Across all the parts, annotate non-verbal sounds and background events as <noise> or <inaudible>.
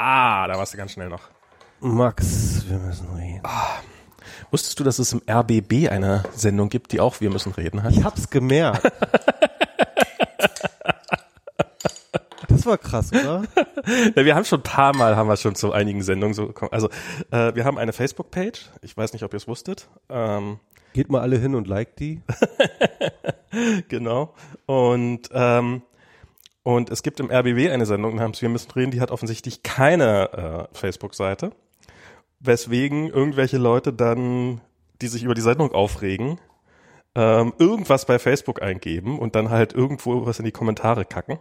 Ah, da warst du ganz schnell noch. Max, wir müssen reden. Wusstest du, dass es im RBB eine Sendung gibt, die auch Wir müssen reden heißt? Ich hab's gemerkt. <laughs> Das war krass, oder? Ja, wir haben schon ein paar Mal, haben wir schon zu einigen Sendungen so gekommen. Also, äh, wir haben eine Facebook-Page. Ich weiß nicht, ob ihr es wusstet. Ähm, Geht mal alle hin und liked die. <laughs> genau. Und, ähm, und es gibt im RBB eine Sendung namens Wir müssen reden, die hat offensichtlich keine äh, Facebook-Seite. Weswegen irgendwelche Leute dann, die sich über die Sendung aufregen, ähm, irgendwas bei Facebook eingeben und dann halt irgendwo was in die Kommentare kacken.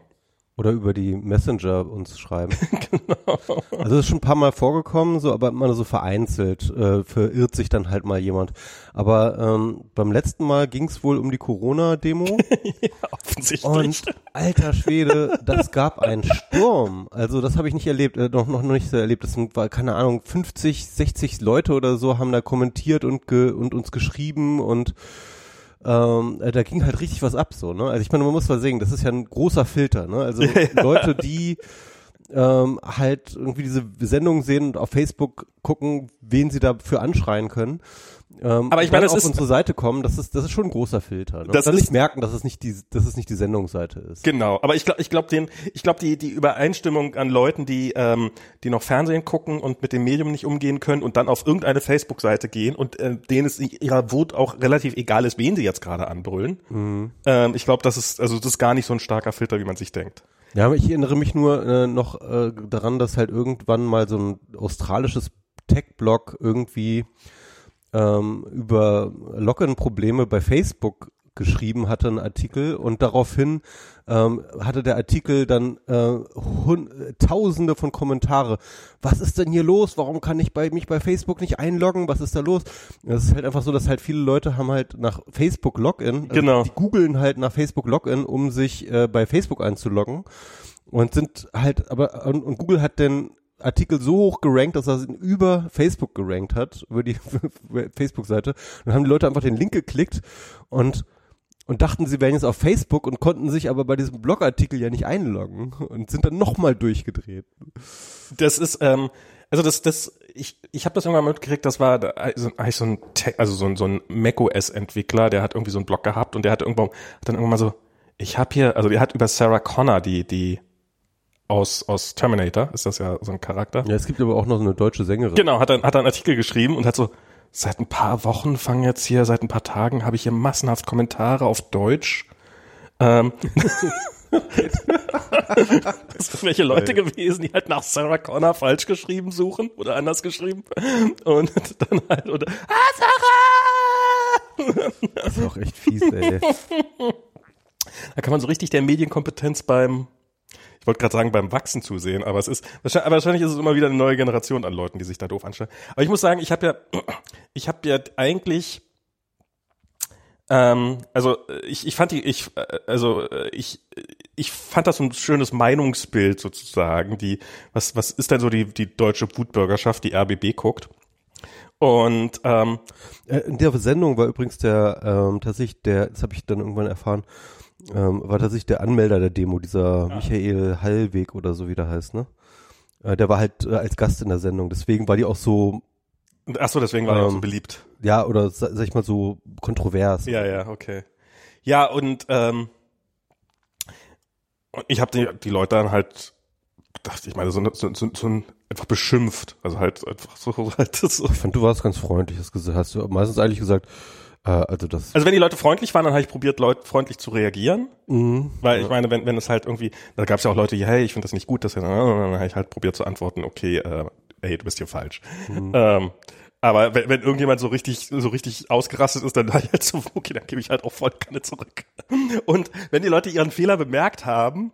Oder über die Messenger uns schreiben. <laughs> genau. Also das ist schon ein paar Mal vorgekommen, so, aber immer so vereinzelt äh, verirrt sich dann halt mal jemand. Aber ähm, beim letzten Mal ging es wohl um die Corona-Demo. <laughs> ja, offensichtlich. Und alter Schwede, das gab einen Sturm. Also das habe ich nicht erlebt, äh, noch, noch nicht so erlebt. Das sind, war, keine Ahnung, 50, 60 Leute oder so haben da kommentiert und, ge, und uns geschrieben und ähm, äh, da ging halt richtig was ab so, ne? Also ich meine, man muss mal sehen, das ist ja ein großer Filter, ne? Also <laughs> Leute, die ähm, halt irgendwie diese Sendung sehen und auf Facebook gucken, wen sie dafür anschreien können. Ähm, Aber ich meine, das auf ist- unsere Seite kommen, das ist das ist schon ein großer Filter. Ne? Das dann ist- nicht merken, dass es nicht die dass es nicht die Sendungsseite ist. Genau, aber ich glaube, ich glaube, den, ich glaube, die die Übereinstimmung an Leuten, die ähm, die noch Fernsehen gucken und mit dem Medium nicht umgehen können und dann auf irgendeine Facebook-Seite gehen und äh, denen es ihrer Wut auch relativ egal ist, wen sie jetzt gerade anbrüllen. Ähm, ich glaube, das ist also das ist gar nicht so ein starker Filter, wie man sich denkt. Ja, aber ich erinnere mich nur äh, noch äh, daran, dass halt irgendwann mal so ein australisches Tech-Blog irgendwie ähm, über Login-Probleme bei Facebook geschrieben hatte, einen Artikel und daraufhin ähm, hatte der Artikel dann äh, äh, tausende von Kommentare. Was ist denn hier los? Warum kann ich bei mich bei Facebook nicht einloggen? Was ist da los? Es ist halt einfach so, dass halt viele Leute haben halt nach Facebook Login, also Genau. die googeln halt nach Facebook Login, um sich äh, bei Facebook einzuloggen und sind halt, aber und, und Google hat den Artikel so hoch gerankt, dass er ihn über Facebook gerankt hat, über die <laughs> Facebook-Seite. Dann haben die Leute einfach den Link geklickt und und dachten, sie wären jetzt auf Facebook und konnten sich aber bei diesem Blogartikel ja nicht einloggen und sind dann nochmal durchgedreht. Das ist, ähm, also das, das, ich, ich habe das irgendwann mitgekriegt, das war also eigentlich so ein, also so ein, so ein macOS-Entwickler, der hat irgendwie so einen Blog gehabt und der hat irgendwann, hat dann irgendwann mal so, ich habe hier, also der hat über Sarah Connor, die, die aus, aus Terminator, ist das ja so ein Charakter. Ja, es gibt aber auch noch so eine deutsche Sängerin. Genau, hat dann, hat einen Artikel geschrieben und hat so, seit ein paar Wochen fangen jetzt hier, seit ein paar Tagen habe ich hier massenhaft Kommentare auf Deutsch. Ähm, <laughs> das sind welche Leute gewesen, die halt nach Sarah Connor falsch geschrieben suchen oder anders geschrieben. Und dann halt, oder, ah, Sarah! Das ist auch echt fies, ey. <laughs> Da kann man so richtig der Medienkompetenz beim, wollte gerade sagen, beim Wachsen zusehen, aber es ist, wahrscheinlich, wahrscheinlich ist es immer wieder eine neue Generation an Leuten, die sich da doof anstellen. Aber ich muss sagen, ich habe ja, <clears throat> ich habe ja eigentlich, ähm, also äh, ich, ich fand die, ich, äh, also äh, ich, ich fand das ein schönes Meinungsbild sozusagen. Die, was, was ist denn so die, die deutsche Wutbürgerschaft, die RBB guckt? Und ähm, Äh, In der Sendung war übrigens der, ähm, tatsächlich der, das habe ich dann irgendwann erfahren, ähm, war tatsächlich der Anmelder der Demo, dieser Michael Hallweg oder so wie der heißt, ne? Äh, der war halt äh, als Gast in der Sendung, deswegen war die auch so, ach so, deswegen war er auch so Ähm, beliebt. ja, oder sa- sag ich mal so kontrovers. Ja, ja, okay. Ja, und ähm, ich habe die, die Leute dann halt gedacht, ich meine, so, so, so, so ein, einfach beschimpft. Also halt einfach so, <laughs> halt so. Ich fand, du warst ganz freundlich, hast, gesagt, hast du meistens eigentlich gesagt, äh, also das, Also wenn die Leute freundlich waren, dann habe ich probiert, Leute freundlich zu reagieren. Mhm. Weil ich meine, wenn, wenn es halt irgendwie, da gab es ja auch Leute, die, hey, ich finde das nicht gut, dass dann habe ich halt probiert zu antworten, okay, äh, ey, du bist hier falsch. Ähm, aber wenn, wenn irgendjemand so richtig, so richtig ausgerastet ist, dann <laughs> halt so, okay, dann gebe ich halt auch voll keine zurück. Und wenn die Leute ihren Fehler bemerkt haben,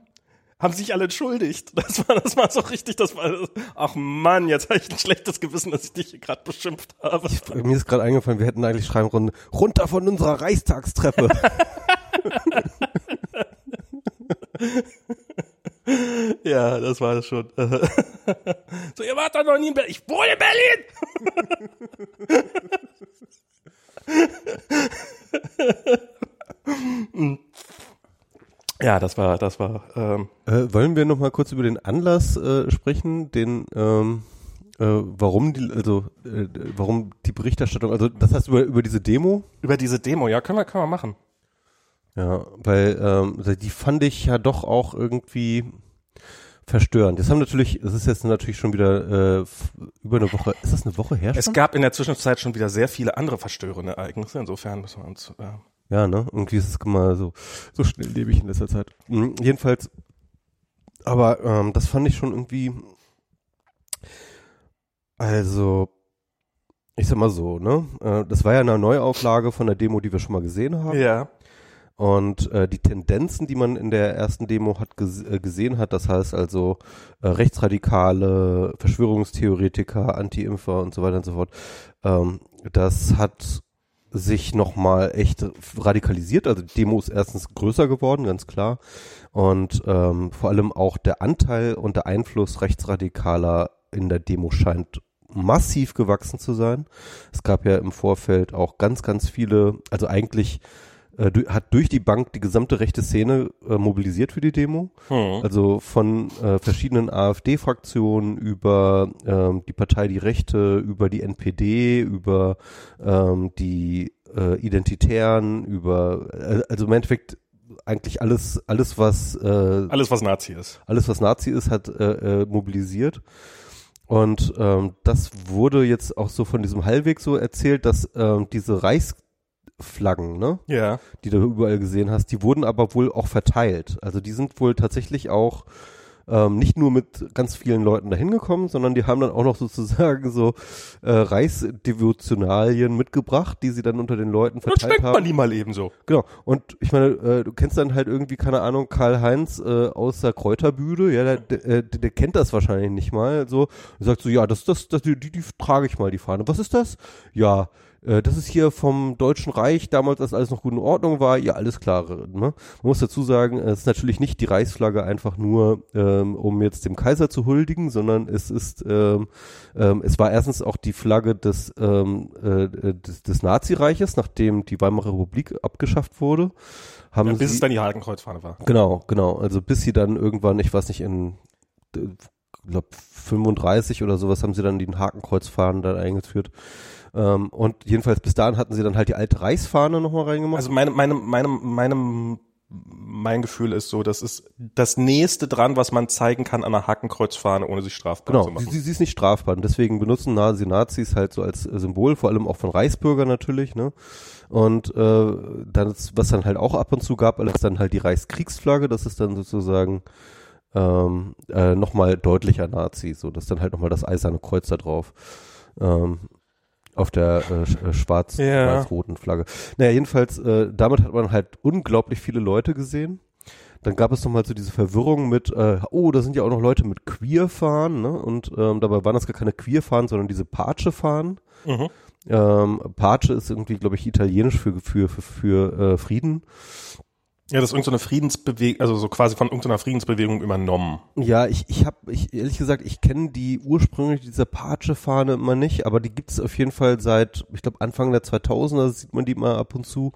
haben sich alle entschuldigt. <laughs> Das war, das war so richtig, das war, ach Mann, jetzt habe ich ein schlechtes Gewissen, dass ich dich hier gerade beschimpft habe. mir ist gerade eingefallen, wir hätten eigentlich schreiben können, runter von unserer Reichstagstreppe. <laughs> Ja, das war es schon. <laughs> so, ihr wart doch noch nie in Berlin. Ich wohne in Berlin! Ja, das war, das war. Ähm, Äh, wollen wir noch mal kurz über den Anlass äh, sprechen, den ähm, äh, warum die also äh, warum die Berichterstattung also das heißt über über diese Demo über diese Demo, ja, können wir, können wir machen. ja weil ähm, also die fand ich ja doch auch irgendwie verstörend. Das haben natürlich, es ist jetzt natürlich schon wieder äh, über eine Woche. Ist das eine Woche her? Es Schon? gab in der Zwischenzeit schon wieder sehr viele andere verstörende Ereignisse. Insofern müssen wir uns. Äh, Ja, ne? Irgendwie ist es immer so, so schnelllebig in letzter Zeit. Mhm, jedenfalls, aber ähm, das fand ich schon irgendwie, also, ich sag mal so, ne? Äh, das war ja eine Neuauflage von der Demo, die wir schon mal gesehen haben. ja. Und äh, die Tendenzen, die man in der ersten Demo hat ges äh, gesehen hat, das heißt also äh, Rechtsradikale, Verschwörungstheoretiker, Anti-Impfer und so weiter und so fort, ähm, das hat sich nochmal echt radikalisiert. Also die Demo ist erstens größer geworden, ganz klar. Und ähm, vor allem auch der Anteil und der Einfluss Rechtsradikaler in der Demo scheint massiv gewachsen zu sein. Es gab ja im Vorfeld auch ganz, ganz viele, also eigentlich äh, du- hat durch die Bank die gesamte rechte Szene äh, mobilisiert für die Demo. Hm. Also von äh, verschiedenen AfD-Fraktionen über ähm, die Partei Die Rechte, über die NPD, über ähm, die äh, Identitären, über äh, also im Endeffekt eigentlich alles, alles was äh, Alles, was Nazi ist. alles was Nazi ist, hat äh, äh, mobilisiert. Und ähm, das wurde jetzt auch so von diesem Hallweg so erzählt, dass ähm, diese Reichsflaggen, ne, Ja. die du überall gesehen hast, die wurden aber wohl auch verteilt. Also die sind wohl tatsächlich auch ähm, nicht nur mit ganz vielen Leuten dahin gekommen, sondern die haben dann auch noch <laughs> sozusagen so äh, Reichsdevotionalien mitgebracht, die sie dann unter den Leuten Dann verteilt schmeckt haben. man die mal ebenso. Genau. Und ich meine, äh, du kennst dann halt irgendwie, keine Ahnung, Karl-Heinz äh, aus der Kräuterbühne, ja, der, der, äh, der kennt das wahrscheinlich nicht mal. So, und sagt so, ja, das, das, das, die, die, die trage ich mal, die Fahne. Was ist das? Ja, das ist hier vom Deutschen Reich, damals, als alles noch gut in Ordnung war. Ja, alles klar. Ne? Man muss dazu sagen, es ist natürlich nicht die Reichsflagge einfach nur, ähm, um jetzt dem Kaiser zu huldigen, sondern es ist, ähm, ähm, es war erstens auch die Flagge des, ähm, äh, des, des Nazireiches, nachdem die Weimarer Republik abgeschafft wurde. Haben Ja, bis sie, es dann die Hakenkreuzfahne war. Genau, genau. Also bis sie dann irgendwann, ich weiß nicht, in äh, glaub 35 oder sowas haben sie dann den Hakenkreuzfahnen dann eingeführt. Ähm, und jedenfalls bis dahin hatten sie dann halt die alte Reichsfahne nochmal reingemacht. Also meine, meine, meine, meinem, mein Gefühl ist so, das ist das nächste dran, was man zeigen kann an einer Hakenkreuzfahne, ohne sich strafbar Genau, zu machen. sie, sie ist nicht strafbar. Und deswegen benutzen Nazi Nazis halt so als äh, Symbol, vor allem auch von Reichsbürgern natürlich, ne? Und äh, dann, ist- was dann halt auch ab und zu gab, ist dann halt die Reichskriegsflagge, das ist dann sozusagen ähm, äh, nochmal deutlicher Nazi, so, das ist dann halt nochmal das eiserne Kreuz da drauf. Ähm, auf der äh, äh, schwarz, Ja. schwarz-roten Flagge. Naja, jedenfalls, äh, damit hat man halt unglaublich viele Leute gesehen. Dann gab es nochmal so diese Verwirrung mit, äh, oh, da sind ja auch noch Leute mit Queer-Fahnen, ne? Und ähm, dabei waren das gar keine Queer-Fahnen, sondern diese Pace-Fahnen. Mhm. Ähm, Pace ist irgendwie, glaube ich, italienisch für, für, für, für äh, Frieden. Ja, das ist irgendeine Friedensbewegung, also so quasi von irgendeiner Friedensbewegung übernommen. Ja, ich, ich habe, ich, ehrlich gesagt, ich kenne die ursprünglich diese Pace-Fahne immer nicht, aber die gibt es auf jeden Fall seit, ich glaube, Anfang der 2000er sieht man die mal ab und zu.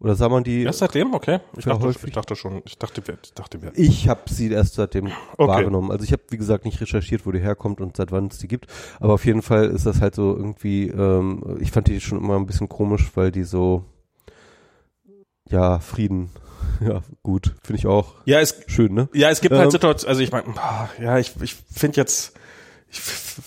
Oder sah man die? Erst seitdem? Okay. Ich Ja, dachte, ich dachte schon, ich dachte, ich dachte, wir. Ich habe sie erst seitdem Okay. wahrgenommen. Also ich habe, wie gesagt, nicht recherchiert, wo die herkommt und seit wann es die gibt. Aber auf jeden Fall ist das halt so irgendwie, ähm, ich fand die schon immer ein bisschen komisch, weil die so, ja, Frieden, <laughs> ja, gut, finde ich auch Ja, es, schön, ne? ja, es gibt Ähm, halt Situationen, also ich meine, ja, ich, ich finde jetzt, ich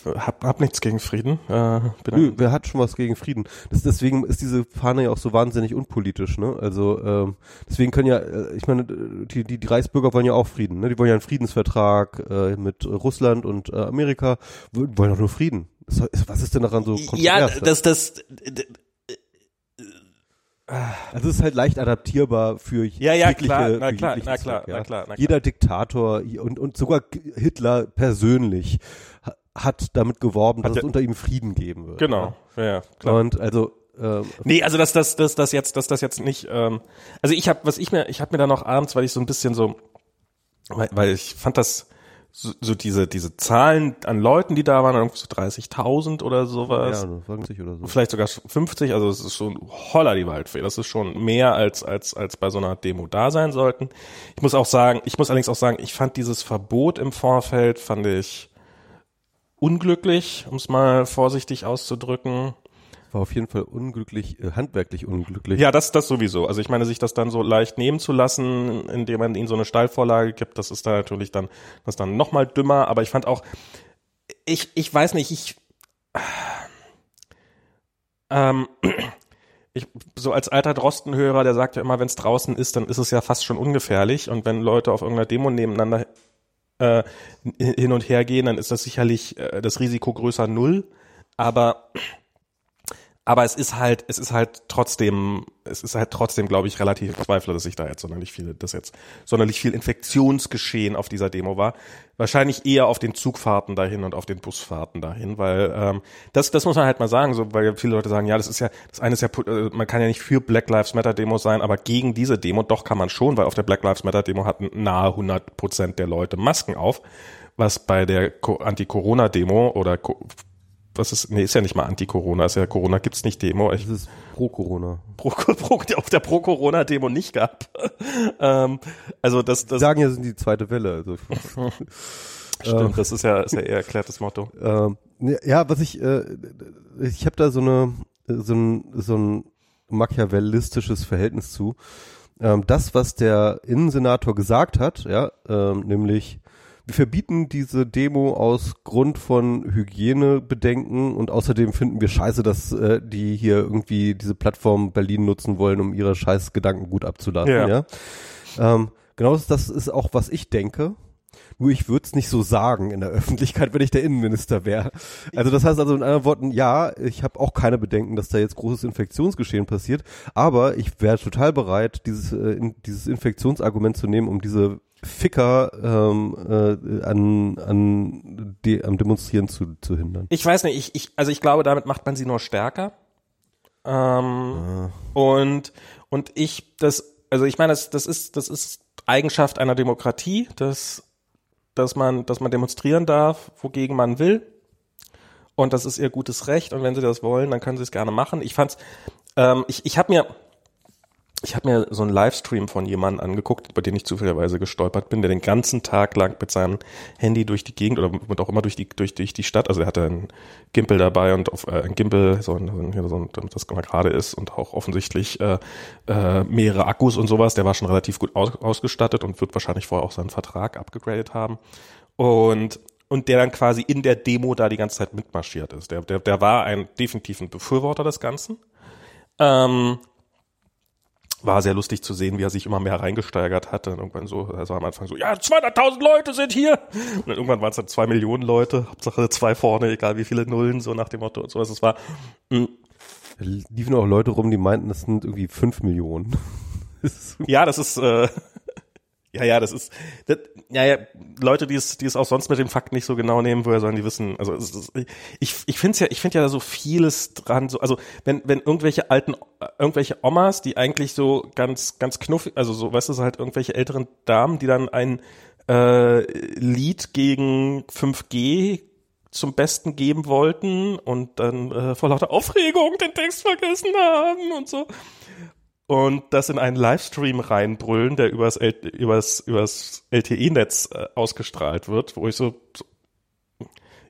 hab, hab nichts gegen Frieden. Äh, bin Nö, wer hat schon was gegen Frieden? Das, deswegen ist diese Fahne ja auch so wahnsinnig unpolitisch, ne? Also ähm, deswegen können ja, äh, ich meine, die, die, die Reichsbürger wollen ja auch Frieden, ne? Die wollen ja einen Friedensvertrag äh, mit Russland und äh, Amerika, wollen doch nur Frieden. Was ist denn daran so ja, kontrovers? das, das, also es ist halt leicht adaptierbar für Ja, ja, jegliche, klar, na klar, na klar, ja. na klar, na klar. Jeder Diktator und, und sogar Hitler persönlich ha- hat damit geworben, dass Hat es er- unter ihm Frieden geben wird. genau, ja, ja, Ja. klar. Und also ähm, Nee, also dass das, das, das jetzt, dass das jetzt nicht. Ähm, also ich habe, was ich mir, ich habe mir da noch abends, weil ich so ein bisschen so, weil, weil ich fand das so, so diese, diese Zahlen an Leuten, die da waren, irgendwie so 30.000 oder sowas. Ja, 50 oder so. Vielleicht sogar 50, also es ist schon holler die Waldfee. Das ist schon mehr als, als, als bei so einer Demo da sein sollten. Ich muss auch sagen, ich muss allerdings auch sagen, ich fand dieses Verbot im Vorfeld, fand ich unglücklich, um es mal vorsichtig auszudrücken. War auf jeden Fall unglücklich, äh, handwerklich unglücklich. Ja, das, das sowieso. Also ich meine, sich das dann so leicht nehmen zu lassen, indem man ihnen so eine Steilvorlage gibt, das ist da natürlich dann, das dann nochmal dümmer. Aber ich fand auch, ich, ich weiß nicht, ich, ähm, <clears throat> ich, so als alter Drostenhörer, der sagt ja immer, wenn es draußen ist, dann ist es ja fast schon ungefährlich. Und wenn Leute auf irgendeiner Demo nebeneinander äh, hin und her gehen, dann ist das sicherlich äh, das Risiko größer null. Aber aber es ist halt, es ist halt trotzdem, es ist halt trotzdem, glaube ich, relativ zweifle, dass sich da jetzt sonderlich viel, dass jetzt sonderlich viel Infektionsgeschehen auf dieser Demo war. Wahrscheinlich eher auf den Zugfahrten dahin und auf den Busfahrten dahin, weil ähm, das, das muss man halt mal sagen, so, weil viele Leute sagen, ja, das ist ja, das eine ist ja, äh, man kann ja nicht für Black Lives Matter Demos sein, aber gegen diese Demo, doch kann man schon, weil auf der Black Lives Matter Demo hatten nahe 100 Prozent der Leute Masken auf was bei der Anti-Corona-Demo oder was ist, nee, ist ja nicht mal Anti-Corona, ist ja Corona gibt's nicht Demo. Ich, das ist Pro-Corona. Pro, Pro, auf der Pro-Corona-Demo nicht gab. ähm, also das, das. Die sagen ja, sind die zweite Welle. Also. <laughs> Stimmt, das ist ja, ist ja eher erklärtes Motto. Ähm, ja, was ich, äh, ich habe da so eine, so ein, so ein machiavellistisches Verhältnis zu. Ähm, das, was der Innensenator gesagt hat, ja, ähm, nämlich wir verbieten diese Demo aus Grund von Hygienebedenken und außerdem finden wir scheiße, dass äh, die hier irgendwie diese Plattform Berlin nutzen wollen, um ihre scheiß Gedanken gut abzuladen. Ja. ja? Ähm, genau das ist auch, was ich denke. Nur ich würde es nicht so sagen in der Öffentlichkeit, wenn ich der Innenminister wäre. Also das heißt also in anderen Worten, ja, ich habe auch keine Bedenken, dass da jetzt großes Infektionsgeschehen passiert, aber ich wäre total bereit, dieses, äh, in, dieses Infektionsargument zu nehmen, um diese Ficker ähm, äh, an, an die, am Demonstrieren zu, zu hindern. Ich weiß nicht, ich, ich, also ich glaube, damit macht man sie nur stärker. Ähm, ah. Und und ich das, also ich meine, das, das ist das ist Eigenschaft einer Demokratie, dass dass man dass man demonstrieren darf, wogegen man will. Und das ist ihr gutes Recht. Und wenn sie das wollen, dann können sie es gerne machen. Ich fand's, ähm, ich ich habe mir ich habe mir so einen Livestream von jemandem angeguckt, über den ich zufälligerweise gestolpert bin, der den ganzen Tag lang mit seinem Handy durch die Gegend oder auch immer durch die durch, durch die Stadt, also er hatte einen Gimpel dabei und auf äh, ein Gimpel, so ein, so ein, damit das mal gerade ist und auch offensichtlich äh, äh, mehrere Akkus und sowas, der war schon relativ gut aus, ausgestattet und wird wahrscheinlich vorher auch seinen Vertrag abgegradet haben. Und und der dann quasi in der Demo da die ganze Zeit mitmarschiert ist. Der, der, der war ein definitiv ein Befürworter des Ganzen. Ähm, war sehr lustig zu sehen, wie er sich immer mehr reingesteigert hat. Dann irgendwann so, also am Anfang so, ja, 200.000 Leute sind hier. Und dann irgendwann waren es dann zwei Millionen Leute, Hauptsache zwei vorne, egal wie viele Nullen, so nach dem Motto und sowas. Es war, mh. Hm. Da liefen auch Leute rum, die meinten, das sind irgendwie fünf Millionen. <laughs> ja, das ist, äh, ja, ja, das ist, das, ja, ja, Leute, die es, die es auch sonst mit den Fakten nicht so genau nehmen, woher sollen die wissen? Also ist, ich, ich finde ja, ich finde ja so vieles dran, so, also wenn, wenn irgendwelche alten, irgendwelche Omas, die eigentlich so ganz, ganz knuffig, also so, weißt du, halt irgendwelche älteren Damen, die dann ein äh, Lied gegen 5G zum Besten geben wollten und dann äh, vor lauter Aufregung den Text vergessen haben und so und das in einen Livestream reinbrüllen, der übers, L übers, übers LTE-Netz äh, ausgestrahlt wird, wo ich so, so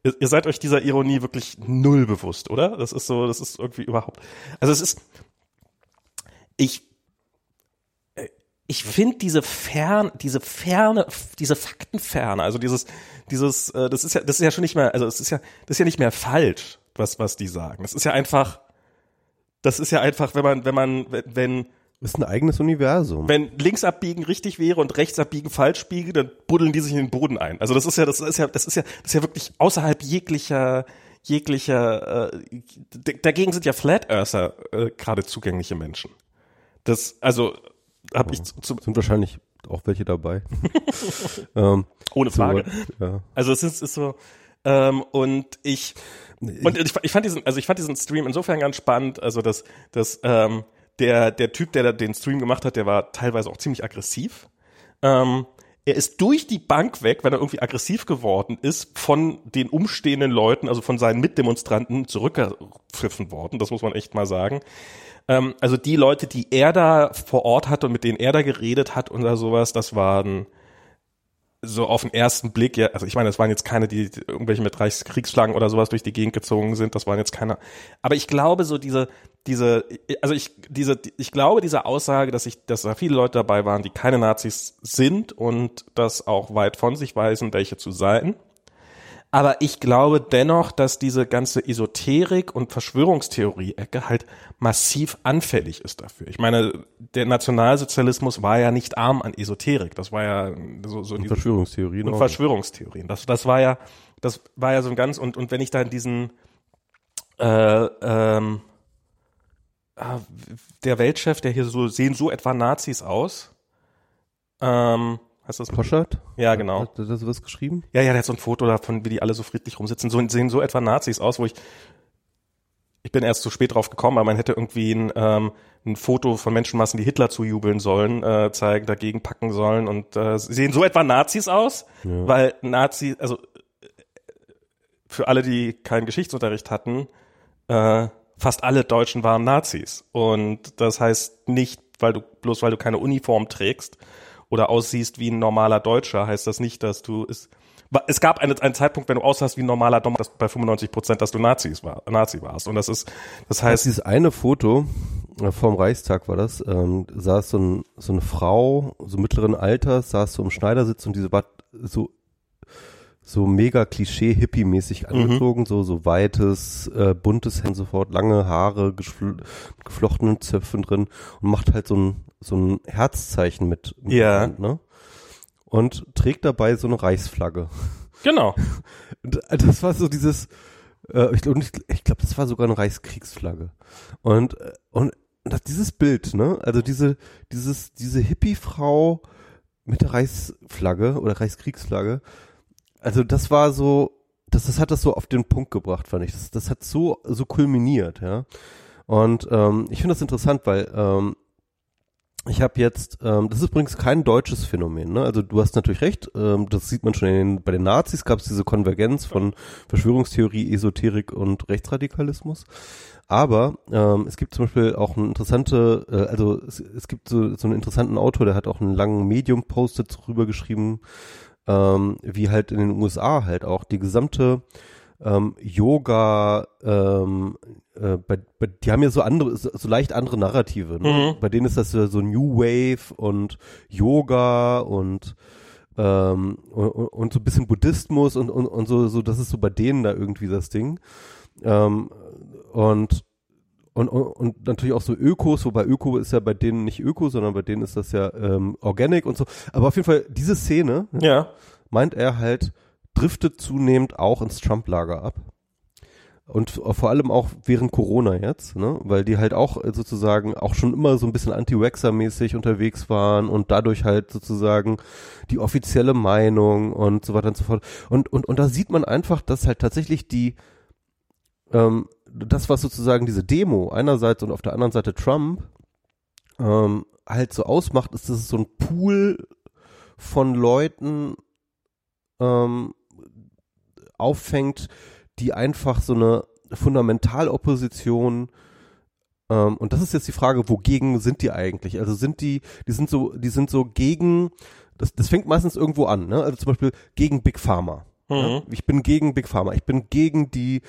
ihr, ihr seid euch dieser Ironie wirklich null bewusst, oder? Das ist so, das ist irgendwie überhaupt, also es ist, ich, äh, ich finde diese fern, diese ferne, diese Faktenferne, also dieses, dieses, äh, das ist ja, das ist ja schon nicht mehr, also es ist ja, das ist ja nicht mehr falsch, was, was die sagen. Das ist ja einfach, das ist ja einfach, wenn man, wenn man, wenn ist ein eigenes Universum. Wenn links abbiegen richtig wäre und rechts abbiegen falsch biege, dann buddeln die sich in den Boden ein. Also das ist ja, das ist ja, das ist ja, das ist ja wirklich außerhalb jeglicher, jeglicher. Äh, dagegen sind ja Flat Earther äh, gerade zugängliche Menschen. Das, also habe ich zum sind wahrscheinlich auch welche dabei. <laughs> ähm, Ohne Frage. So, ja. Also es ist, ist so. Ähm, und ich und ich, ich fand diesen, also ich fand diesen Stream insofern ganz spannend, also dass, dass ähm, der, der Typ, der den Stream gemacht hat, der war teilweise auch ziemlich aggressiv. Ähm, er ist durch die Bank weg, wenn er irgendwie aggressiv geworden ist, von den umstehenden Leuten, also von seinen Mitdemonstranten zurückgepfiffen worden. Das muss man echt mal sagen. Ähm, also die Leute, die er da vor Ort hatte und mit denen er da geredet hat oder sowas, das waren so auf den ersten Blick, ja, also ich meine, das waren jetzt keine, die irgendwelche mit Reichskriegsflaggen oder sowas durch die Gegend gezogen sind, das waren jetzt keine. Aber ich glaube, so diese, diese, also ich, diese, ich glaube, diese Aussage, dass ich, dass da viele Leute dabei waren, die keine Nazis sind und das auch weit von sich weisen, welche zu sein, aber ich glaube dennoch, dass diese ganze Esoterik und Verschwörungstheorie-Ecke halt massiv anfällig ist dafür. Ich meine, der Nationalsozialismus war ja nicht arm an Esoterik. Das war ja so, so und Verschwörungstheorien. Und Verschwörungstheorien. Das, das war ja, das war ja so ein ganz, und, und wenn ich da in diesen, äh, ähm, ah, der Weltchef, der hier so, sehen so etwa Nazis aus, ähm, Hast du das? Poschert? Ja, genau. Hat er was geschrieben? Ja, ja, der hat so ein Foto davon, wie die alle so friedlich rumsitzen. So sehen so etwa Nazis aus, wo ich ich bin erst zu spät drauf gekommen, aber man hätte irgendwie ein, ähm, ein Foto von Menschenmassen, die Hitler zujubeln sollen, äh, zeigen, dagegen packen sollen und äh, sehen so etwa Nazis aus, ja. weil Nazis, also für alle, die keinen Geschichtsunterricht hatten, äh, fast alle Deutschen waren Nazis und das heißt nicht, weil du bloß weil du keine Uniform trägst oder aussiehst wie ein normaler Deutscher, heißt das nicht, dass du es es gab einen, einen Zeitpunkt, wenn du aussahst wie ein normaler Dom, dass bei 95 Prozent, dass du Nazis war, Nazi warst. Und das ist, das heißt. dieses eine Foto, äh, vom Reichstag war das, ähm, saß so, ein, so eine Frau, so mittleren Alters, saß so im Schneidersitz und diese war so so mega Klischee-Hippie-mäßig mhm. angezogen, mhm. so, so weites, äh, buntes Hemd sofort, lange Haare, gefl geflochtenen Zöpfen drin und macht halt so ein, so ein Herzzeichen mit, mit ja. Hand, ne? Und trägt dabei so eine Reichsflagge. Genau. <laughs> das war so dieses, äh, ich, und ich, ich glaube, das war sogar eine Reichskriegsflagge. Und, äh, und das, dieses Bild, ne? Also diese, dieses, diese Hippie-Frau mit der Reichsflagge oder Reichskriegsflagge, also das war so, das, das hat das so auf den Punkt gebracht, fand ich. Das, das hat so, so kulminiert, ja. Und ähm, ich finde das interessant, weil ähm, ich habe jetzt, ähm, das ist übrigens kein deutsches Phänomen, ne? Also du hast natürlich recht, ähm, das sieht man schon in den, bei den Nazis gab es diese Konvergenz von Verschwörungstheorie, Esoterik und Rechtsradikalismus. Aber ähm, es gibt zum Beispiel auch eine interessante, äh, also es, es gibt so, so einen interessanten Autor, der hat auch einen langen Medium-Post darüber geschrieben, ähm, wie halt in den USA halt auch die gesamte ähm, Yoga, ähm, äh, bei, bei, die haben ja so andere, so, so leicht andere Narrative. Ne? Mhm. Bei denen ist das so, so New Wave und Yoga und ähm, und, und so ein bisschen Buddhismus und, und, und so, so, das ist so bei denen da irgendwie das Ding. Ähm, und und, und, und natürlich auch so Ökos, wobei Öko ist ja bei denen nicht Öko, sondern bei denen ist das ja ähm, Organic und so. Aber auf jeden Fall, diese Szene, ja. meint er halt, driftet zunehmend auch ins Trump-Lager ab. Und vor allem auch während Corona jetzt, ne? weil die halt auch sozusagen auch schon immer so ein bisschen anti-Waxer-mäßig unterwegs waren und dadurch halt sozusagen die offizielle Meinung und so weiter und so fort. Und, und, und da sieht man einfach, dass halt tatsächlich die, ähm, das, was sozusagen diese Demo einerseits und auf der anderen Seite Trump ähm, halt so ausmacht, ist, dass es so ein Pool von Leuten ähm, auffängt, die einfach so eine Fundamentalopposition ähm, und das ist jetzt die Frage, wogegen sind die eigentlich? Also sind die, die sind so, die sind so gegen, das, das fängt meistens irgendwo an, ne? Also zum Beispiel gegen Big Pharma. Mhm. Ja? Ich bin gegen Big Pharma. Ich bin gegen die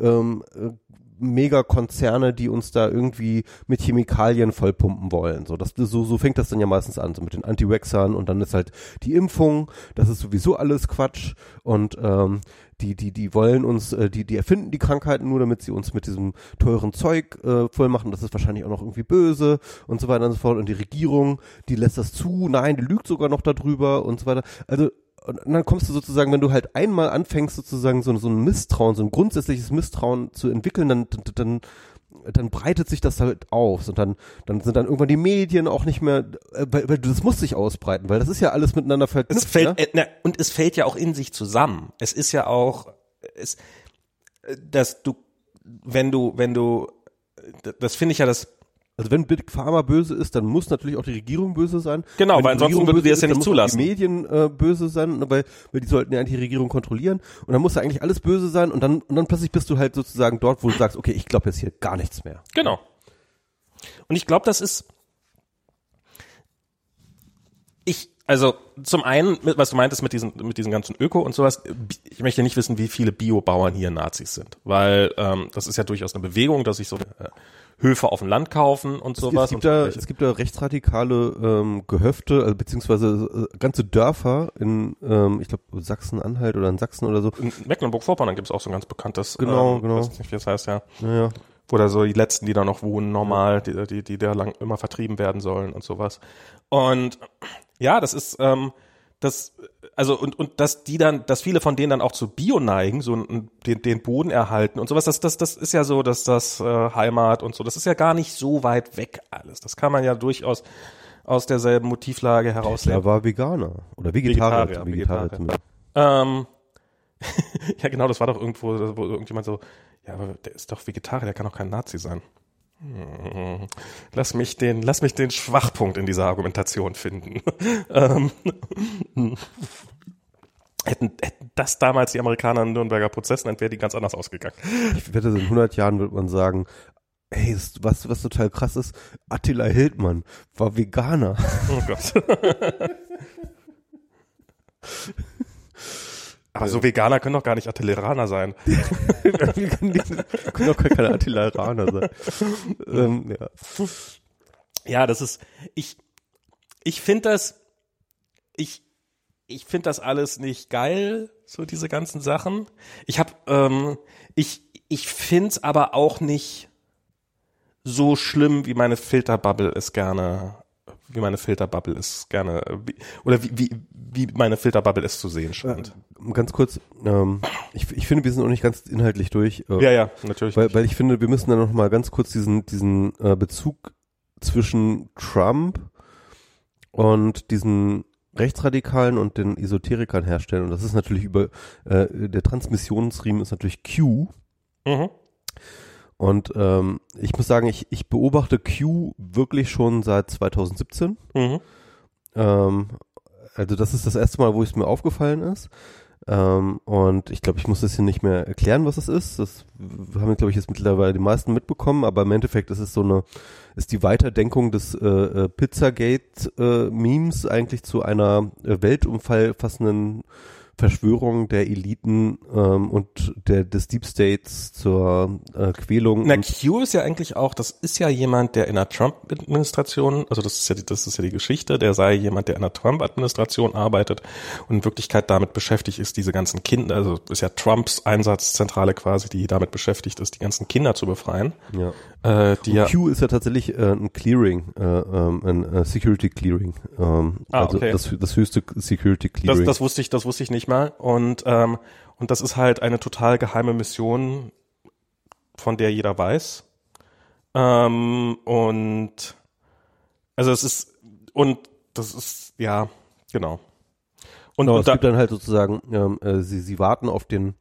ähm, äh, Megakonzerne, die uns da irgendwie mit Chemikalien vollpumpen wollen. So, das, so, so fängt das dann ja meistens an, so mit den Anti-Waxern und dann ist halt die Impfung, das ist sowieso alles Quatsch und ähm, die, die, die wollen uns, äh, die, die erfinden die Krankheiten nur, damit sie uns mit diesem teuren Zeug äh, voll machen. Das ist wahrscheinlich auch noch irgendwie böse und so weiter und so fort. Und die Regierung, die lässt das zu, nein, die lügt sogar noch darüber und so weiter. Also und dann kommst du sozusagen, wenn du halt einmal anfängst, sozusagen so, so ein Misstrauen, so ein grundsätzliches Misstrauen zu entwickeln, dann, dann, dann breitet sich das halt auf und dann, dann sind dann irgendwann die Medien auch nicht mehr, äh, weil, weil das muss sich ausbreiten, weil das ist ja alles miteinander verknüpft. Es fällt, ja? äh, na, und es fällt ja auch in sich zusammen. Es ist ja auch, es, dass du, wenn du, wenn du, das finde ich ja das Also wenn Big Pharma böse ist, dann muss natürlich auch die Regierung böse sein. Genau, weil ansonsten Regierung würde die es ja nicht zulassen. Die Medien äh, böse sein, weil, weil die sollten ja eigentlich die Regierung kontrollieren. Und dann muss da eigentlich alles böse sein und dann, und dann plötzlich bist du halt sozusagen dort, wo du sagst, okay, ich glaube jetzt hier gar nichts mehr. Genau. Und ich glaube, das ist ich also zum einen, was du meintest mit diesen mit diesen ganzen Öko und sowas. Ich möchte nicht wissen, wie viele Biobauern hier Nazis sind, weil ähm, das ist ja durchaus eine Bewegung, dass sich so äh, Höfe auf dem Land kaufen und sowas. es, gibt da, es gibt da rechtsradikale ähm, Gehöfte, also beziehungsweise äh, ganze Dörfer in, ähm, ich glaube, Sachsen-Anhalt oder in Sachsen oder so. in Mecklenburg-Vorpommern gibt es auch so ein ganz bekanntes, Genau, ähm, genau. weiß nicht, wie das heißt, ja. Naja, wo da so die letzten, die da noch wohnen, normal, die, die, die da lang immer vertrieben werden sollen und sowas. Und ja, das ist, ähm, das, also und, und dass die dann, dass viele von denen dann auch zu Bio neigen, so den, den Boden erhalten und sowas, das, das, das ist ja so, dass das äh, Heimat und so, das ist ja gar nicht so weit weg alles. Das kann man ja durchaus aus derselben Motivlage herauslesen. er war Veganer oder Vegetarier. Vegetarier, zumindest. Ähm, <laughs> ja, genau, das war doch irgendwo, wo irgendjemand so, ja, aber der ist doch Vegetarier, der kann doch kein Nazi sein. Hm, Lass mich den, lass mich den Schwachpunkt in dieser Argumentation finden. <laughs> ähm, hätten, hätten das damals die Amerikaner in Nürnberger Prozessen, dann wäre die ganz anders ausgegangen. Ich wette, in 100 Jahren wird man sagen, hey, was, was total krass ist, Attila Hildmann war Veganer. Oh Gott. <laughs> Aber so Veganer können doch gar nicht Artilleraner sein. <laughs> Können, auch keine Attileraner sein. ähm, ja. Ja, das ist, ich, ich finde das, ich, ich finde das alles nicht geil, so diese ganzen Sachen. Ich habe, ähm, ich, ich find's aber auch nicht so schlimm, wie meine Filterbubble es gerne, wie meine Filterbubble es gerne, oder wie, wie, wie meine Filterbubble es zu sehen scheint. Ganz kurz, ähm, ich, ich finde, wir sind noch nicht ganz inhaltlich durch. Äh, Ja, ja, natürlich. Weil, weil ich finde, wir müssen dann noch mal ganz kurz diesen, diesen äh, Bezug zwischen Trump und diesen Rechtsradikalen und den Esoterikern herstellen. Und das ist natürlich über, äh, der Transmissionsriemen ist natürlich Q. mhm. Und ähm, ich muss sagen, ich, ich beobachte Q wirklich schon seit 2017. Mhm. Ähm, also das ist das erste Mal, wo es mir aufgefallen ist. Ähm, und ich glaube, ich muss das hier nicht mehr erklären, was es ist. Das haben, glaube ich, jetzt mittlerweile die meisten mitbekommen, aber im Endeffekt ist es so eine, ist die Weiterdenkung des äh, äh, Pizzagate-Memes eigentlich zu einer äh, weltumfassenden Verschwörung der Eliten ähm, und der, des Deep States zur äh, Quälung. Na, Q ist ja eigentlich auch, das ist ja jemand, der in der Trump-Administration, also das ist ja die, das ist ja die Geschichte, der sei jemand, der in der Trump-Administration arbeitet und in Wirklichkeit damit beschäftigt ist, diese ganzen Kinder, also ist ja Trumps Einsatzzentrale quasi, die damit beschäftigt ist, die ganzen Kinder zu befreien, ja. Äh, die ja, Q ist ja tatsächlich äh, ein Clearing, äh, ähm, ein äh, Security Clearing. Ähm, Ah, also okay. das, das höchste Security das, Clearing. das wusste ich, das wusste ich nicht mal und ähm, und das ist halt eine total geheime Mission, von der jeder weiß. Ähm, und also es ist und das ist ja genau. Und, genau, und es da, gibt dann halt sozusagen, ähm, äh, sie, sie warten auf den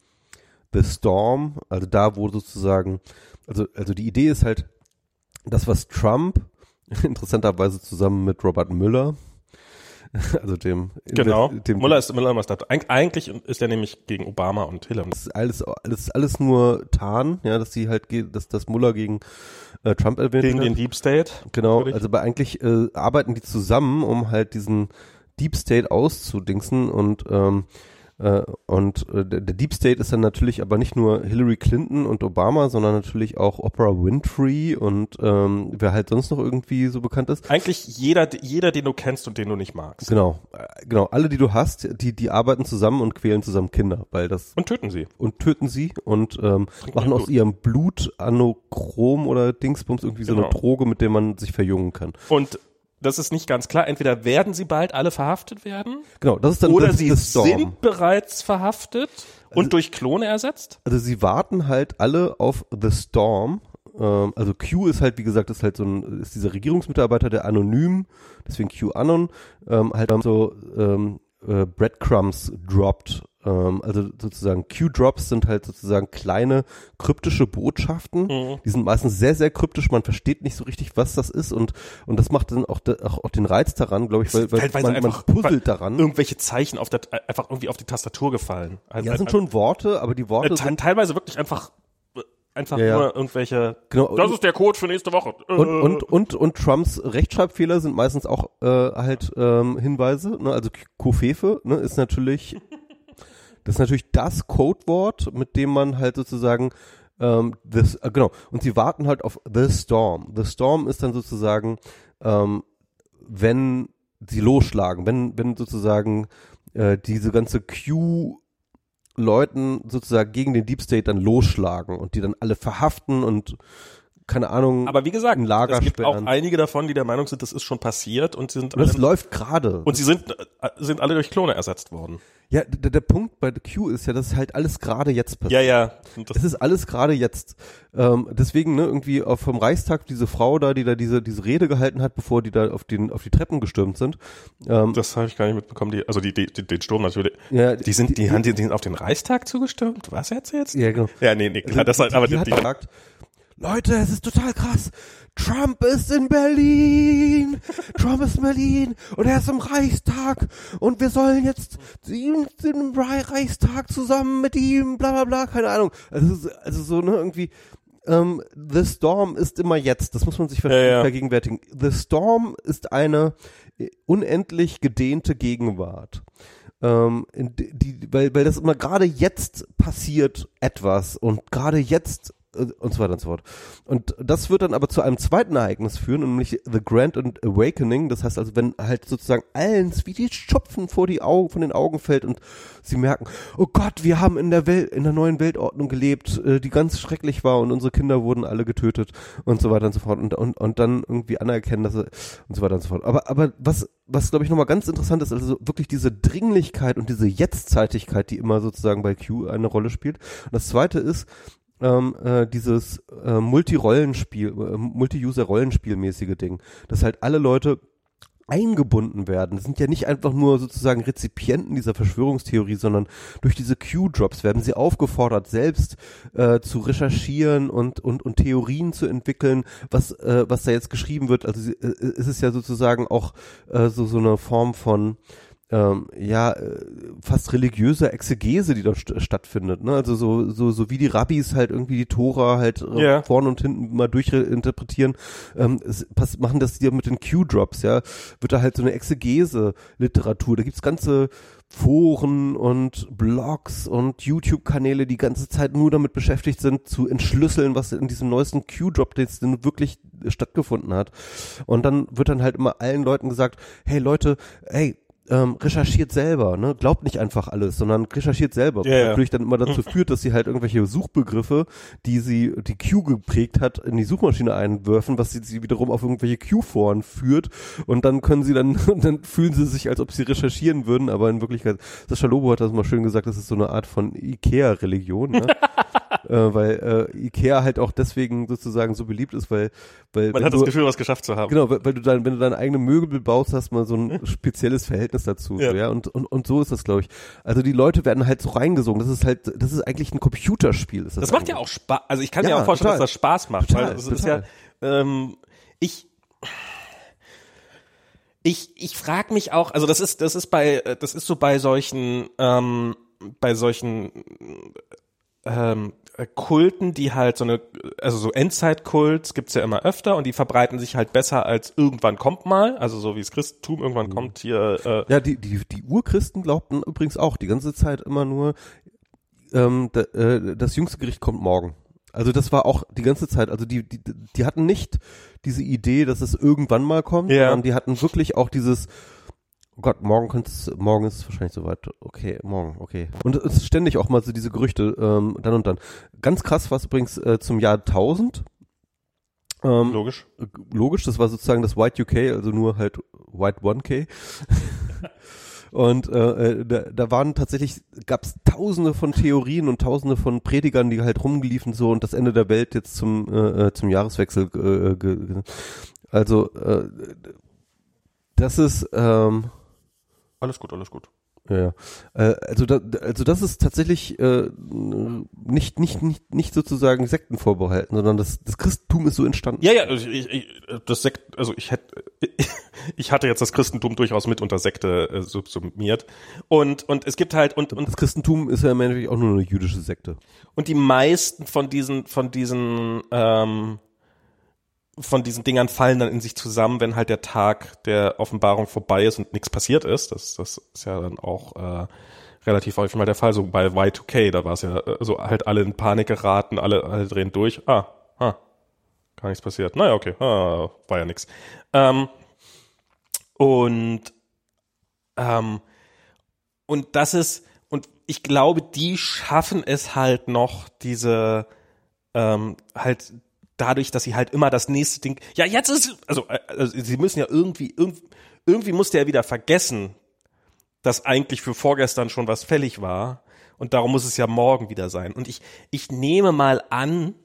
The Storm, also da, wo sozusagen, also, also die Idee ist halt, das, was Trump <laughs> interessanterweise zusammen mit Robert Müller, <laughs> also dem, genau. dem Müller ist Müller ist da. Eig eigentlich ist er nämlich gegen Obama und Hillary. das ist alles, alles, alles nur Tarn, ja, dass sie halt, dass, dass Muller gegen äh, Trump erwähnt Gegen wird. den Deep State. Genau, also bei eigentlich äh, arbeiten die zusammen, um halt diesen Deep State auszudingsen und ähm, äh, und äh, der Deep State ist dann natürlich aber nicht nur Hillary Clinton und Obama, sondern natürlich auch Oprah Winfrey und ähm, wer halt sonst noch irgendwie so bekannt ist. Eigentlich jeder, jeder, den du kennst und den du nicht magst. Genau, äh, genau. Alle, die du hast, die die arbeiten zusammen und quälen zusammen Kinder, weil das Und töten sie. und töten sie und ähm, machen aus ihrem Blut Anochrom oder Dingsbums irgendwie so Genau. eine Droge, mit der man sich verjüngen kann. Und das ist nicht ganz klar. Entweder werden sie bald alle verhaftet werden Genau, das ist dann oder das, sie das sind bereits verhaftet und durch Klone ersetzt. Also sie warten halt alle auf The Storm. Ähm, also Q ist halt, wie gesagt, ist halt so ein, ist dieser Regierungsmitarbeiter, der anonym, deswegen QAnon, ähm, halt so ähm, äh, Breadcrumbs droppt ähm, also sozusagen Q-Drops sind halt sozusagen kleine kryptische Botschaften. Mhm. Die sind meistens sehr, sehr kryptisch. Man versteht nicht so richtig, was das ist und, und das macht dann auch, de, auch, auch den Reiz daran, glaube ich, weil, weil man, man einfach- puzzelt daran. Irgendwelche Zeichen auf der, einfach irgendwie auf die Tastatur gefallen. Also, Ja, das sind schon Worte, aber die Worte äh, te sind teilweise wirklich einfach, äh, einfach Ja, ja. nur irgendwelche, Genau. das ist der Code für nächste Woche. Äh, Und, und, und, und Trumps Rechtschreibfehler sind meistens auch äh, halt ähm, Hinweise. Ne? Also Kofefe ne, ist natürlich <laughs> das ist natürlich das Codewort, mit dem man halt sozusagen ähm, this, äh, genau. Und sie warten halt auf The Storm. The Storm ist dann sozusagen, ähm, wenn sie losschlagen, wenn, wenn sozusagen äh, diese ganze Q Leuten sozusagen gegen den Deep State dann losschlagen und die dann alle verhaften und keine Ahnung. aber wie gesagt, ein Lager es gibt auch sperren. einige davon, die der Meinung sind, das ist schon passiert und sie sind Und das alle, läuft gerade. und sie sind, äh, sind alle durch Klone ersetzt worden. Ja, der, der Punkt bei The Q ist ja, dass halt alles gerade jetzt passiert. Ja, ja. Das, Es ist alles gerade jetzt. Ähm, deswegen, ne, irgendwie vom Reichstag diese Frau da, die da diese, diese Rede gehalten hat, bevor die da auf den, auf die Treppen gestürmt sind. Ähm, das habe ich gar nicht mitbekommen. Die, also die, die, die, den Sturm natürlich. ja, Die sind, die, haben die, die sind auf den Reichstag zugestürmt? Was jetzt jetzt? ja, genau. Ja, nee, nee, klar, das halt, aber die, die, hat die, gesagt, Leute, es ist total krass. Trump ist in Berlin. Trump ist in Berlin und er ist im Reichstag und wir sollen jetzt im Re- Reichstag zusammen mit ihm, bla bla bla, keine Ahnung. Also, es ist- also so, ne, irgendwie, ähm, The Storm ist immer jetzt, das muss man sich ver Ja, ja. vergegenwärtigen. The Storm ist eine äh, unendlich gedehnte Gegenwart. Ähm, die, weil, weil das immer gerade jetzt passiert etwas und gerade jetzt und so weiter und so fort. Und das wird dann aber zu einem zweiten Ereignis führen, nämlich The Grand and Awakening. Das heißt also, wenn halt sozusagen allen wie die Schopfen vor die Augen, von den Augen fällt und sie merken, oh Gott, wir haben in der Welt, in der neuen Weltordnung gelebt, äh, die ganz schrecklich war und unsere Kinder wurden alle getötet und so weiter und so fort und, und, und dann irgendwie anerkennen, dass sie und so weiter und so fort. Aber, aber was, was glaube ich nochmal ganz interessant ist, also wirklich diese Dringlichkeit und diese Jetztzeitigkeit, die immer sozusagen bei Q eine Rolle spielt. Und das zweite ist, ähm, äh, dieses äh, Multi-Rollenspiel, äh, Multi-User-Rollenspielmäßige Ding, dass halt alle Leute eingebunden werden. Das sind ja nicht einfach nur sozusagen Rezipienten dieser Verschwörungstheorie, sondern durch diese Q-Drops werden sie aufgefordert, selbst äh, zu recherchieren und, und, und Theorien zu entwickeln, was, äh, was da jetzt geschrieben wird. Also äh, es ist ja sozusagen auch äh, so, so eine Form von ähm, ja, äh, fast religiöser Exegese, die dort st stattfindet. Ne? Also so, so, so wie die Rabbis halt irgendwie die Tora halt äh, Ja. vorne und hinten mal durchinterpretieren, ähm, es, pass, machen das die mit den Q-Drops, ja, wird da halt so eine Exegese-Literatur. Da gibt's ganze Foren und Blogs und YouTube-Kanäle, die ganze Zeit nur damit beschäftigt sind, zu entschlüsseln, was in diesem neuesten Q-Drop jetzt denn wirklich stattgefunden hat. Und dann wird dann halt immer allen Leuten gesagt, hey Leute, hey, ähm, recherchiert selber, ne? Glaubt nicht einfach alles, sondern recherchiert selber. Ja, ja. Natürlich dann immer dazu <laughs> führt, dass sie halt irgendwelche Suchbegriffe, die sie, die Q geprägt hat, in die Suchmaschine einwerfen, was sie, sie wiederum auf irgendwelche Q-Foren führt. Und dann können sie dann, <laughs> dann fühlen sie sich, als ob sie recherchieren würden, aber in Wirklichkeit, Sascha Lobo hat das mal schön gesagt, das ist so eine Art von Ikea-Religion, ne? <laughs> äh, weil äh, Ikea halt auch deswegen sozusagen so beliebt ist, weil, weil man hat du, das Gefühl, was geschafft zu haben. Genau, weil, weil du dann, wenn du deine eigene Möbel baust, hast du mal so ein spezielles Verhältnis dazu, Ja. so, ja, und, und, und so ist das, glaube ich. Also die Leute werden halt so reingesogen. Das ist halt, das ist eigentlich ein Computerspiel. Ist das Das macht ja auch Spaß. Also ich kann mir Ja, auch vorstellen, total. dass das Spaß macht, Total, weil es ist ja, ähm, ich, ich, ich frage mich auch, also das ist, das ist bei, das ist so bei solchen, ähm, bei solchen ähm, äh, Kulten, die halt so eine, also so Endzeitkults gibt's ja immer öfter und die verbreiten sich halt besser als irgendwann kommt mal, also so wie das Christentum irgendwann kommt hier, äh, Ja, die, die, die Urchristen glaubten übrigens auch die ganze Zeit immer nur, ähm, da, äh, das jüngste Gericht kommt morgen. Also das war auch die ganze Zeit, also die, die, die hatten nicht diese Idee, dass es irgendwann mal kommt, Ja. sondern die hatten wirklich auch dieses, oh Gott, morgen könnte es, morgen ist es wahrscheinlich soweit. Okay, morgen, okay. Und es ist ständig auch mal so diese Gerüchte, ähm, dann und dann. Ganz krass war es übrigens äh, zum Jahr 1000. Ähm, logisch. logisch, das war sozusagen das White UK, also nur halt White 1K. <laughs> Und äh, äh, da, da waren tatsächlich, gab es tausende von Theorien und tausende von Predigern, die halt rumgeliefen so und das Ende der Welt jetzt zum, äh, äh, zum Jahreswechsel. Äh, also äh, das ist, ähm, Alles gut, alles gut. Ja, ja. Äh, also, da, also das ist tatsächlich äh, nicht, nicht, nicht, nicht sozusagen Sekten vorbehalten, sondern das, das Christentum ist so entstanden. Ja, ja, also ich, ich, das Sekt, also ich hätte, <laughs> ich hatte jetzt das Christentum durchaus mit unter Sekte äh, subsumiert und und es gibt halt und und das Christentum ist ja im Endeffekt auch nur eine jüdische Sekte. Und die meisten von diesen von diesen ähm, von diesen Dingern fallen dann in sich zusammen, wenn halt der Tag der Offenbarung vorbei ist und nichts passiert ist. Das, das ist ja dann auch äh, relativ häufig mal der Fall. So bei Y2K, da war es ja äh, so halt alle in Panik geraten, alle, alle drehen durch. Ah, ah, gar nichts passiert. Naja, okay, ah, war ja nix. Ähm, und ähm, und das ist und ich glaube, die schaffen es halt noch diese ähm, halt dadurch, dass sie halt immer das nächste Ding. Ja, jetzt ist also, äh, also sie müssen ja irgendwie irgendwie, irgendwie musste er wieder vergessen, dass eigentlich für vorgestern schon was fällig war und darum muss es ja morgen wieder sein. Und ich ich nehme mal an,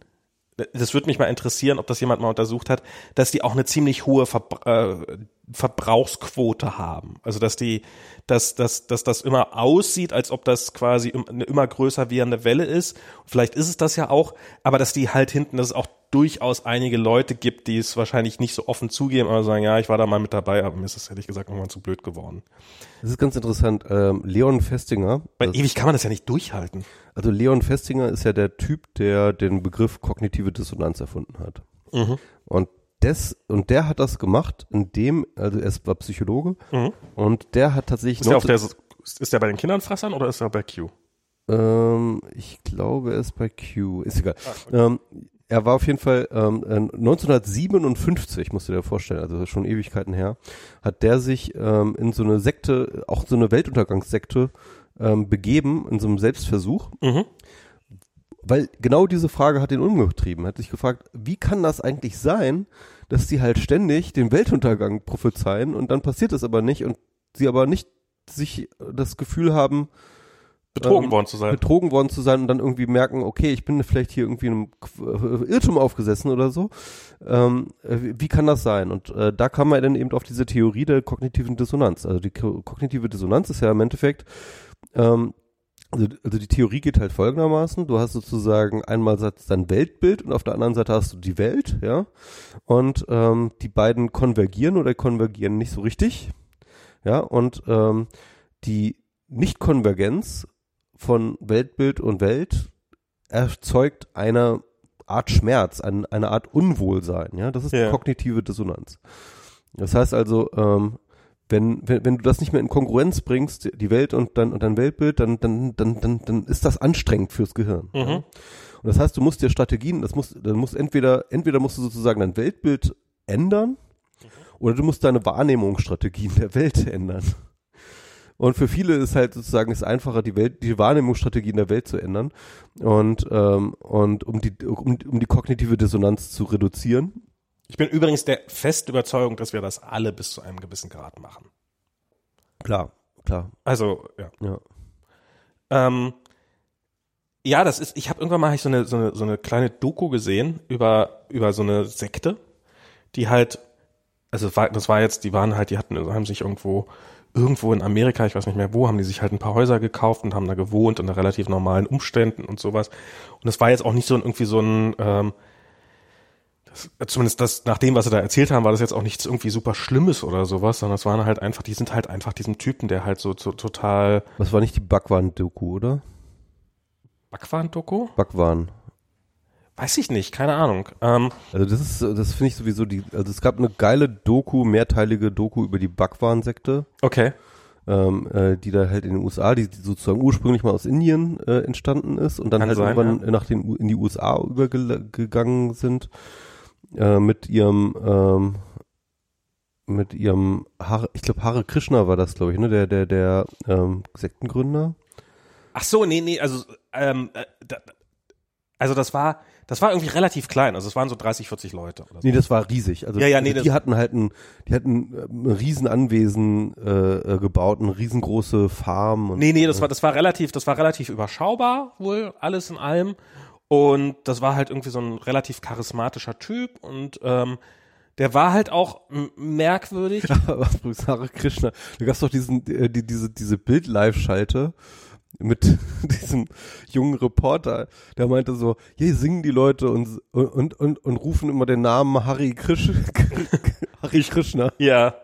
das würde mich mal interessieren, ob das jemand mal untersucht hat, dass die auch eine ziemlich hohe Verbra äh, Verbrauchsquote haben. Also dass die, dass, dass, dass das immer aussieht, als ob das quasi eine immer größer werdende Welle ist. Vielleicht ist es das ja auch, aber dass die halt hinten, dass es auch durchaus einige Leute gibt, die es wahrscheinlich nicht so offen zugeben, aber sagen, ja, ich war da mal mit dabei, aber mir ist das ehrlich gesagt irgendwann zu blöd geworden. Das ist ganz interessant. Ähm, Leon Festinger. Weil ewig kann man das ja nicht durchhalten. Also Leon Festinger ist ja der Typ, der den Begriff kognitive Dissonanz erfunden hat. Mhm. Und des, und der hat das gemacht, indem, also er war Psychologe Mhm. und der hat tatsächlich. Ist der, auf der, ist der bei den Kindernfressern oder ist er bei Q? Ähm, ich glaube, er ist bei Q. Ist egal. ähm, er war auf jeden Fall ähm, 1957, musst du dir vorstellen, also schon Ewigkeiten her, hat der sich ähm, in so eine Sekte, auch so eine Weltuntergangssekte ähm, begeben, in so einem Selbstversuch. Mhm. Weil genau diese Frage hat ihn umgetrieben. Hat sich gefragt, wie kann das eigentlich sein, dass die halt ständig den Weltuntergang prophezeien und dann passiert es aber nicht und sie aber nicht sich das Gefühl haben, Betrogen ähm, worden zu sein. betrogen worden zu sein und dann irgendwie merken, okay, ich bin vielleicht hier irgendwie in einem äh, Irrtum aufgesessen oder so. Ähm, äh, wie kann das sein? Und äh, da kam man dann eben auf diese Theorie der kognitiven Dissonanz. Also die ko kognitive Dissonanz ist ja im Endeffekt, ähm, also, also die Theorie geht halt folgendermaßen, du hast sozusagen einmal dein Weltbild und auf der anderen Seite hast du die Welt, ja, und ähm, die beiden konvergieren oder konvergieren nicht so richtig, ja, und ähm, die Nichtkonvergenz von Weltbild und Welt erzeugt eine Art Schmerz, ein, eine Art Unwohlsein, ja, das ist Ja. kognitive Dissonanz. Das heißt also, ähm, wenn, wenn, wenn du das nicht mehr in Kongruenz bringst, die Welt und dein, und dein Weltbild, dann, dann, dann, dann, dann ist das anstrengend fürs Gehirn. Ja? Mhm. Und das heißt, du musst dir Strategien, das muss, dann musst entweder, entweder musst du sozusagen dein Weltbild ändern, oder du musst deine Wahrnehmungsstrategien der Welt ändern. Und für viele ist halt sozusagen es einfacher, die Welt, die Wahrnehmungsstrategien der Welt zu ändern und ähm, und um die um, um die kognitive Dissonanz zu reduzieren. Ich bin übrigens der festen Überzeugung, dass wir das alle bis zu einem gewissen Grad machen. Klar, klar, Also, ja. ja. Ähm, ja, das ist, ich habe irgendwann mal hab so eine, so eine so eine kleine Doku gesehen über über so eine Sekte, die halt also das war jetzt, die waren halt, die hatten haben sich irgendwo irgendwo in Amerika, ich weiß nicht mehr wo, haben die sich halt ein paar Häuser gekauft und haben da gewohnt unter relativ normalen Umständen und sowas. Und das war jetzt auch nicht so ein, irgendwie so ein ähm, das, zumindest das, nach dem, was sie da erzählt haben, war das jetzt auch nichts irgendwie super Schlimmes oder sowas, sondern es waren halt einfach, die sind halt einfach diesem Typen, der halt so, so total Das war nicht die Bhagwan-Doku, oder? Backwaren-Doku? Bhagwan. Weiß ich nicht, keine Ahnung. Ähm, Also das ist, das finde ich sowieso die, also es gab eine geile Doku, mehrteilige Doku über die Bhagwan-Sekte, okay. ähm, äh, die da halt in den USA, die, die sozusagen ursprünglich mal aus Indien äh, entstanden ist und dann Kann halt sein, irgendwann nach den U in die USA übergegangen sind äh, mit ihrem ähm, mit ihrem Hare, ich glaube Hare Krishna war das, glaube ich, ne, der der der ähm, Sektengründer. Ach so, nee, nee, also, ähm, äh, da, also das war, das war irgendwie relativ klein, also es waren so 30, 40 Leute oder so. Nee, das war riesig. Also, Ja, ja, nee, die hatten halt ein, die hatten äh, ein riesen Anwesen äh, äh, gebaut, eine riesengroße Farm. Und, Nee, nee, das war, das war relativ, das war relativ überschaubar, wohl, alles in allem. Und das war halt irgendwie so ein relativ charismatischer Typ und ähm, der war halt auch merkwürdig. <laughs> Aber Hare Krishna, da gab's doch diesen, äh, die, diese, diese Bild-Live-Schalte mit <laughs> diesem jungen Reporter, der meinte so, hier singen die Leute und, und, und, und rufen immer den Namen Hari Krish, <laughs> Hari Krishna. Ja.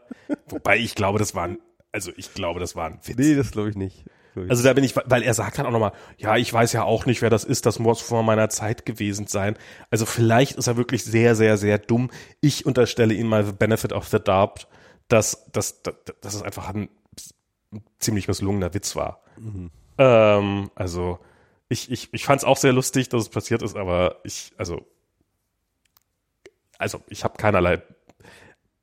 Wobei ich glaube, das war ein, also ich glaube, das war ein Witz. Nee, das glaube ich nicht. Also da bin ich, weil er sagt dann auch nochmal, ja, ich weiß ja auch nicht, wer das ist, das muss vor meiner Zeit gewesen sein. Also vielleicht ist er wirklich sehr, sehr, sehr dumm. Ich unterstelle ihm mal the benefit of the doubt, dass, dass, dass, dass es einfach ein ziemlich misslungener Witz war. Ähm, also ich, ich, ich fand es auch sehr lustig, dass es passiert ist, aber ich, also, also ich habe keinerlei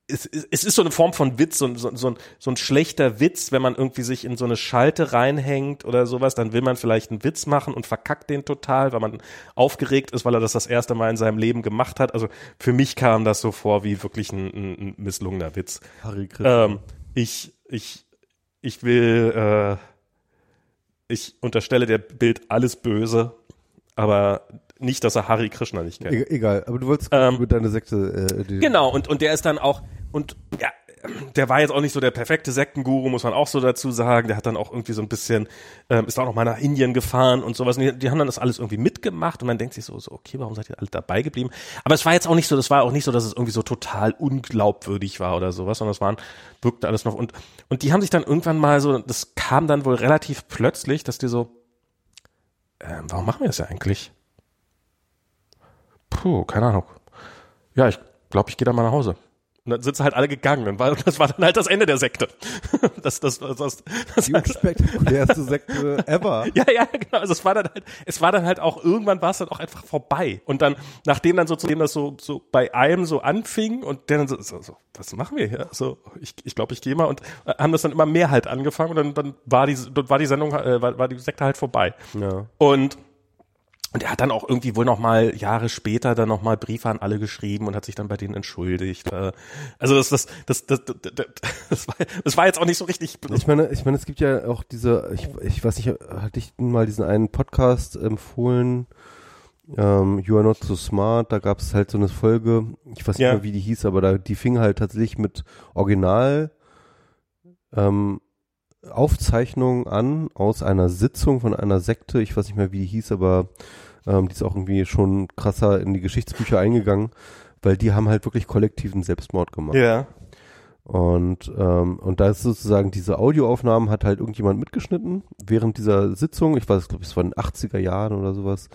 es, es ist so eine Form von Witz, so, so, so, ein, so ein schlechter Witz, wenn man irgendwie sich in so eine Schalte reinhängt oder sowas, dann will man vielleicht einen Witz machen und verkackt den total, weil man aufgeregt ist, weil er das das erste Mal in seinem Leben gemacht hat. Also für mich kam das so vor wie wirklich ein, ein, ein misslungener Witz. Hari Krishna. Ähm, ich, ich, ich will, äh, ich unterstelle der Bild alles Böse, aber nicht, dass er Hari Krishna nicht kennt. E egal, aber du wolltest Ähm, über deine Sekte, äh, Genau, und, und der ist dann auch, und ja, der war jetzt auch nicht so der perfekte Sektenguru, muss man auch so dazu sagen. Der hat dann auch irgendwie so ein bisschen, ähm, ist auch noch mal nach Indien gefahren und sowas. Und die, die haben dann das alles irgendwie mitgemacht und man denkt sich so, so, okay, warum seid ihr alle dabei geblieben? Aber es war jetzt auch nicht so, das war auch nicht so, dass es irgendwie so total unglaubwürdig war oder sowas, sondern es waren, wirkte alles noch. Und, und die haben sich dann irgendwann mal so, das kam dann wohl relativ plötzlich, dass die so, ähm, warum machen wir das ja eigentlich? Puh, keine Ahnung. Ja, ich glaube, ich gehe da mal nach Hause. Und dann sind sie halt alle gegangen. Und war, <laughs> das war dann halt das Ende der Sekte. <laughs> Das, das, das, das, das die unspektakulärste Sekte ever. <laughs> ja, ja, genau. Also es war dann halt, es war dann halt auch, irgendwann war es dann auch einfach vorbei. Und dann, nachdem dann sozusagen das so, so bei einem so anfing und der dann so, so, so was machen wir hier? So, ich, ich glaube, ich gehe mal und äh, haben das dann immer mehr halt angefangen und dann, dann war die, dann war die Sendung, äh, war, war die Sekte halt vorbei. Ja. Und und er hat dann auch irgendwie wohl noch mal Jahre später dann noch mal Briefe an alle geschrieben und hat sich dann bei denen entschuldigt. Äh, Also das das das das, das, das, das, war, das war jetzt auch nicht so richtig. Ich meine, ich meine, es gibt ja auch diese, ich, ich weiß nicht, hatte ich mal diesen einen Podcast empfohlen, ähm, You Are Not So Smart, da gab es halt so eine Folge, ich weiß nicht Ja. mehr, wie die hieß, aber da, die fing halt tatsächlich mit Original ähm, Aufzeichnungen an aus einer Sitzung von einer Sekte, ich weiß nicht mehr, wie die hieß, aber ähm, die ist auch irgendwie schon krasser in die Geschichtsbücher eingegangen, weil die haben halt wirklich kollektiven Selbstmord gemacht. Ja. Und, ähm, und da ist sozusagen diese Audioaufnahmen hat halt irgendjemand mitgeschnitten während dieser Sitzung. Ich weiß, glaube ich, es war in den 80er Jahren oder sowas.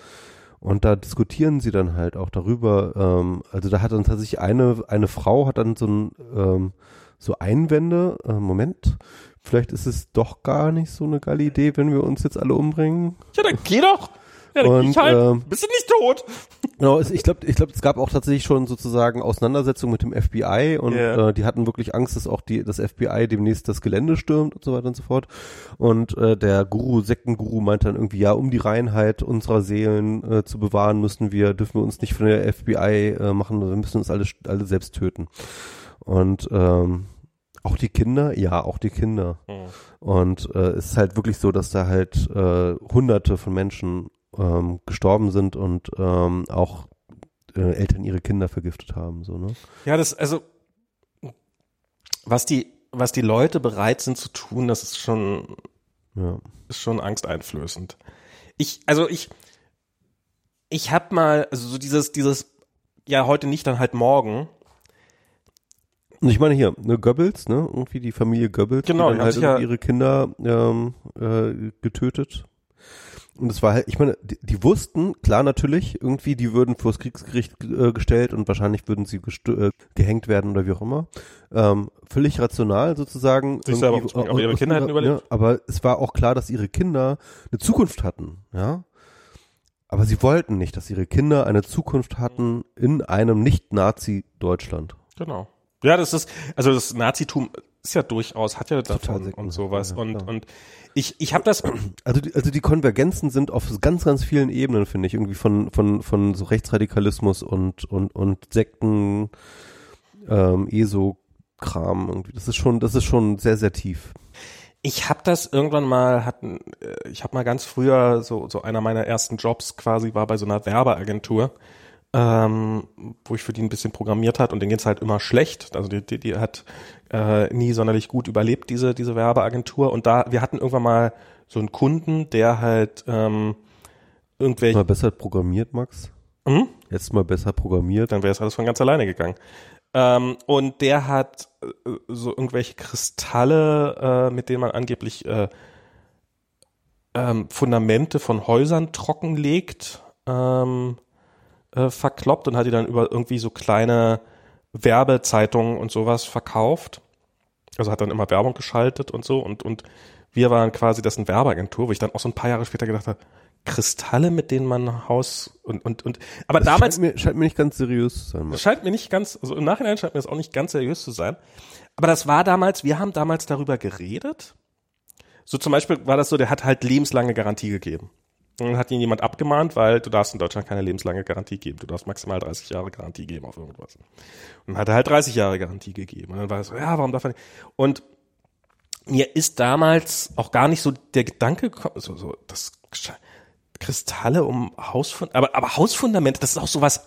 Und da diskutieren sie dann halt auch darüber. Ähm, also da hat dann tatsächlich eine, eine Frau hat dann so ein, ähm, so Einwände. Äh, Moment, vielleicht ist es doch gar nicht so eine geile Idee, wenn wir uns jetzt alle umbringen. Ja, dann geh doch. Und, halt. ähm, Bist du nicht tot? Genau, ich glaube, ich glaub, es gab auch tatsächlich schon sozusagen Auseinandersetzungen mit dem FBI und Ja. äh, die hatten wirklich Angst, dass auch die, das FBI demnächst das Gelände stürmt und so weiter und so fort. Und äh, der Guru, Sektenguru meinte dann irgendwie, ja, um die Reinheit unserer Seelen äh, zu bewahren, müssen wir, dürfen wir uns nicht von der FBI äh, machen, wir müssen uns alle, alle selbst töten. Und ähm, auch die Kinder, ja, auch die Kinder. Und äh, es ist halt wirklich so, dass da halt äh, hunderte von Menschen ähm, gestorben sind und ähm, auch äh, Eltern ihre Kinder vergiftet haben, so, ne? Ja, das, also, was die, was die Leute bereit sind zu tun, das ist schon, Ja. ist schon angsteinflößend. Ich, also ich, ich hab mal, also so dieses, dieses, ja, heute nicht, dann halt morgen. Ich meine hier, ne, Goebbels, ne, irgendwie die Familie Goebbels, Genau, die dann halt ja- ihre Kinder ähm, äh, getötet. Und es war halt, ich meine, die, die wussten, klar natürlich, irgendwie, die würden vors Kriegsgericht äh, gestellt und wahrscheinlich würden sie äh, gehängt werden oder wie auch immer. Ähm, völlig rational sozusagen. Sich selber Irgendwie- umzubringen, aber ihre Kinder hätten überlebt. Ja, aber es war auch klar, dass ihre Kinder eine Zukunft hatten, ja. Aber sie wollten nicht, dass ihre Kinder eine Zukunft hatten in einem Nicht-Nazi-Deutschland. Genau. Ja, das ist, also das Nazitum ist ja durchaus, hat ja davon und sowas. ja, und, klar. und ich, ich habe das, <clears throat> Also die, also die Konvergenzen sind auf ganz, ganz vielen Ebenen, finde ich, irgendwie von, von, von so Rechtsradikalismus und, und, und Sekten, ähm, ESO-Kram irgendwie. Das ist schon, das ist schon sehr, sehr tief. ich habe das irgendwann mal hatten, äh, ich habe mal ganz früher so so einer meiner ersten Jobs quasi war bei so einer Werbeagentur ähm, wo ich für die ein bisschen programmiert hat und denen geht's halt immer schlecht. Also die, die, die hat äh, nie sonderlich gut überlebt, diese, diese Werbeagentur. Und da, wir hatten irgendwann mal so einen Kunden, der halt ähm, irgendwelche. Mal besser programmiert, Max? Hm? Jetzt mal besser programmiert. Dann wäre es alles von ganz alleine gegangen. Ähm, und der hat äh, so irgendwelche Kristalle, äh, mit denen man angeblich äh, ähm, Fundamente von Häusern trockenlegt, ähm, äh, verkloppt und hat die dann über irgendwie so kleine Werbezeitungen und sowas verkauft. Also hat dann immer Werbung geschaltet und so und, und wir waren quasi dessen Werbeagentur, wo ich dann auch so ein paar Jahre später gedacht habe, Kristalle, mit denen man Haus und und und aber Das damals scheint mir, scheint mir nicht ganz seriös zu sein. das Max. scheint mir nicht ganz, also im Nachhinein scheint mir das auch nicht ganz seriös zu sein. Aber das war damals, wir haben damals darüber geredet. So zum Beispiel war das so, der hat halt lebenslange Garantie gegeben. Und dann hat ihn jemand abgemahnt, weil du darfst in Deutschland keine lebenslange Garantie geben. Du darfst maximal 30 Jahre Garantie geben auf irgendwas. Und dann hat er halt 30 Jahre Garantie gegeben. Und dann war es so, ja, warum darf er nicht? Und mir ist damals auch gar nicht so der Gedanke gekommen, so, so, das Kristalle um Hausfund, aber, aber Hausfundamente, das ist auch sowas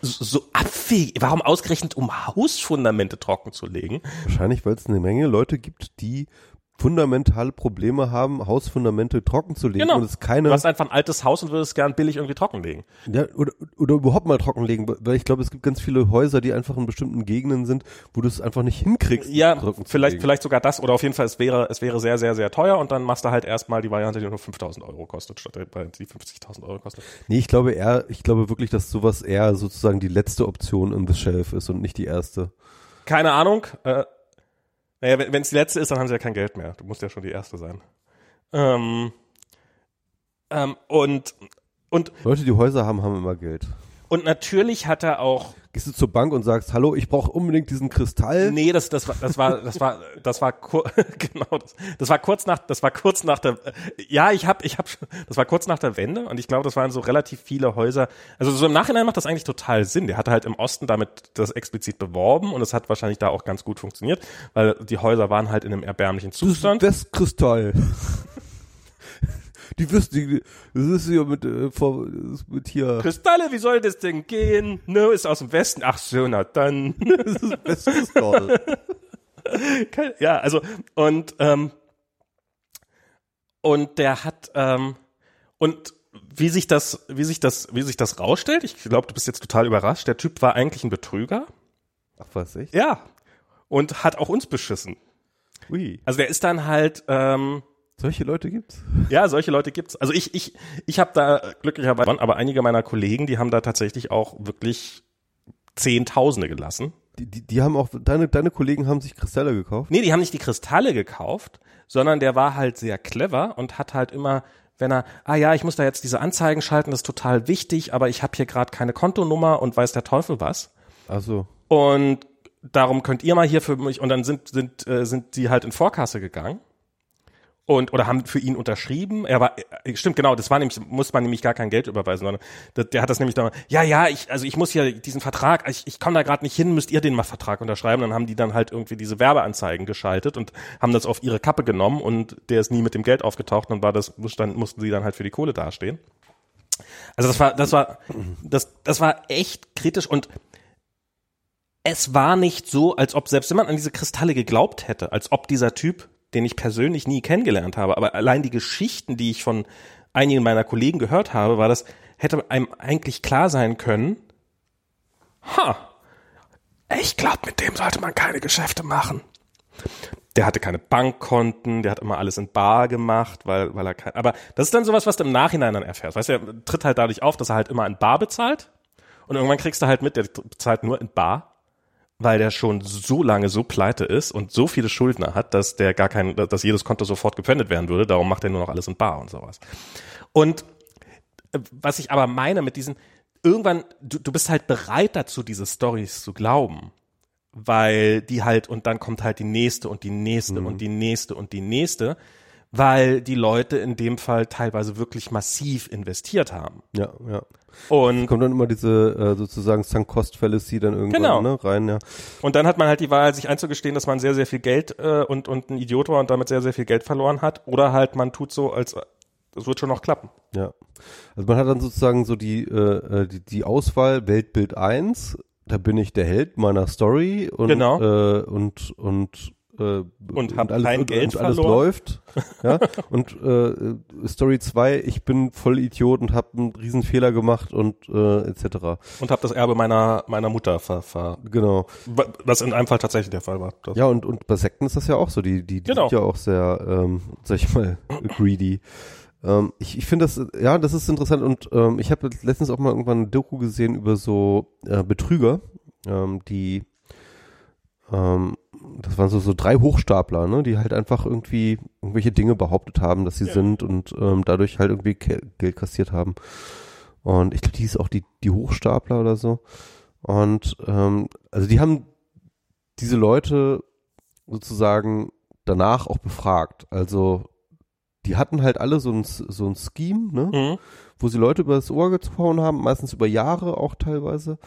so, so abwegig. Warum ausgerechnet um Hausfundamente trocken zu legen? Wahrscheinlich, weil es eine Menge Leute gibt, die fundamentale Probleme haben, Hausfundamente trocken zu legen Genau. und es keine Du hast einfach ein altes Haus und würdest gern billig irgendwie trockenlegen. ja, oder, oder überhaupt mal trockenlegen, weil ich glaube, es gibt ganz viele Häuser, die einfach in bestimmten Gegenden sind, wo du es einfach nicht hinkriegst. Ja, trocken vielleicht, legen. vielleicht sogar das oder auf jeden Fall, es wäre, es wäre sehr, sehr, sehr teuer und dann machst du halt erstmal die Variante, die nur 5000 Euro kostet, statt die 50.000 Euro kostet. Nee, ich glaube eher, ich glaube wirklich, dass sowas eher sozusagen die letzte Option in the shelf ist und nicht die erste. Keine Ahnung. Äh, naja, wenn es die letzte ist, dann haben sie ja kein Geld mehr. Du musst ja schon die erste sein. Ähm, ähm, und, und, Leute, die Häuser haben, haben immer Geld. Und natürlich hat er auch Gehst du zur Bank und sagst, hallo, ich brauche unbedingt diesen Kristall. Nee, das, das war, das war, das war, das war, kur <laughs> genau, das, das war kurz nach, das war kurz nach der, ja, ich hab, ich hab, schon- das war kurz nach der Wende und ich glaube, das waren so relativ viele Häuser. Also so im Nachhinein macht das eigentlich total Sinn. Der hatte halt im Osten damit das explizit beworben und es hat wahrscheinlich da auch ganz gut funktioniert, weil die Häuser waren halt in einem erbärmlichen Zustand. Das Kristall. Die wissen, die, das ist ja mit, äh, vor, mit hier. Kristalle, wie soll das denn gehen? Ne, ist aus dem Westen. Ach so, na dann. <laughs> Das ist. <laughs> Kein- ja, also und ähm, und der hat ähm, und wie sich das wie sich das wie sich das rausstellt, ich glaube, du bist jetzt total überrascht. Der Typ war eigentlich ein Betrüger. Ach, was, echt? Ja. Und hat auch uns beschissen. Ui. Also der ist dann halt ähm, Solche Leute gibt's? ja, solche Leute gibt's. Also ich ich ich habe da glücklicherweise aber einige meiner Kollegen, die haben da tatsächlich auch wirklich Zehntausende gelassen. Die, die, die haben auch, deine, deine Kollegen haben sich Kristalle gekauft? Nee, die haben nicht die Kristalle gekauft, sondern der war halt sehr clever und hat halt immer, wenn er, ah ja, ich muss da jetzt diese Anzeigen schalten, das ist total wichtig, aber ich habe hier gerade keine Kontonummer und weiß der Teufel was. Also, Und darum könnt ihr mal hier für mich, und dann sind, sind, äh, sind die halt in Vorkasse gegangen. Und, oder haben für ihn unterschrieben. Er war, äh, stimmt, genau, das war nämlich, muss man nämlich gar kein Geld überweisen, sondern der, der hat das nämlich da, ja, ja, ich, also ich muss hier diesen Vertrag, ich, ich komme da gerade nicht hin, müsst ihr den mal Vertrag unterschreiben. Dann haben die dann halt irgendwie diese Werbeanzeigen geschaltet und haben das auf ihre Kappe genommen und der ist nie mit dem Geld aufgetaucht und war das, dann mussten sie dann halt für die Kohle dastehen. Also das war, das war, das, das war echt kritisch und es war nicht so, als ob, selbst wenn man an diese Kristalle geglaubt hätte, als ob dieser Typ, den ich persönlich nie kennengelernt habe, aber allein die Geschichten, die ich von einigen meiner Kollegen gehört habe, war das, hätte einem eigentlich klar sein können, ha, ich glaube, mit dem sollte man keine Geschäfte machen. Der hatte keine Bankkonten, der hat immer alles in Bar gemacht, weil, weil er kein, aber das ist dann sowas, was du im Nachhinein dann erfährst. Weißt du, er tritt halt dadurch auf, dass er halt immer in Bar bezahlt und irgendwann kriegst du halt mit, der bezahlt nur in Bar weil der schon so lange so pleite ist und so viele Schuldner hat, dass der gar kein, dass jedes Konto sofort gepfändet werden würde. Darum macht er nur noch alles in Bar und sowas. Und äh, was ich aber meine mit diesen, irgendwann, du, du bist halt bereit dazu, diese Stories zu glauben. Weil die halt, und dann kommt halt die nächste und die nächste und die nächste und die nächste, weil die Leute in dem Fall teilweise wirklich massiv investiert haben. ja, ja. Und Kommt dann immer diese äh, sozusagen Sunk Cost Fallacy dann irgendwann Genau. ne, rein, ja. Und dann hat man halt die Wahl, sich einzugestehen, dass man sehr, sehr viel Geld äh, und, und ein Idiot war und damit sehr, sehr viel Geld verloren hat. Oder halt man tut so, als das wird schon noch klappen. Ja. Also man hat dann sozusagen so die, äh, die, die Auswahl Weltbild 1, da bin ich der Held meiner Story und, Genau. äh, und, und, äh, Und hab alles, kein Geld und alles verloren. läuft. Ja. <laughs> und äh, Story 2, ich bin voll Idiot und habe einen riesen Fehler gemacht und äh, etc. Und habe das Erbe meiner, meiner Mutter ver, ver, Genau. was in einem Fall tatsächlich der Fall war. Das, Ja, und, und bei Sekten ist das ja auch so. Die, die, die Genau. sind ja auch sehr, ähm, sag ich mal, <clears throat> greedy. Ähm, ich ich finde das, ja, das ist interessant und ähm, ich habe letztens auch mal irgendwann eine Doku gesehen über so äh, Betrüger, ähm, die, ähm, das waren so, so drei Hochstapler, ne, die halt einfach irgendwie irgendwelche Dinge behauptet haben, dass sie Ja. sind und ähm, dadurch halt irgendwie Geld kassiert haben. Und ich glaube, die ist auch die, die Hochstapler oder so. Und ähm, also die haben diese Leute sozusagen danach auch befragt. Also die hatten halt alle so ein, so ein Scheme, ne? Mhm. wo sie Leute übers Ohr gehauen haben, meistens über Jahre auch teilweise,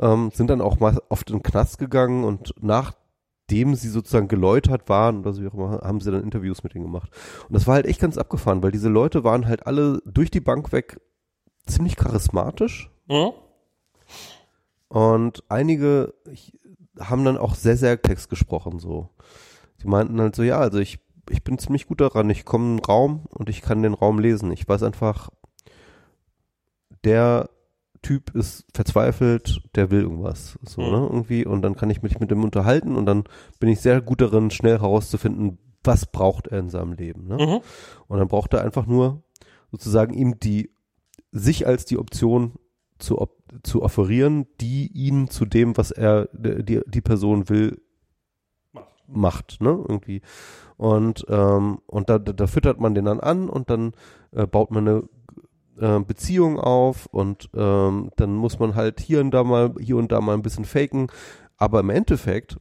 ähm, sind dann auch mal oft in den Knast gegangen und nachdem sie sozusagen geläutert waren oder so wie auch immer, haben sie dann Interviews mit denen gemacht. Und das war halt echt ganz abgefahren, weil diese Leute waren halt alle durch die Bank weg ziemlich charismatisch Mhm. und einige haben dann auch sehr, sehr Text gesprochen, so. Die meinten halt so, ja, also ich, ich bin ziemlich gut daran, ich komme in einen Raum und ich kann den Raum lesen. Ich weiß einfach, der Typ ist verzweifelt, der will irgendwas, so, Mhm. ne, irgendwie, und dann kann ich mich mit dem unterhalten und dann bin ich sehr gut darin, schnell herauszufinden, was braucht er in seinem Leben, ne? Mhm. Und dann braucht er einfach nur sozusagen ihm die, sich als die Option zu, op zu offerieren, die ihn zu dem, was er, die, die Person will, Macht. ne, irgendwie. Und, ähm, und da, da, da füttert man den dann an und dann äh, baut man eine äh, Beziehung auf und ähm, dann muss man halt hier und da mal, hier und da mal ein bisschen faken. Aber im Endeffekt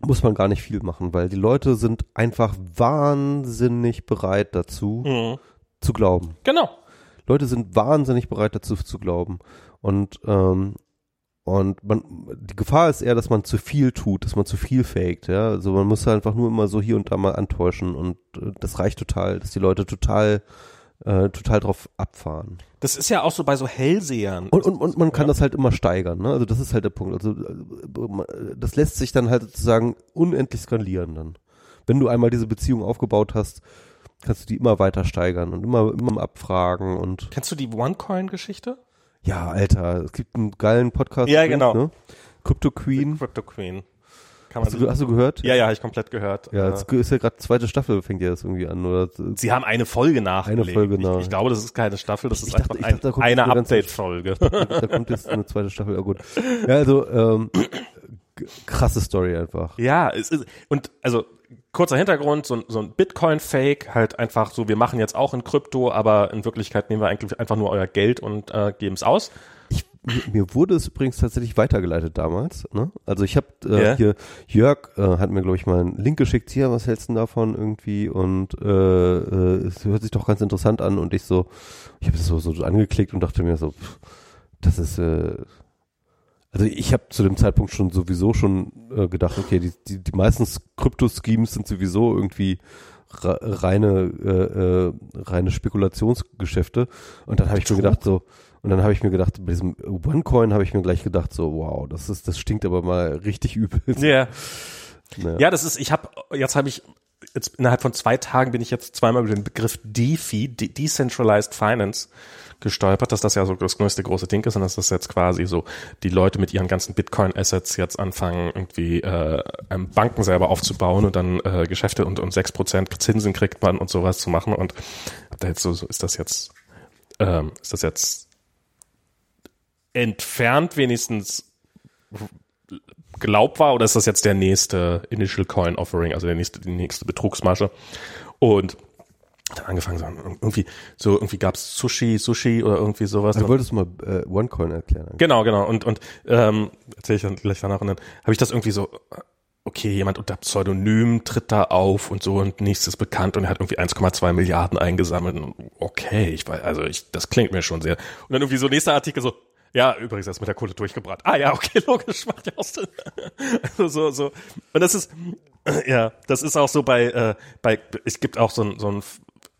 muss man gar nicht viel machen, weil die Leute sind einfach wahnsinnig bereit dazu, Mhm. zu glauben. Genau. Leute sind wahnsinnig bereit dazu zu glauben. Und, ähm, und man, die Gefahr ist eher, dass man zu viel tut, dass man zu viel faked, ja. Also man muss einfach nur immer so hier und da mal antäuschen und äh, das reicht total, dass die Leute total, äh, total drauf abfahren. Das ist ja auch so bei so Hellsehern. Und, und, und man kann Ja. das halt immer steigern, ne? Also das ist halt der Punkt. Also äh, das lässt sich dann halt sozusagen unendlich skalieren dann. Wenn du einmal diese Beziehung aufgebaut hast, kannst du die immer weiter steigern und immer, immer abfragen und Kennst du die OneCoin-Geschichte? ja, Alter, es gibt einen geilen Podcast. Ja, genau. Ne? Crypto Queen. Crypto Queen. Kann man Hast du, hast du gehört? ja, ja, habe ich komplett gehört. Ja, Äh, jetzt ist ja gerade zweite Staffel, fängt ja das irgendwie an, oder? Sie haben eine Folge nachgelegt. Folge nach. Ich, ich glaube, das ist keine Staffel, das ist Ich dachte- einfach ein, dachte, eine eine Update-Folge. da kommt jetzt eine zweite Staffel, ja gut. Ja, also, ähm, krasse Story einfach. ja, es ist, und also kurzer Hintergrund, so, ein- so ein Bitcoin-Fake, halt einfach so, wir machen jetzt auch in Krypto, aber in Wirklichkeit nehmen wir eigentlich einfach nur euer Geld und äh, geben es aus. Ich, mir, wurde es übrigens tatsächlich weitergeleitet damals. Ne? Also ich habe äh, Ja. hier, Jörg äh, hat mir, glaube ich, mal einen Link geschickt, hier, was hältst du denn davon irgendwie? Und äh, äh, es hört sich doch ganz interessant an. Und ich so, ich habe es so, so angeklickt und dachte mir so, pff, das ist, äh, also ich habe zu dem Zeitpunkt schon sowieso schon äh, gedacht, okay, die, die, die meisten Krypto-Schemes sind sowieso irgendwie re- reine, reine Spekulationsgeschäfte. Und dann habe ich mir gedacht so, und dann habe ich mir gedacht, bei diesem OneCoin habe ich mir gleich gedacht so, wow, das ist, das stinkt aber mal richtig übel. <laughs> Ja. Naja. Ja, das ist, ich habe, jetzt habe ich, jetzt innerhalb von zwei Tagen bin ich jetzt zweimal über den Begriff DeFi, De Decentralized Finance, gestolpert, dass das ja so das größte große Ding ist und dass das jetzt quasi so die Leute mit ihren ganzen Bitcoin-Assets jetzt anfangen, irgendwie äh, Banken selber aufzubauen und dann äh, Geschäfte und, und 6% Zinsen kriegt man und sowas zu machen. Und hab da jetzt so, so ist das jetzt, ähm, ist das jetzt entfernt wenigstens glaubbar oder ist das jetzt der nächste Initial Coin Offering, also der nächste, die nächste Betrugsmasche? Und dann angefangen, so, irgendwie, so irgendwie gab's Sushi, Sushi oder irgendwie sowas. Du wolltest mal äh, OneCoin erklären. Genau, genau. Und, und ähm, erzähle ich dann gleich danach. Und dann habe ich das irgendwie so, okay, jemand unter Pseudonym tritt da auf und so und nichts ist bekannt und er hat irgendwie 1,2 Milliarden eingesammelt. Und okay, ich weiß, also ich, das klingt mir schon sehr. Und dann irgendwie so nächster Artikel so, ja, übrigens, das mit der Kohle durchgebrannt. Ah ja, okay, <laughs> logisch, macht ja auch Sinn. Also so, so. Und das ist, <clears throat> ja, das ist auch so bei, äh, bei, es gibt auch so ein, so ein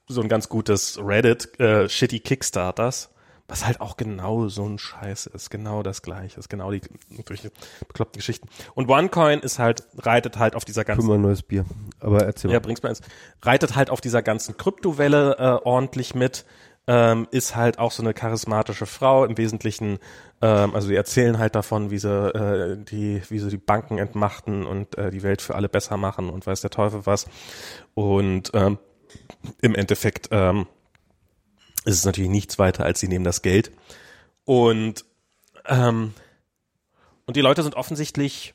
so ein ganz gutes Reddit, äh, Shitty Kickstarters, was halt auch genau so ein Scheiß ist, genau das gleiche, ist genau die durch bekloppte Geschichten. Und OneCoin ist halt, reitet halt auf dieser ganzen. Mal ein neues Bier. Aber erzähl mal. Ja, bring's mal ins. Reitet halt auf dieser ganzen Kryptowelle äh, ordentlich mit. Ähm, ist halt auch so eine charismatische Frau im Wesentlichen. Ähm, also die erzählen halt davon, wie sie äh, die, wie sie die Banken entmachten und äh, die Welt für alle besser machen und weiß der Teufel was. Und ähm, im Endeffekt ähm, ist es natürlich nichts weiter, als sie nehmen das Geld. Und ähm, und die Leute sind offensichtlich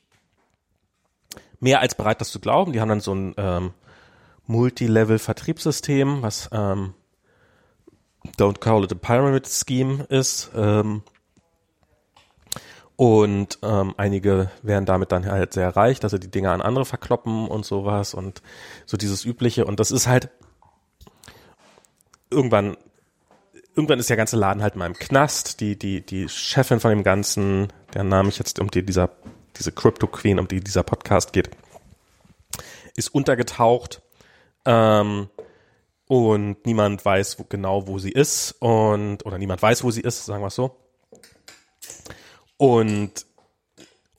mehr als bereit, das zu glauben. Die haben dann so ein ähm, Multilevel-Vertriebssystem, was ähm, Don't Call It a Pyramid Scheme ist. Ähm, und ähm, einige werden damit dann halt sehr reich, dass sie die Dinger an andere verkloppen und sowas und so dieses Übliche. Und das ist halt irgendwann, irgendwann ist der ganze Laden halt mal im Knast. Die, die, die Chefin von dem Ganzen, der Name ich jetzt, um die dieser, diese Crypto Queen, um die dieser Podcast geht, ist untergetaucht. Ähm, und niemand weiß wo, genau, wo sie ist und oder niemand weiß, wo sie ist, sagen wir es so. Und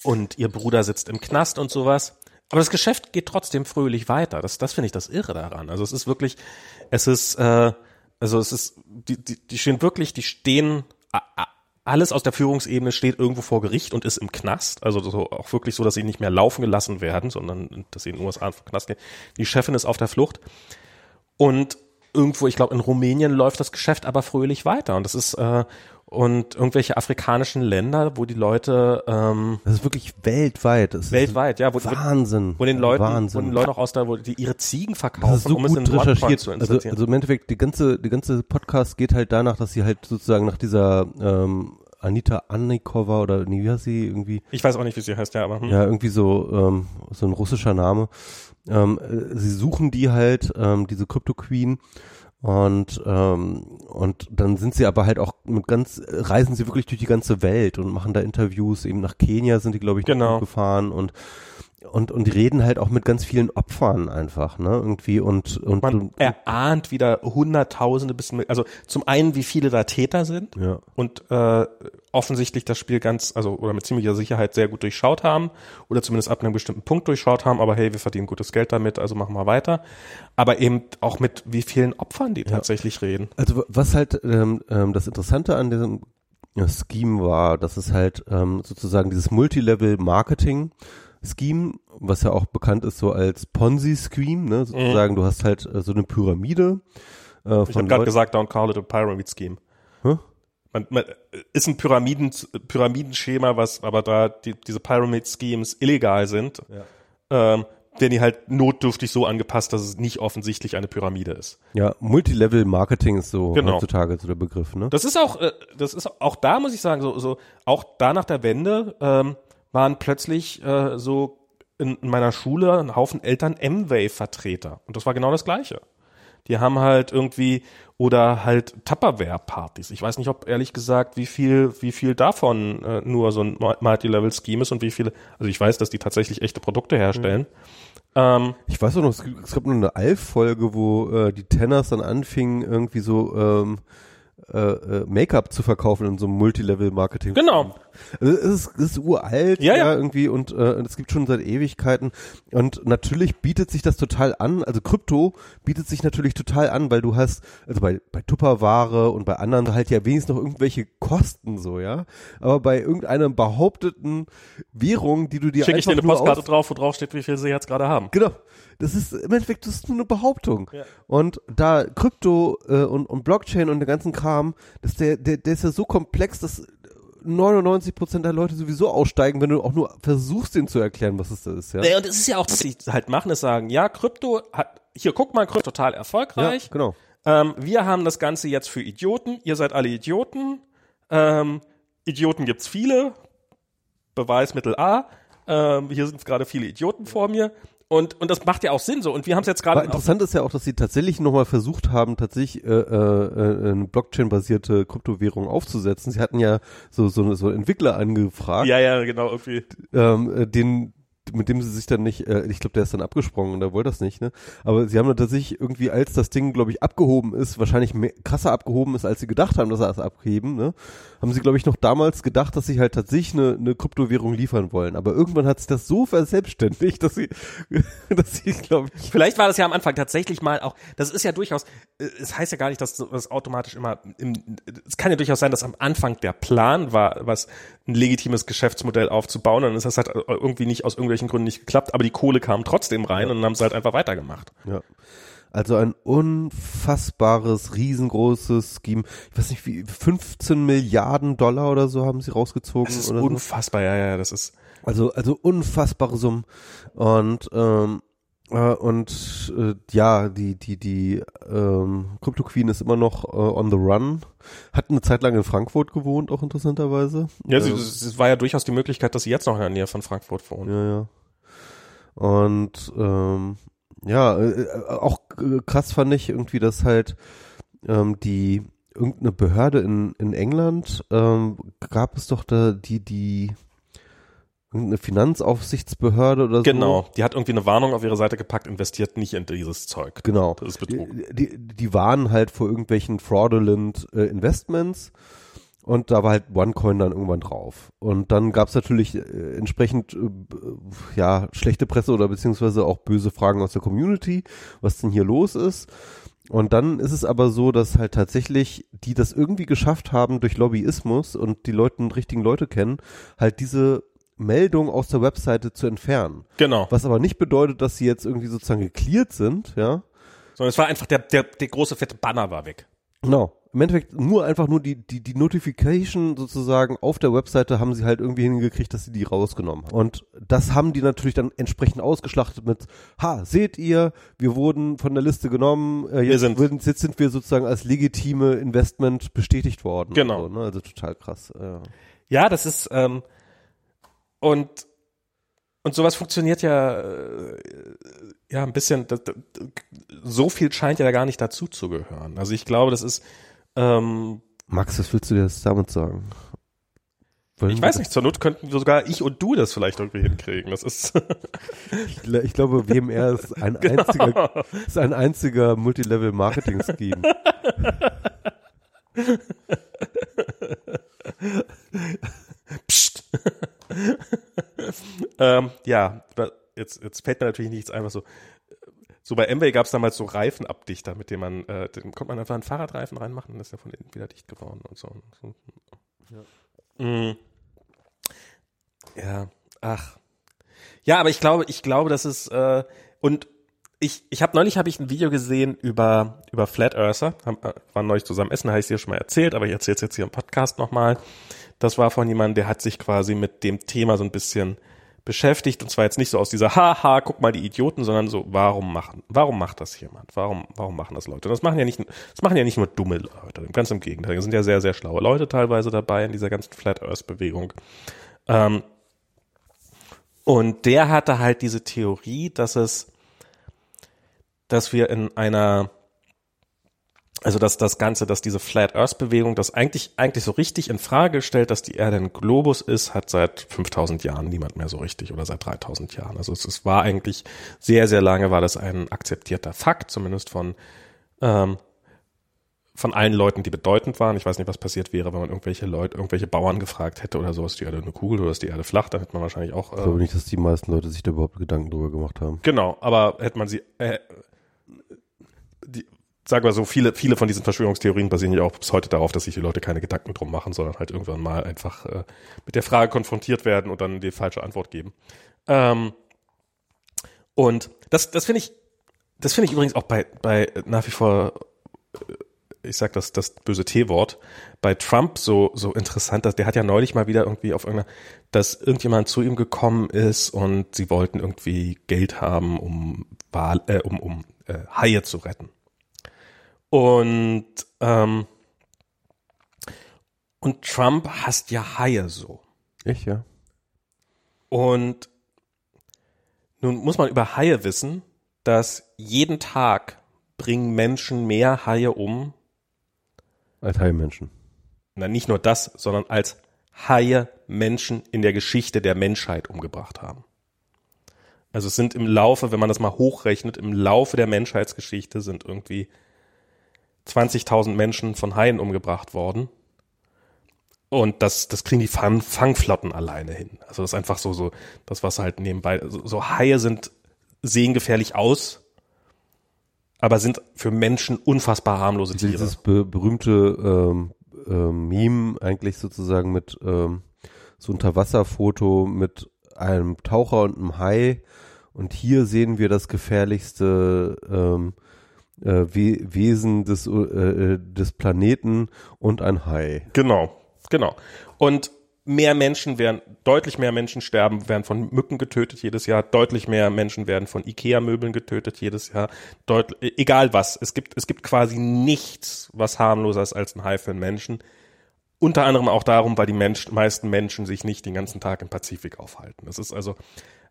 und ihr Bruder sitzt im Knast und sowas. Aber das Geschäft geht trotzdem fröhlich weiter. Das, das finde ich das Irre daran. Also es ist wirklich, es ist, äh, also es ist, die, die, die stehen wirklich, die stehen, alles aus der Führungsebene steht irgendwo vor Gericht und ist im Knast. Also so, auch wirklich so, dass sie nicht mehr laufen gelassen werden, sondern dass sie in den USA im Knast gehen. Die Chefin ist auf der Flucht. Und irgendwo, ich glaube, in Rumänien läuft das Geschäft aber fröhlich weiter. Und das ist, äh, und irgendwelche afrikanischen Länder, wo die Leute ähm, Das ist wirklich weltweit. Das weltweit, ja, wo, Wahnsinn. wo den Leuten, Wahnsinn. wo den Leuten auch aus da, wo die ihre Ziegen verkaufen, so um es in gut recherchiert. zu Also, also im Endeffekt, die ganze, die ganze Podcast geht halt danach, dass sie halt sozusagen nach dieser ähm, Anita Annikova oder nee, wie heißt sie irgendwie? ich weiß auch nicht, wie sie heißt, ja, aber hm. Ja, irgendwie so, ähm, so ein russischer Name. Ähm, äh, sie suchen die halt, ähm, diese Crypto Queen. Und, ähm, und dann sind sie aber halt auch mit ganz, reisen sie wirklich durch die ganze Welt und machen da Interviews. Eben nach Kenia sind die, glaube ich, Genau. gefahren und, und, und die reden halt auch mit ganz vielen Opfern einfach, ne, irgendwie und, und, man und erahnt wieder Hunderttausende bis, also zum einen, wie viele da Täter sind ja. und äh, offensichtlich das Spiel ganz, also oder mit ziemlicher Sicherheit sehr gut durchschaut haben oder zumindest ab einem bestimmten Punkt durchschaut haben, aber hey, wir verdienen gutes Geld damit, also machen wir weiter. Aber eben auch mit wie vielen Opfern die tatsächlich reden. Also wa- was halt ähm, ähm, das Interessante an diesem ja, Scheme war, dass es halt ähm, sozusagen dieses Multilevel-Marketing-Scheme, was ja auch bekannt ist so als Ponzi-Scheme, ne? sozusagen, du hast halt äh, so eine Pyramide äh, Ich habe gerade gesagt, don't call it a pyramid scheme. Man, man, ist ein Pyramiden, Pyramidenschema, was aber da die, diese Pyramid Schemes illegal sind, ähm, werden die halt notdürftig so angepasst, dass es nicht offensichtlich eine Pyramide ist. Ja, Multilevel-Marketing ist so Genau. heutzutage so der Begriff, ne? Das ist auch, äh, das ist auch da muss ich sagen, so, so auch da nach der Wende ähm, waren plötzlich äh, so in, in meiner Schule ein Haufen Eltern M-Wave-Vertreter und das war genau das Gleiche. Die haben halt irgendwie oder halt Tupperware-Partys. Ich weiß nicht, ob ehrlich gesagt, wie viel, wie viel davon äh, nur so ein Multi-Level-Scheme ist und wie viele. Also ich weiß, dass die tatsächlich echte Produkte herstellen. Ähm, Ich weiß auch noch, es, gibt- es gab nur eine Alf-Folge, wo äh, die Tenners dann anfingen, irgendwie so ähm, äh, äh, Make-up zu verkaufen in so einem Multilevel-Marketing. genau. Also es ist, es ist uralt, Ja, ja, ja. irgendwie und äh, es gibt schon seit Ewigkeiten und natürlich bietet sich das total an, also Krypto bietet sich natürlich total an, weil du hast, also bei, bei Tupperware und bei anderen halt ja wenigstens noch irgendwelche Kosten so, ja, aber bei irgendeiner behaupteten Währung, die du dir Schicke ich dir einfach eine Postkarte drauf, wo drauf steht, wie viel sie jetzt gerade haben. Genau. Das ist im Endeffekt das ist nur eine Behauptung. Ja. Und da Krypto äh, und, und Blockchain und der ganzen Kram, das der, der, der ist ja so komplex, dass 99 Prozent der Leute sowieso aussteigen, wenn du auch nur versuchst, denen zu erklären, was es da ist. Ja, Ja, und es ist ja auch, was sie halt machen, ist sagen, ja, Krypto hat, hier guck mal, Krypto total erfolgreich. ja genau. Ähm, wir haben das Ganze jetzt für Idioten. Ihr seid alle Idioten. Ähm, Idioten gibt's viele. Beweismittel A. Ähm, hier sind gerade viele Idioten vor mir. Und, und das macht ja auch Sinn so. Und wir haben es jetzt gerade. interessant ist ja auch, dass sie tatsächlich nochmal versucht haben, tatsächlich äh, äh, äh, eine Blockchain-basierte Kryptowährung aufzusetzen. Sie hatten ja so so, so Entwickler angefragt, Ja, ja, genau, irgendwie. ähm, äh, den mit dem sie sich dann nicht, äh, ich glaube, der ist dann abgesprungen und der wollte das nicht, ne? Aber sie haben dann tatsächlich irgendwie, als das Ding, glaube ich, abgehoben ist, wahrscheinlich mehr, krasser abgehoben ist, als sie gedacht haben, dass sie das abheben, ne? Haben sie, glaube ich, noch damals gedacht, dass sie halt tatsächlich eine, eine Kryptowährung liefern wollen. Aber irgendwann hat sich das so verselbstständigt, dass sie, <laughs> dass sie, glaube ich. Vielleicht war das ja am Anfang tatsächlich mal auch, das ist ja durchaus, äh, es heißt ja gar nicht, dass das automatisch immer, im, es kann ja durchaus sein, dass am Anfang der Plan war, was ein legitimes Geschäftsmodell aufzubauen, dann ist das halt irgendwie nicht aus irgendwelchen Gründen nicht geklappt, aber die Kohle kam trotzdem rein ja. und dann haben sie halt einfach weitergemacht. Ja. Also ein unfassbares, riesengroßes Scheme. Ich weiß nicht, wie 15 Milliarden Dollar oder so haben sie rausgezogen. Das ist unfassbar, so. ja, ja, das ist. Also, also unfassbare Summen. Und ähm, äh, und äh, ja, die, die, die ähm, Crypto Queen ist immer noch äh, on the run. Hat eine Zeit lang in Frankfurt gewohnt, auch interessanterweise. Ja, es war ja durchaus die Möglichkeit, dass sie jetzt noch in der Nähe von Frankfurt wohnt. Ja, ja. Und ähm, ja, äh, äh auch krass fand ich irgendwie, dass halt ähm, die irgendeine Behörde in, in England ähm, gab es doch da die, die irgendeine Finanzaufsichtsbehörde oder so. Genau, die hat irgendwie eine Warnung auf ihre Seite gepackt, investiert nicht in dieses Zeug. Genau. Das ist Betrug. Die, die, die warnen halt vor irgendwelchen fraudulent äh, Investments und da war halt OneCoin dann irgendwann drauf. Und dann gab es natürlich äh, entsprechend äh, ja schlechte Presse oder beziehungsweise auch böse Fragen aus der Community, was denn hier los ist. Und dann ist es aber so, dass halt tatsächlich die das irgendwie geschafft haben durch Lobbyismus und die Leute, richtigen Leute kennen, halt diese Meldung aus der Webseite zu entfernen. Genau. Was aber nicht bedeutet, dass sie jetzt irgendwie sozusagen geklärt sind, ja. Sondern es war einfach der, der, der große fette Banner war weg. Genau. Im Endeffekt nur einfach nur die, die, die Notification sozusagen auf der Webseite haben sie halt irgendwie hingekriegt, dass sie die rausgenommen haben. Und das haben die natürlich dann entsprechend ausgeschlachtet mit, ha, seht ihr, wir wurden von der Liste genommen, äh, jetzt, sind. jetzt sind wir sozusagen als legitime Investment bestätigt worden. Genau. So, ne? Also total krass. Ja, ja das ist, ähm, und, und sowas funktioniert ja, äh, ja, ein bisschen, das, das, so viel scheint ja gar nicht dazu zu gehören. Also ich glaube, das ist, ähm, Max, was willst du dir jetzt damit sagen? Wollen ich weiß nicht, zur Not könnten sogar ich und du das vielleicht irgendwie hinkriegen. Das ist. <laughs> ich, ich, glaube, WMR ist ein <laughs> genau. einziger, ist ein einziger Multilevel-Marketing-Scheme. <laughs> Psst. <laughs> ähm, ja, jetzt, jetzt fällt mir natürlich nichts einfach so. So bei MW gab es damals so Reifenabdichter, mit dem man, äh, dem konnte man einfach einen Fahrradreifen reinmachen und ist ja von innen wieder dicht geworden und so. Ja. Mm. ja, ach. Ja, aber ich glaube, ich glaube, dass es äh, und ich, ich habe neulich habe ich ein Video gesehen über über Flat Earther, haben, äh, waren neulich zusammen essen, habe ich dir schon mal erzählt, aber ich erzähle es jetzt hier im Podcast nochmal. Das war von jemandem, der hat sich quasi mit dem Thema so ein bisschen beschäftigt und zwar jetzt nicht so aus dieser Haha, guck mal die Idioten, sondern so warum machen, warum macht das jemand? Warum warum machen das Leute? Das machen ja nicht das machen ja nicht nur dumme Leute, ganz im Gegenteil, da sind ja sehr sehr schlaue Leute teilweise dabei in dieser ganzen Flat Earth Bewegung. Ähm, und der hatte halt diese Theorie, dass es dass wir in einer also dass das Ganze, dass diese Flat Earth Bewegung das eigentlich, eigentlich so richtig in Frage stellt, dass die Erde ein Globus ist, hat seit 5000 Jahren niemand mehr so richtig oder seit 3000 Jahren. Also es, es war eigentlich sehr, sehr lange war das ein akzeptierter Fakt, zumindest von, ähm, von allen Leuten, die bedeutend waren. Ich weiß nicht, was passiert wäre, wenn man irgendwelche Leute, irgendwelche Bauern gefragt hätte oder so, ist die Erde eine Kugel oder ist die Erde flach, dann hätte man wahrscheinlich auch. Äh, ich glaube nicht, dass die meisten Leute sich da überhaupt Gedanken drüber gemacht haben. Genau, aber hätte man sie, äh, die, sagen wir so, viele, viele von diesen Verschwörungstheorien basieren ja auch bis heute darauf, dass sich die Leute keine Gedanken drum machen, sondern halt irgendwann mal einfach äh, mit der Frage konfrontiert werden und dann die falsche Antwort geben. Ähm, und das, das finde ich, das finde ich übrigens auch bei, bei nach wie vor, äh, ich sag das, das böse T-Wort, bei Trump so, so interessant, dass der hat ja neulich mal wieder irgendwie auf irgendeiner, dass irgendjemand zu ihm gekommen ist und sie wollten irgendwie Geld haben, um, Wahl, äh, um, um äh, Haie zu retten. Und, ähm, und Trump hasst ja Haie so. Ich, ja. Und nun muss man über Haie wissen, dass jeden Tag bringen Menschen mehr Haie um. Als Haie-Menschen. Na, nicht nur das, sondern als Haie Menschen in der Geschichte der Menschheit umgebracht haben. Also es sind im Laufe, wenn man das mal hochrechnet, im Laufe der Menschheitsgeschichte sind irgendwie 20.000 Menschen von Haien umgebracht worden. Und das, das kriegen die Fang, Fangflotten alleine hin. Also das ist einfach so, so, das was halt nebenbei, so, so Haie sind, sehen gefährlich aus, aber sind für Menschen unfassbar harmlose Tiere. Dieses be berühmte ähm, ähm, Meme eigentlich sozusagen mit ähm, so Unterwasserfoto mit einem Taucher und einem Hai. Und hier sehen wir das gefährlichste ähm, äh, We Wesen des, äh, des Planeten und ein Hai. Genau, genau. Und mehr Menschen werden, deutlich mehr Menschen sterben, werden von Mücken getötet jedes Jahr, deutlich mehr Menschen werden von Ikea-Möbeln getötet jedes Jahr, Deut egal was. Es gibt, es gibt quasi nichts, was harmloser ist als ein Hai für einen Menschen. Unter anderem auch darum, weil die Mensch, meisten Menschen sich nicht den ganzen Tag im Pazifik aufhalten. Das ist also,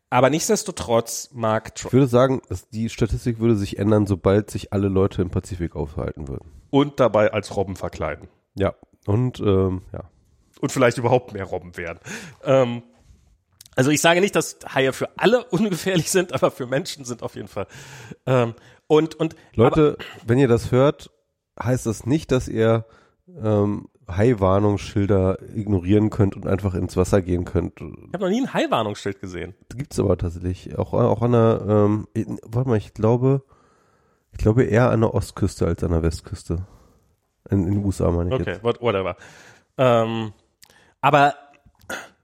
aber nichtsdestotrotz mag Trump. Ich würde sagen, die Statistik würde sich ändern, sobald sich alle Leute im Pazifik aufhalten würden. Und dabei als Robben verkleiden. Ja. Und ähm, ja und vielleicht überhaupt mehr Robben werden. Ähm, also ich sage nicht, dass Haie für alle <laughs> ungefährlich sind, aber für Menschen sind auf jeden Fall. Ähm, und und Leute, wenn ihr das hört, heißt das nicht, dass ihr ähm, Hai-Warnungsschilder ignorieren könnt und einfach ins Wasser gehen könnt. Ich habe noch nie ein Hai-Warnungsschild gesehen. Gibt's aber tatsächlich. Auch, auch an der, ähm, warte mal, ich glaube, ich glaube eher an der Ostküste als an der Westküste. In, in den USA meine ich Okay, jetzt. whatever. Ähm, aber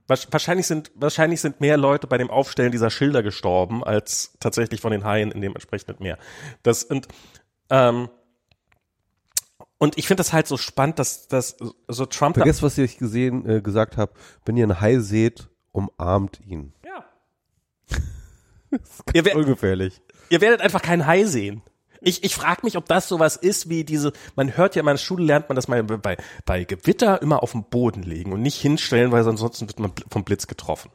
wahrscheinlich sind, wahrscheinlich sind mehr Leute bei dem Aufstellen dieser Schilder gestorben, als tatsächlich von den Haien in dem entsprechend mehr. Das, und, ähm, und ich finde das halt so spannend, dass, dass so Trump. Vergesst, was ich gesehen, äh, gesagt habe. Wenn ihr einen Hai seht, umarmt ihn. Ja. <laughs> das ist ganz ihr ungefährlich. Ihr werdet einfach keinen Hai sehen. Ich, ich frage mich, ob das sowas ist wie diese, man hört ja in meiner Schule lernt man das mal bei, bei Gewitter immer auf den Boden legen und nicht hinstellen, weil ansonsten wird man vom Blitz getroffen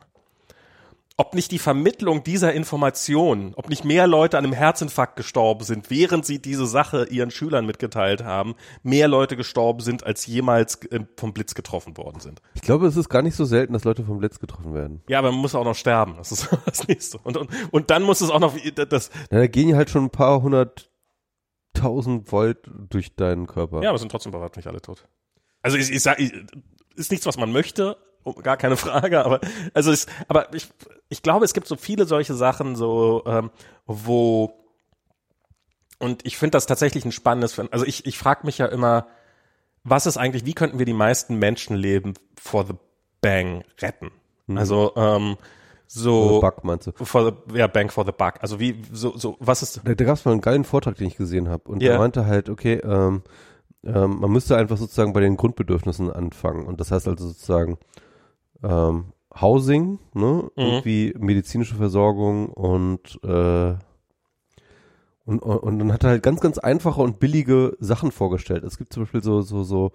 ob nicht die Vermittlung dieser Informationen, ob nicht mehr Leute an einem Herzinfarkt gestorben sind, während sie diese Sache ihren Schülern mitgeteilt haben, mehr Leute gestorben sind, als jemals äh, vom Blitz getroffen worden sind. Ich glaube, es ist gar nicht so selten, dass Leute vom Blitz getroffen werden. Ja, aber man muss auch noch sterben. Das ist <laughs> das nächste. Und, und, und dann muss es auch noch das. Ja, da gehen halt schon ein paar hunderttausend Volt durch deinen Körper. Ja, aber sind trotzdem nicht alle tot. Also ich, ich sag, ich, ist nichts, was man möchte, gar keine Frage, aber also ist, aber ich, ich glaube, es gibt so viele solche Sachen, so ähm, wo und ich finde das tatsächlich ein spannendes, also ich, ich frage mich ja immer, was ist eigentlich, wie könnten wir die meisten Menschenleben for the bang retten? Mhm. Also ähm, so for the Bug meinst du? For the, ja, Bang for the Bug. Also wie so so was ist? Da, da gab es mal einen geilen Vortrag, den ich gesehen habe und yeah. der meinte halt, okay, ähm, ähm, man müsste einfach sozusagen bei den Grundbedürfnissen anfangen und das heißt also sozusagen ähm, Housing, ne? Mhm. irgendwie medizinische Versorgung und äh, und, und dann hat er halt ganz, ganz einfache und billige Sachen vorgestellt. Es gibt zum Beispiel so, so, so,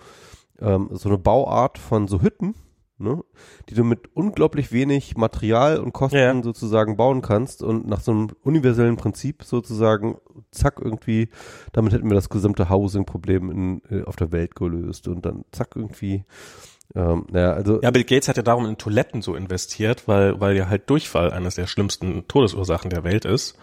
ähm, so eine Bauart von so Hütten, ne, die du mit unglaublich wenig Material und Kosten ja. sozusagen bauen kannst und nach so einem universellen Prinzip sozusagen, zack, irgendwie, damit hätten wir das gesamte Housing-Problem in, äh, auf der Welt gelöst und dann zack, irgendwie ähm, ja, also ja, Bill Gates hat ja darum in Toiletten so investiert, weil, weil ja halt Durchfall eines der schlimmsten Todesursachen der Welt ist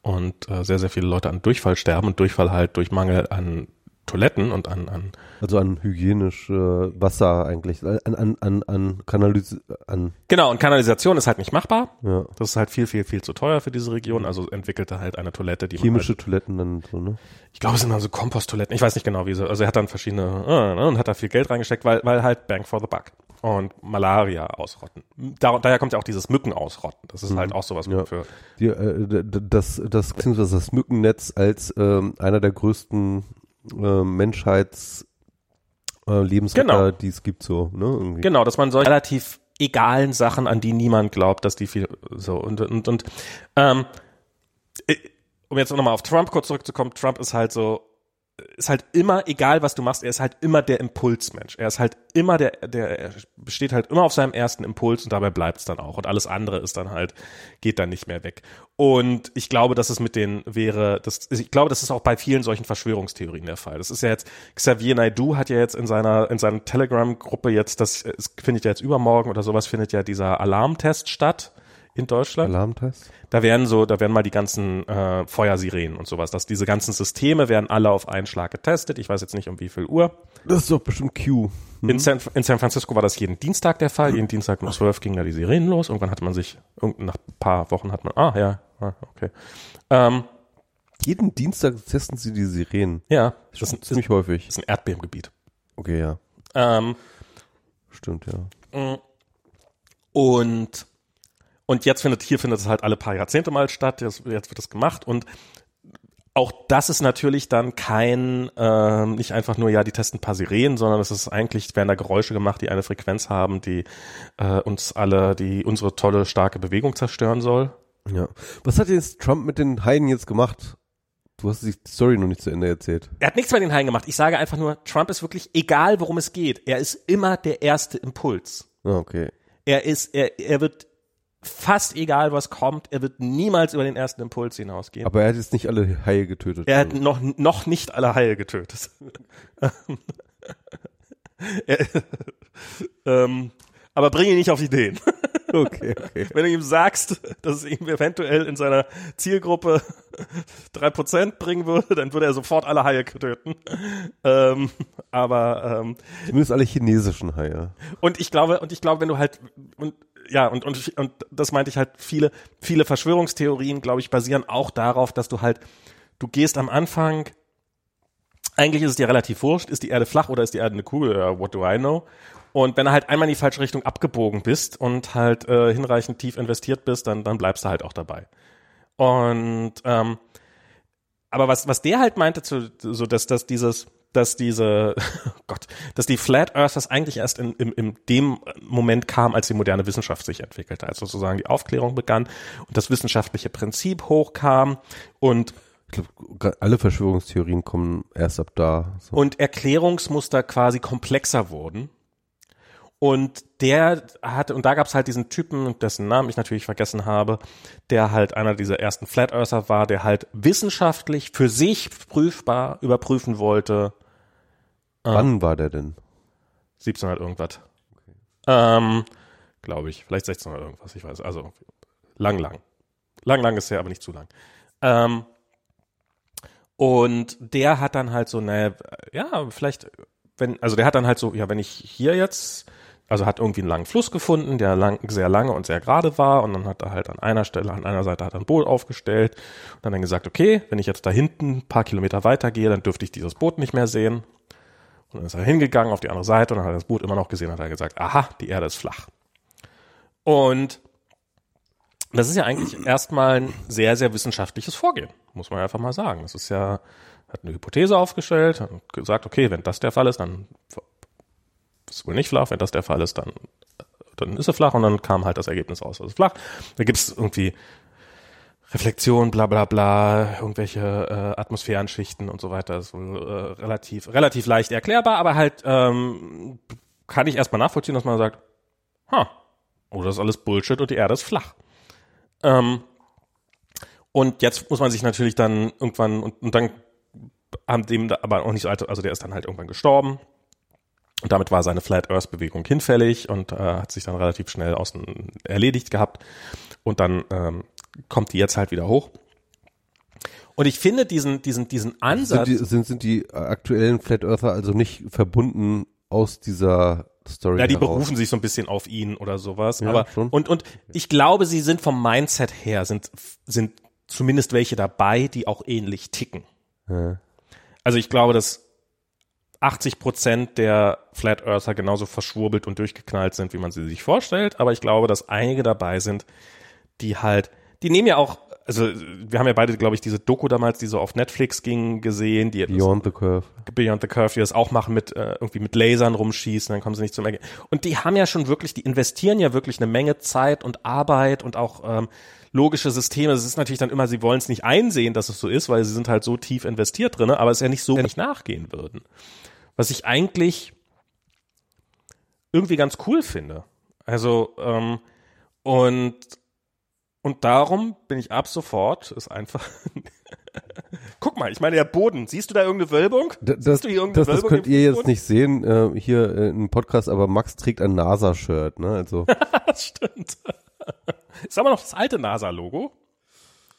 und äh, sehr, sehr viele Leute an Durchfall sterben und Durchfall halt durch Mangel an Toiletten und an, an also an hygienisch äh, Wasser eigentlich an an an an, Kanalis an genau und Kanalisation ist halt nicht machbar ja. das ist halt viel viel viel zu teuer für diese Region also entwickelte halt eine Toilette die chemische halt, Toiletten dann so ne ich glaube es sind also Komposttoiletten ich weiß nicht genau wie sie also er hat dann verschiedene äh, ne, und hat da viel Geld reingesteckt weil weil halt Bank for the Buck und Malaria ausrotten. Da, daher kommt ja auch dieses Mücken ausrotten. Das ist mhm. halt auch sowas ja. für. Die, äh, das, das, beziehungsweise das Mückennetz als ähm, einer der größten äh, Menschheits äh, Lebensretter, genau. die es gibt, so, ne? Irgendwie. Genau, dass man solche relativ egalen Sachen, an die niemand glaubt, dass die viel so und und und ähm, äh, um jetzt nochmal auf Trump kurz zurückzukommen, Trump ist halt so ist halt immer, egal was du machst, er ist halt immer der Impulsmensch. Er ist halt immer der, der, er besteht halt immer auf seinem ersten Impuls und dabei bleibt es dann auch. Und alles andere ist dann halt, geht dann nicht mehr weg. Und ich glaube, dass es mit den wäre, das, ich glaube, das ist auch bei vielen solchen Verschwörungstheorien der Fall. Das ist ja jetzt, Xavier Naidoo hat ja jetzt in seiner, in seiner Telegram-Gruppe jetzt, das, es findet ja jetzt übermorgen oder sowas, findet ja dieser Alarmtest statt in Deutschland. Alarmtest? Da werden so, da werden mal die ganzen äh, Feuersirenen und sowas. Dass diese ganzen Systeme werden alle auf einen Schlag getestet. Ich weiß jetzt nicht um wie viel Uhr. Das ist doch bestimmt Q. In, San, in San Francisco war das jeden Dienstag der Fall. Jeden Dienstag um 12 ging da die Sirenen los. Irgendwann hatte man sich, nach ein paar Wochen hat man, ah ja, ah, okay. Ähm, Jeden Dienstag testen sie die Sirenen. ja, Das das ist ist, ziemlich häufig. ist ein Erdbebengebiet. Okay, ja. Ähm, Stimmt, ja. Und, und jetzt findet, hier findet es halt alle paar Jahrzehnte mal statt, jetzt, jetzt wird es gemacht und auch das ist natürlich dann kein, ähm, nicht einfach nur, ja, die testen ein paar Sirenen, sondern es ist eigentlich, werden da Geräusche gemacht, die eine Frequenz haben, die äh, uns alle, die unsere tolle, starke Bewegung zerstören soll. Ja. Was hat jetzt Trump mit den Haien jetzt gemacht? Du hast die Story noch nicht zu Ende erzählt. Er hat nichts mit den Haien gemacht. Ich sage einfach nur, Trump ist wirklich, egal worum es geht, er ist immer der erste Impuls. Ah, okay. Er ist, er, er wird fast egal, was kommt, er wird niemals über den ersten Impuls hinausgehen. Aber er hat jetzt nicht alle Haie getötet. Er hat noch, noch nicht alle Haie getötet. <laughs> er, ähm, aber bring ihn nicht auf Ideen. <laughs> okay, okay. Wenn du ihm sagst, dass es ihm eventuell in seiner Zielgruppe drei Prozent bringen würde, dann würde er sofort alle Haie töten. Ähm, aber ähm, Zumindest alle chinesischen Haie. und ich glaube, und ich glaube, wenn du halt und ja, und, und, und das meinte ich halt, viele, viele Verschwörungstheorien, glaube ich, basieren auch darauf, dass du halt, du gehst am Anfang, eigentlich ist es dir relativ wurscht, ist die Erde flach oder ist die Erde eine Kugel, what do I know? Und wenn du halt einmal in die falsche Richtung abgebogen bist und halt äh, hinreichend tief investiert bist, dann, dann bleibst du halt auch dabei. Und ähm, aber was, was der halt meinte, zu, so dass, dass dieses, dass diese, <laughs> oh Gott, dass die Flat Earthers eigentlich erst in, in, in dem Moment kam, als die moderne Wissenschaft sich entwickelte, als sozusagen die Aufklärung begann und das wissenschaftliche Prinzip hochkam und Ich glaube, alle Verschwörungstheorien kommen erst ab da. So. und Erklärungsmuster quasi komplexer wurden. Und der hatte, und da gab's halt diesen Typen, dessen Namen ich natürlich vergessen habe, der halt einer dieser ersten Flat Earther war, der halt wissenschaftlich für sich prüfbar überprüfen wollte, Wann war der denn? 1700 irgendwas. Ähm, glaube ich. Vielleicht 1600 irgendwas, ich weiß. Also lang, lang. Lang, lang ist her, aber nicht zu lang. Ähm, und der hat dann halt so, ne, ja, vielleicht, wenn, also der hat dann halt so, ja, wenn ich hier jetzt, also hat irgendwie einen langen Fluss gefunden, der lang, sehr lange und sehr gerade war und dann hat er halt an einer Stelle, an einer Seite hat er ein Boot aufgestellt und dann, dann gesagt, okay, wenn ich jetzt da hinten ein paar Kilometer weitergehe, dann dürfte ich dieses Boot nicht mehr sehen. Und dann ist er hingegangen auf die andere Seite und dann hat er das Boot immer noch gesehen und hat er gesagt, aha, die Erde ist flach. Und das ist ja eigentlich erstmal ein sehr, sehr wissenschaftliches Vorgehen, muss man einfach mal sagen. Das ist ja, hat eine Hypothese aufgestellt, hat gesagt, okay, wenn das der Fall ist, dann ist es wohl nicht flach, wenn das der Fall ist, dann, dann ist er flach und dann kam halt das Ergebnis raus, also flach. Da gibt es irgendwie Reflexion, bla bla bla, irgendwelche äh, Atmosphärenschichten und so weiter. Ist wohl äh, relativ, relativ leicht erklärbar, aber halt ähm, kann ich erstmal nachvollziehen, dass man sagt, ha, oh, das ist alles Bullshit und die Erde ist flach. Ähm, und jetzt muss man sich natürlich dann irgendwann, und, und dann haben dem da aber auch nicht so alt, also der ist dann halt irgendwann gestorben. Und damit war seine Flat Earth Bewegung hinfällig und äh, hat sich dann relativ schnell außen erledigt gehabt. Und dann ähm, kommt die jetzt halt wieder hoch. Und ich finde diesen, diesen, diesen Ansatz. Sind die, sind, sind die aktuellen Flat Earther also nicht verbunden aus dieser Story Ja, die heraus? berufen sich so ein bisschen auf ihn oder sowas. Ja, aber schon. und und ich glaube, sie sind vom Mindset her sind sind zumindest welche dabei, die auch ähnlich ticken. Ja. Also ich glaube, dass 80 Prozent der Flat Earther genauso verschwurbelt und durchgeknallt sind, wie man sie sich vorstellt. Aber ich glaube, dass einige dabei sind, die halt, die nehmen ja auch, also wir haben ja beide, glaube ich, diese Doku damals, die so auf Netflix ging, gesehen, die Beyond the Curve. Beyond the Curve, die das auch machen mit äh, irgendwie mit Lasern rumschießen, dann kommen sie nicht zum Ergebnis. Und die haben ja schon wirklich, die investieren ja wirklich eine Menge Zeit und Arbeit und auch ähm, logische Systeme. Es ist natürlich dann immer, sie wollen es nicht einsehen, dass es so ist, weil sie sind halt so tief investiert drin, aber es ist ja nicht so, wenn nicht nachgehen würden. Was ich eigentlich irgendwie ganz cool finde. Also ähm, und und darum bin ich ab sofort ist einfach. <laughs> Guck mal, ich meine der Boden. Siehst du da irgendeine Wölbung? Da- Das, Siehst du hier irgendeine das, das Wölbung könnt im ihr jetzt nicht sehen, äh, hier äh, im Podcast, aber Max trägt ein NASA-Shirt, ne? Also <laughs> Das stimmt. ist aber noch das alte NASA-Logo.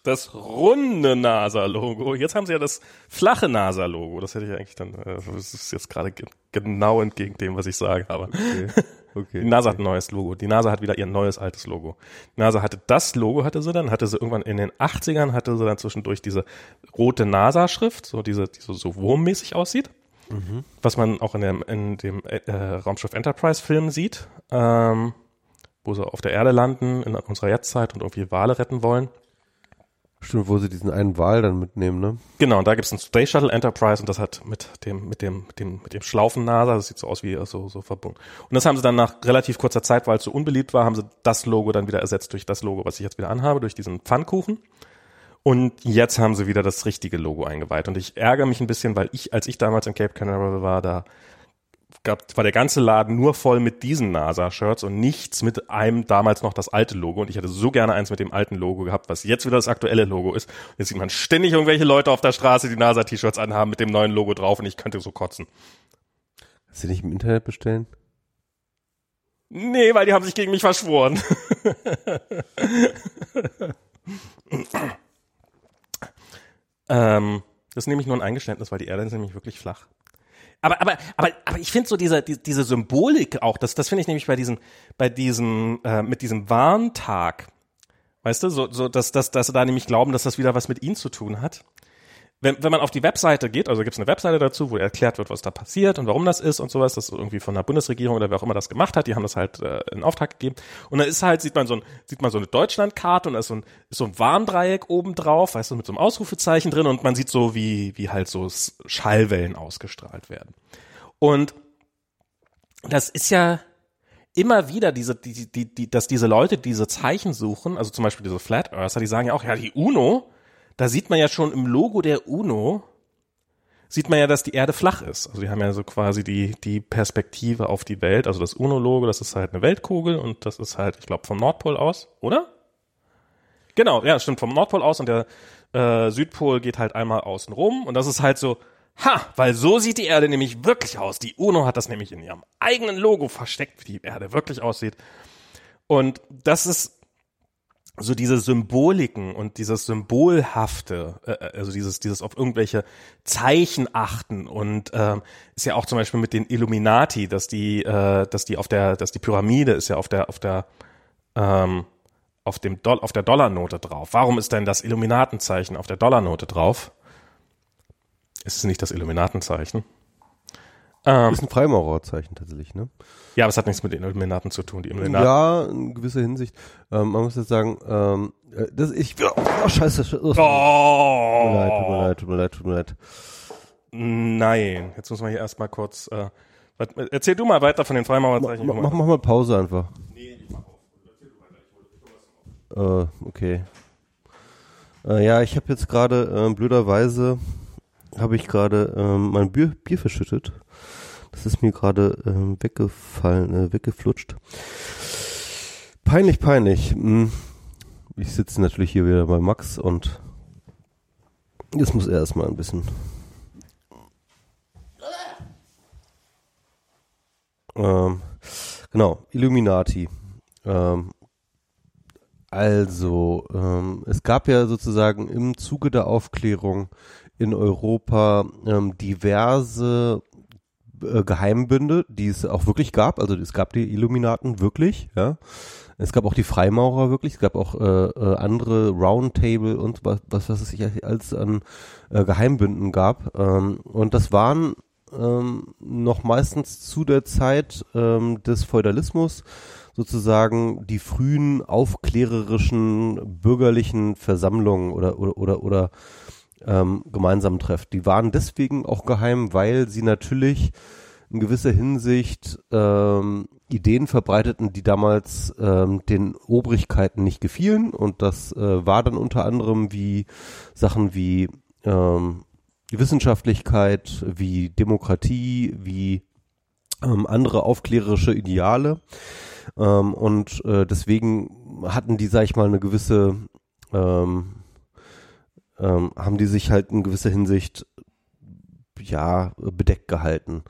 Das runde NASA-Logo. Jetzt haben sie ja das flache NASA-Logo. Das hätte ich eigentlich dann, äh, das ist jetzt gerade ge genau entgegen dem, was ich sage, aber. Okay. <laughs> Okay. Die NASA hat ein neues Logo. Die NASA hat wieder ihr neues altes Logo. Die NASA hatte das Logo, hatte sie dann, hatte sie irgendwann in den 80ern, hatte sie dann zwischendurch diese rote NASA-Schrift, so diese, die so, so wurmmäßig aussieht. Mhm. Was man auch in dem, in dem äh, Raumschiff Enterprise-Film sieht, ähm, wo sie auf der Erde landen in unserer Jetztzeit und irgendwie Wale retten wollen. Stimmt, wo sie diesen einen Wal dann mitnehmen, ne? Genau, und da gibt es ein Space Shuttle Enterprise und das hat mit dem, mit dem, mit dem, mit dem Schlaufen-NASA, das sieht so aus wie so, so verbunden. Und das haben sie dann nach relativ kurzer Zeit, weil es so unbeliebt war, haben sie das Logo dann wieder ersetzt durch das Logo, was ich jetzt wieder anhabe, durch diesen Pfannkuchen. Und jetzt haben sie wieder das richtige Logo eingeweiht. Und ich ärgere mich ein bisschen, weil ich, als ich damals in Cape Canaveral war, da gab, war der ganze Laden nur voll mit diesen NASA-Shirts und nichts mit einem damals noch das alte Logo. Und ich hätte so gerne eins mit dem alten Logo gehabt, was jetzt wieder das aktuelle Logo ist. Jetzt sieht man ständig irgendwelche Leute auf der Straße, die NASA-T-Shirts anhaben mit dem neuen Logo drauf und ich könnte so kotzen. Kannst du nicht im Internet bestellen? Nee, weil die haben sich gegen mich verschworen. <laughs> ähm, das ist nämlich nur ein Eingeständnis, weil die Erde ist nämlich wirklich flach. Aber, aber, aber, aber ich finde so diese, die, diese Symbolik auch, das, das finde ich nämlich bei diesem, bei diesem, äh, mit diesem Warntag, weißt du, so, so dass, dass, dass sie da nämlich glauben, dass das wieder was mit ihnen zu tun hat wenn, wenn man auf die Webseite geht, also gibt es eine Webseite dazu, wo erklärt wird, was da passiert und warum das ist und sowas, das irgendwie von der Bundesregierung oder wer auch immer das gemacht hat, die haben das halt äh, in Auftrag gegeben. Und dann ist halt, sieht man so ein, sieht man so eine Deutschlandkarte und da ist so ein, so ein Warndreieck oben drauf, weißt du, mit so einem Ausrufezeichen drin und man sieht so, wie, wie halt so Schallwellen ausgestrahlt werden. Und das ist ja, immer wieder diese, die, die, die, dass diese Leute diese Zeichen suchen, also zum Beispiel diese Flat Earther, die sagen ja auch, ja, die UNO, da sieht man ja schon im Logo der UNO, sieht man ja, dass die Erde flach ist. Also die haben ja so quasi die, die Perspektive auf die Welt. Also das UNO-Logo, das ist halt eine Weltkugel und das ist halt, ich glaube, vom Nordpol aus, oder? Genau, ja, stimmt, vom Nordpol aus und der äh, Südpol geht halt einmal außen rum und das ist halt so, ha, weil so sieht die Erde nämlich wirklich aus. Die UNO hat das nämlich in ihrem eigenen Logo versteckt, wie die Erde wirklich aussieht. Und das ist so diese Symboliken und dieses Symbolhafte, äh, äh, also dieses, dieses auf irgendwelche Zeichen achten und ähm, ist ja auch zum Beispiel mit den Illuminati, dass die, äh, dass die auf der, dass die Pyramide ist ja auf der, auf der, ähm, auf dem Do auf der Dollarnote drauf. Warum ist denn das Illuminatenzeichen auf der Dollarnote drauf? Ist es nicht das Illuminatenzeichen? Ähm, ist ein Freimaurerzeichen tatsächlich, ne? Ja, aber es hat nichts mit den Illuminaten zu tun. Die Illuminaten. Ja, in gewisser Hinsicht. Ähm, man muss jetzt sagen, ähm, äh, das ich. Oh, scheiße. scheiße. Oh. Tut mir leid, tut mir leid, tut mir leid, tut mir leid. Nein, jetzt muss man hier erstmal kurz. Äh, erzähl du mal weiter von den Freimaurerzeichen. Mach, mach, mach mal Pause einfach. Nee, ich mach auf. Erzähl du weiter. Ich äh, okay. Äh, ja, ich habe jetzt gerade äh, blöderweise habe ich gerade ähm, mein Bier, Bier verschüttet. Das ist mir gerade ähm, weggefallen, äh, weggeflutscht. Peinlich, peinlich. Hm. Ich sitze natürlich hier wieder bei Max und jetzt muss er erstmal ein bisschen. Ähm, genau, Illuminati. Ähm, also, ähm, es gab ja sozusagen im Zuge der Aufklärung in Europa ähm, diverse äh, Geheimbünde, die es auch wirklich gab. Also es gab die Illuminaten wirklich, ja. Es gab auch die Freimaurer wirklich, es gab auch äh, äh, andere Roundtable und was, was, was es sich als an äh, Geheimbünden gab. Ähm, und das waren ähm, noch meistens zu der Zeit ähm, des Feudalismus sozusagen die frühen aufklärerischen bürgerlichen Versammlungen oder oder oder, oder ähm, gemeinsam trefft. Die waren deswegen auch geheim, weil sie natürlich in gewisser Hinsicht ähm, Ideen verbreiteten, die damals ähm, den Obrigkeiten nicht gefielen. Und das äh, war dann unter anderem wie Sachen wie ähm, Wissenschaftlichkeit, wie Demokratie, wie ähm, andere aufklärerische Ideale. Ähm, und äh, deswegen hatten die, sag ich mal, eine gewisse ähm, ähm, haben die sich halt in gewisser Hinsicht ja bedeckt gehalten.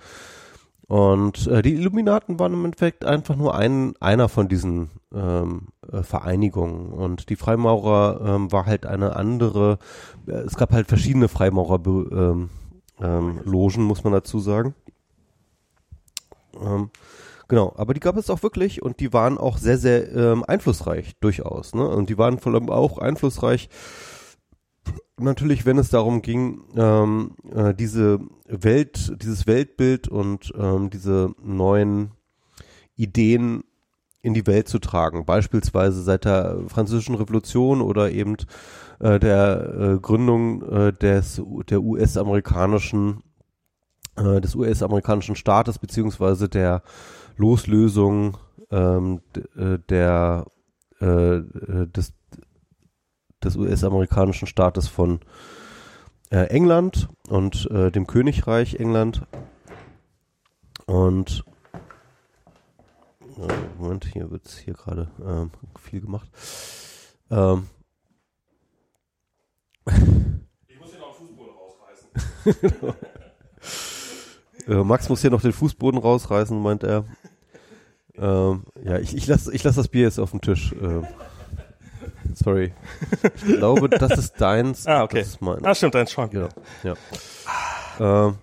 Und äh, die Illuminaten waren im Endeffekt einfach nur ein, einer von diesen ähm, äh, Vereinigungen. Und die Freimaurer ähm, war halt eine andere, äh, es gab halt verschiedene Freimaurer ähm, ähm, muss man dazu sagen. Ähm, genau, aber die gab es auch wirklich und die waren auch sehr, sehr ähm, einflussreich, durchaus. Ne? Und die waren vor allem auch einflussreich natürlich, wenn es darum ging, ähm, äh, diese Welt, dieses Weltbild und ähm, diese neuen Ideen in die Welt zu tragen. Beispielsweise seit der Französischen Revolution oder eben äh, der äh, Gründung äh, des der US-amerikanischen äh, des US-amerikanischen Staates beziehungsweise der Loslösung ähm, äh, der äh, des des US-amerikanischen Staates von äh, England und äh, dem Königreich England. Und äh, Moment, hier wird es hier gerade ähm, viel gemacht. Ähm, ich muss hier noch den Fußboden rausreißen. <laughs> äh, Max muss hier noch den Fußboden rausreißen, meint er. Ähm, ja, ich, ich lasse ich lass das Bier jetzt auf dem Tisch. Äh. Sorry. Ich glaube, das ist deins. Ah, okay. Das ist mein. Ah, stimmt, deins schon. Genau. Ja. Ähm,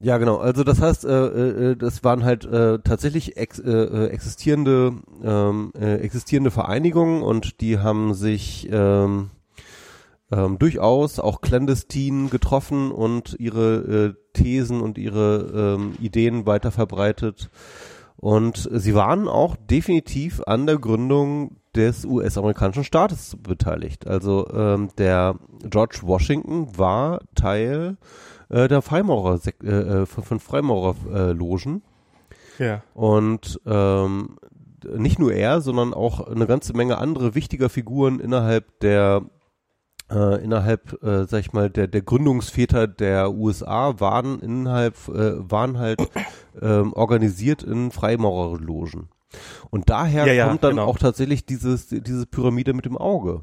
ja, genau. Also das heißt, äh, äh, das waren halt äh, tatsächlich ex, äh, äh existierende ähm, äh, existierende Vereinigungen und die haben sich ähm, ähm, durchaus auch clandestin getroffen und ihre äh, Thesen und ihre ähm, Ideen weiter verbreitet. Und sie waren auch definitiv an der Gründung des US-amerikanischen Staates beteiligt. Also ähm, der George Washington war Teil äh, der Freimaurer äh, äh, von, von Freimaurerlogen. Äh, ja. Und ähm, nicht nur er, sondern auch eine ganze Menge andere wichtiger Figuren innerhalb der äh, innerhalb, äh, sag ich mal, der, der Gründungsväter der USA waren innerhalb, äh, waren halt ähm, organisiert in Freimaurerlogen. Und daher ja, ja, kommt dann genau. auch tatsächlich dieses, diese Pyramide mit dem Auge.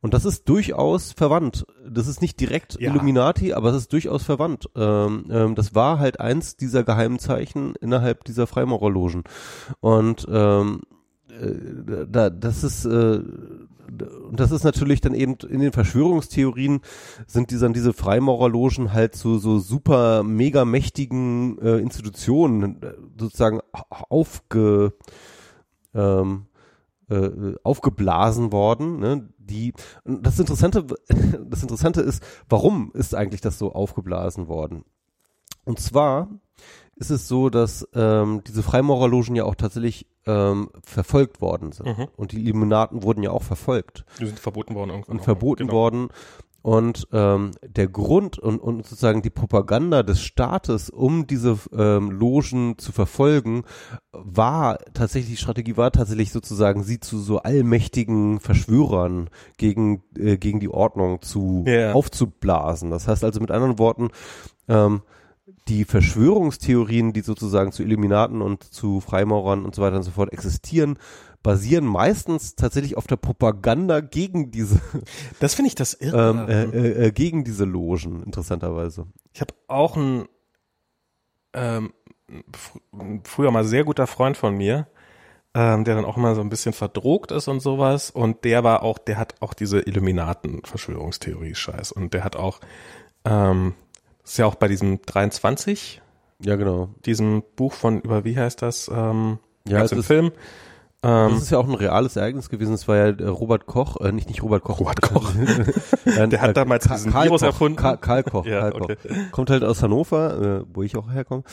Und das ist durchaus verwandt. Das ist nicht direkt Ja. Illuminati, aber es ist durchaus verwandt. Ähm, ähm, das war halt eins dieser geheimen Zeichen innerhalb dieser Freimaurerlogen. Und ähm, äh, da, das ist äh, und das ist natürlich dann eben in den Verschwörungstheorien sind die diese Freimaurerlogen halt so so super mega mächtigen äh, Institutionen äh, sozusagen aufge ähm, äh, aufgeblasen worden, ne? Die das Interessante <laughs> das Interessante ist, warum ist eigentlich das so aufgeblasen worden? Und zwar ist es so, dass ähm, diese Freimaurerlogen ja auch tatsächlich ähm, verfolgt worden sind. Mhm. Und die Illuminaten wurden ja auch verfolgt Die sind verboten worden irgendwann. und auch. verboten Genau. worden. Und ähm, der Grund und, und sozusagen die Propaganda des Staates, um diese ähm, Logen zu verfolgen, war tatsächlich, die Strategie war tatsächlich sozusagen, sie zu so allmächtigen Verschwörern gegen, äh, gegen die Ordnung zu Ja. aufzublasen. Das heißt also mit anderen Worten, ähm, die Verschwörungstheorien, die sozusagen zu Illuminaten und zu Freimaurern und so weiter und so fort existieren, basieren meistens tatsächlich auf der Propaganda gegen diese Das finde ich das irre. ähm, äh, äh, äh, gegen diese Logen, interessanterweise. Ich habe auch einen ähm, fr ein früher mal sehr guter Freund von mir, ähm, der dann auch immer so ein bisschen verdrogt ist und sowas. Und der war auch, der hat auch diese Illuminaten-Verschwörungstheorie-Scheiß. Und der hat auch, ähm, ist ja auch bei diesem 23, Ja, genau. diesem Buch von, über wie heißt das? Ähm, Ja, es ist- Film. Das Ähm, ist ja auch ein reales Ereignis gewesen. Es war ja äh, Robert Koch, äh, nicht nicht Robert Koch. Robert Koch. äh, <laughs> Der hat damals Ka- diesen Karl Virus Koch, erfunden. Karl, Karl Koch. Ja, Karl Koch. okay. Kommt halt aus Hannover, äh, wo ich auch herkomme.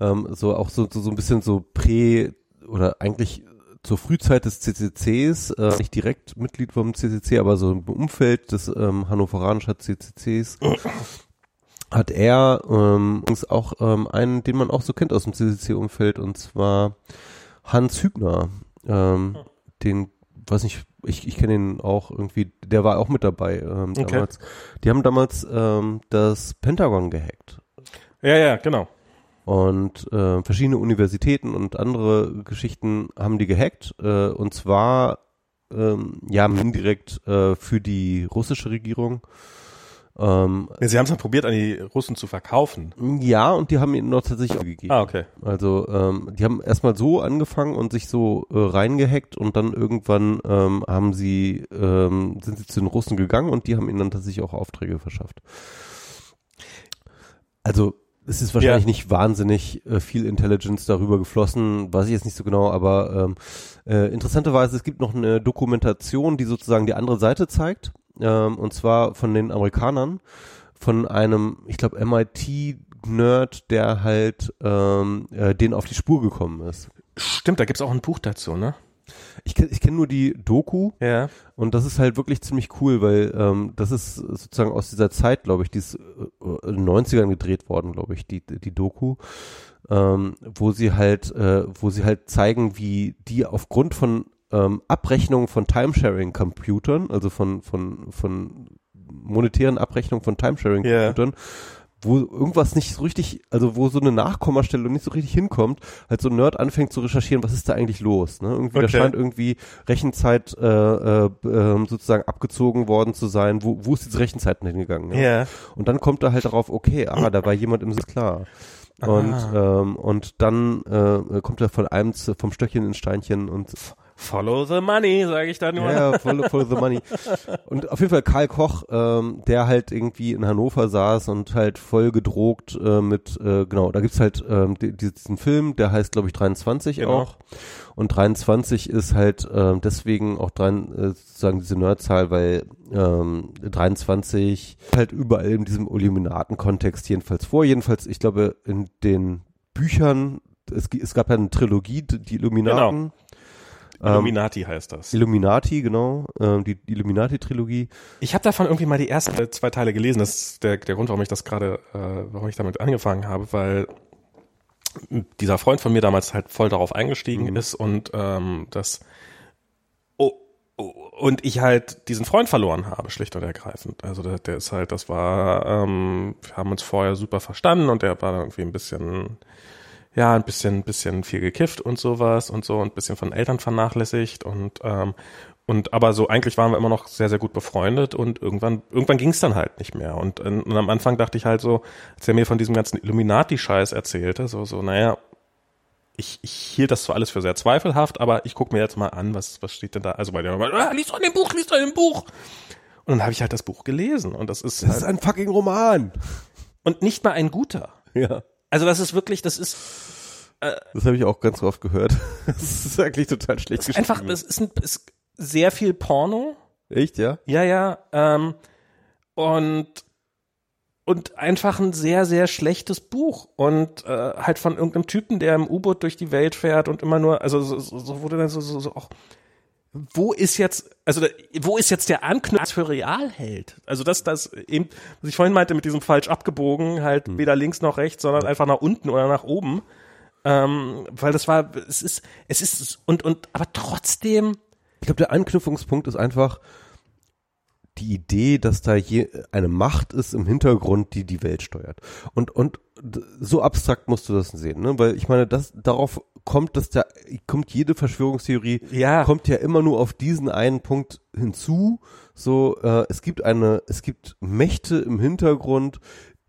Ähm, so auch so, so so ein bisschen so prä oder eigentlich zur Frühzeit des CCCs, äh, nicht direkt Mitglied vom CCC, aber so im Umfeld des ähm, hannoveranischen CCCs hat er ähm, übrigens auch ähm, einen, den man auch so kennt aus dem CCC-Umfeld, und zwar Hans Hübner. Ähm, den, weiß nicht, ich, ich kenne ihn auch irgendwie, der war auch mit dabei ähm, Okay. damals. Die haben damals ähm, das Pentagon gehackt. ja, ja, genau. Und äh, verschiedene Universitäten und andere Geschichten haben die gehackt. Äh, und zwar ähm, ja indirekt äh, für die russische Regierung. Ähm, Sie haben es dann probiert, an die Russen zu verkaufen. ja, und die haben ihn noch tatsächlich gegeben. Ah, okay. Also ähm, die haben erstmal so angefangen und sich so äh, reingehackt und dann irgendwann ähm, haben sie ähm, sind sie zu den Russen gegangen und die haben ihnen dann tatsächlich auch Aufträge verschafft. Also es ist wahrscheinlich Ja. nicht wahnsinnig äh, viel Intelligence darüber geflossen, weiß ich jetzt nicht so genau, aber ähm, äh, interessanterweise es gibt noch eine Dokumentation, die sozusagen die andere Seite zeigt, ähm, und zwar von den Amerikanern, von einem, ich glaube MIT-Nerd, der halt ähm, äh, denen auf die Spur gekommen ist. Stimmt, da gibt's auch ein Buch dazu, ne? Ich, kenn- ich kenne nur die Doku, Ja. und das ist halt wirklich ziemlich cool, weil ähm, das ist sozusagen aus dieser Zeit, glaube ich, die ist äh, in den 90ern gedreht worden, glaube ich, die, die Doku, ähm, wo sie halt, äh, wo sie halt zeigen, wie die aufgrund von ähm, Abrechnungen von Timesharing-Computern, also von, von, von monetären Abrechnungen von Timesharing-Computern, wo irgendwas nicht so richtig, also wo so eine Nachkommastelle nicht so richtig hinkommt, halt so ein Nerd anfängt zu recherchieren, was ist da eigentlich los? Ne? Irgendwie, da Okay. scheint irgendwie Rechenzeit äh, äh, ähm, sozusagen abgezogen worden zu sein. Wo, wo ist diese Rechenzeit hingegangen? Ja? Ja. Und dann kommt er halt darauf, okay, ah, da war jemand im Sitz klar. Und, Ah. ähm, und dann äh, kommt er von einem vom Stöckchen ins Steinchen und Follow the money, sage ich da nur. ja, ja, voll, voll the money. Und auf jeden Fall Karl Koch, ähm, der halt irgendwie in Hannover saß und halt voll gedrogt äh, mit, äh, genau, da gibt's halt ähm, die, diesen Film, der heißt, glaube ich, 23 Genau. auch. Und 23 ist halt ähm, deswegen auch dran, äh, sozusagen diese Nerdzahl, weil ähm, 23 halt überall in diesem Illuminaten-Kontext jedenfalls vor. Jedenfalls, ich glaube, in den Büchern, es, es gab ja eine Trilogie, die Illuminaten. Ähm, Illuminati heißt das. Illuminati, genau, ähm, die Illuminati-Trilogie. Ich habe davon irgendwie mal die ersten zwei Teile gelesen. Das ist der, der Grund, warum ich das gerade, äh, warum ich damit angefangen habe, weil dieser Freund von mir damals halt voll darauf eingestiegen ist und ähm, das oh, oh, und ich halt diesen Freund verloren habe, schlicht und ergreifend. Also der, der ist halt, das war, ähm, wir haben uns vorher super verstanden und der war irgendwie ein bisschen, ja, ein bisschen, bisschen viel gekifft und sowas und so und ein bisschen von Eltern vernachlässigt und ähm, und aber so eigentlich waren wir immer noch sehr sehr gut befreundet und irgendwann irgendwann ging es dann halt nicht mehr und, äh, und am Anfang dachte ich halt so, als er mir von diesem ganzen Illuminati-Scheiß erzählte, so so naja, ich, ich hielt das zwar alles für sehr zweifelhaft, aber ich gucke mir jetzt mal an, was was steht denn da? Also bei der ah, lies doch in dem Buch, lies doch in dem Buch. Und dann habe ich halt das Buch gelesen und das ist, Das halt, ist ein fucking Roman. und nicht mal ein guter. Ja. Also das ist wirklich, das ist Das habe ich auch ganz oft gehört. <laughs> Das ist eigentlich total schlecht geschrieben. einfach, das ist, ein, ist sehr viel Porno. Echt, ja? Ja, ja. Ähm, und und einfach ein sehr, sehr schlechtes Buch. Und äh, halt von irgendeinem Typen, der im U-Boot durch die Welt fährt und immer nur, also so, so, so wurde dann so, so, so auch, wo ist jetzt, also wo ist jetzt der Anknüpf für Realheld? Also das, das eben, was ich vorhin meinte mit diesem falsch abgebogen, halt weder links noch rechts, sondern einfach nach unten oder nach oben. Ähm, weil das war, es ist, es ist, und, und, aber trotzdem, Ich glaube, der Anknüpfungspunkt ist einfach die Idee, dass da je eine Macht ist im Hintergrund, die die Welt steuert. Und, und so abstrakt musst du das sehen, ne? Weil ich meine, das, darauf kommt, dass da, kommt jede Verschwörungstheorie, Ja. kommt ja immer nur auf diesen einen Punkt hinzu. So, äh, es gibt eine, es gibt Mächte im Hintergrund,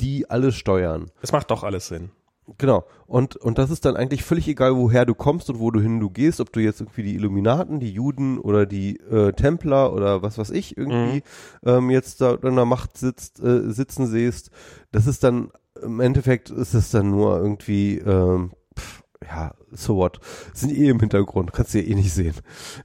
die alles steuern. es macht doch alles Sinn. Genau. Und, und das ist dann eigentlich völlig egal, woher du kommst und wo du hin du gehst, ob du jetzt irgendwie die Illuminaten, die Juden oder die äh, Templer oder was weiß ich irgendwie ähm, jetzt da in der Macht sitzt, äh, sitzen siehst. Das ist dann, im Endeffekt ist es dann nur irgendwie, ähm, pff, ja, so what. Sind eh im Hintergrund, kannst du ja eh nicht sehen.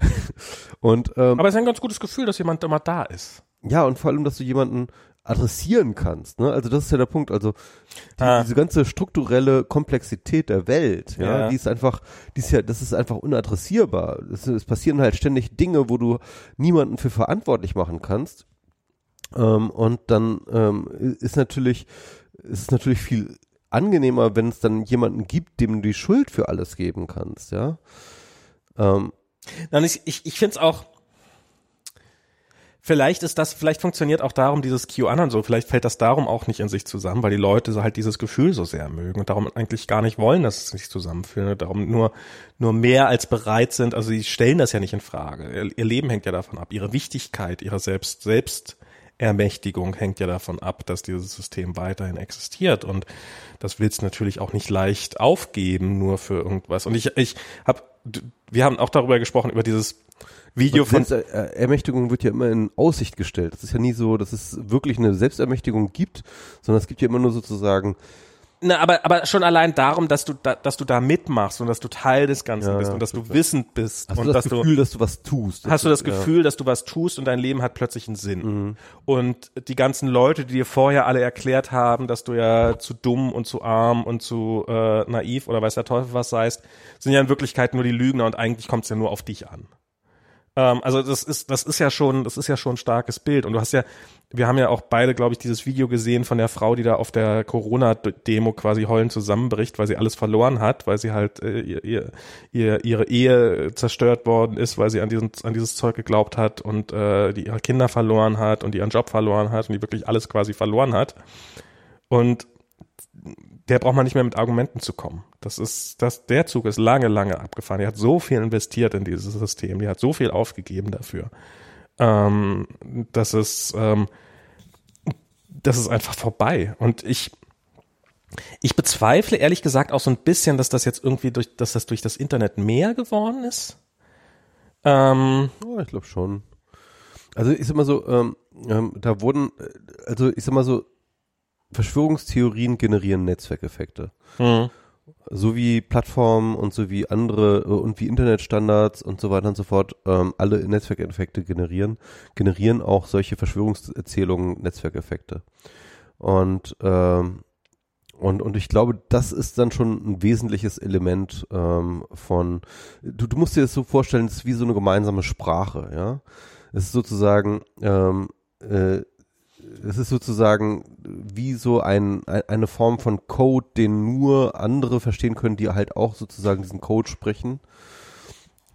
<laughs> und ähm, Aber es ist ein ganz gutes Gefühl, dass jemand immer da ist. ja, und vor allem, dass du jemanden adressieren kannst. Ne? Also das ist ja der Punkt. Also die, Ah. diese ganze strukturelle Komplexität der Welt, ja, Ja. die ist einfach, die ist ja, das ist einfach unadressierbar. Es, es passieren halt ständig Dinge, wo du niemanden für verantwortlich machen kannst. Ähm, und dann ähm, ist natürlich, ist es natürlich viel angenehmer, wenn es dann jemanden gibt, dem du die Schuld für alles geben kannst, ja. Ähm, Nein, ich, ich, ich finde es auch, vielleicht ist das, vielleicht funktioniert auch darum dieses QAnon so, vielleicht fällt das darum auch nicht in sich zusammen, weil die Leute so halt dieses Gefühl so sehr mögen und darum eigentlich gar nicht wollen, dass es sich zusammenführt, darum nur, nur mehr als bereit sind, also sie stellen das ja nicht in Frage. Ihr, ihr Leben hängt ja davon ab, ihre Wichtigkeit, ihre Selbst, Selbst, Ermächtigung hängt ja davon ab, dass dieses System weiterhin existiert und das willst natürlich auch nicht leicht aufgeben, nur für irgendwas. Und ich, ich habe, wir haben auch darüber gesprochen, über dieses Video von Ermächtigung wird ja immer in Aussicht gestellt. Das ist ja nie so, dass es wirklich eine Selbstermächtigung gibt, sondern es gibt ja immer nur sozusagen na, aber, aber schon allein darum, dass du da, dass du da mitmachst und dass du Teil des Ganzen Ja, bist ja, und dass du wissend bist hast und du das dass Gefühl, du dass du was tust. hast du das ja. Gefühl, dass du was tust und dein Leben hat plötzlich einen Sinn. Mhm. Und die ganzen Leute, die dir vorher alle erklärt haben, dass du ja zu dumm und zu arm und zu äh, naiv oder weiß der Teufel was seist, sind ja in Wirklichkeit nur die Lügner und eigentlich kommt es ja nur auf dich an. Ähm, also das ist, das ist ja schon, das ist ja schon ein starkes Bild. Und du hast ja, wir haben ja auch beide, glaube ich, dieses Video gesehen von der Frau, die da auf der Corona-Demo quasi heulend zusammenbricht, weil sie alles verloren hat, weil sie halt äh, ihr, ihr, ihr, ihre Ehe zerstört worden ist, weil sie an, diesen, an dieses Zeug geglaubt hat und äh, die ihre Kinder verloren hat und ihren Job verloren hat und die wirklich alles quasi verloren hat. Und der braucht man nicht mehr mit Argumenten zu kommen. Das ist, das, der Zug ist lange, lange abgefahren. Der hat so viel investiert in dieses System, der hat so viel aufgegeben dafür. Ähm, das ist, ähm, das ist einfach vorbei. Und ich, ich bezweifle ehrlich gesagt auch so ein bisschen, dass das jetzt irgendwie durch, dass das durch das Internet mehr geworden ist. Ähm, Ja, ich glaube schon. Also ich sag mal so, ähm, ähm, da wurden, äh, also ich sag mal so, Verschwörungstheorien generieren Netzwerkeffekte. hm. So wie Plattformen und so wie andere äh, und wie Internetstandards und so weiter und so fort ähm, alle Netzwerkeffekte generieren, generieren auch solche Verschwörungserzählungen Netzwerkeffekte. Und ähm, und, und ich glaube, das ist dann schon ein wesentliches Element ähm, von, du, du musst dir das so vorstellen, es ist wie so eine gemeinsame Sprache, ja. Es ist sozusagen, ähm, äh, es ist sozusagen wie so ein, ein, eine Form von Code, den nur andere verstehen können, die halt auch sozusagen diesen Code sprechen.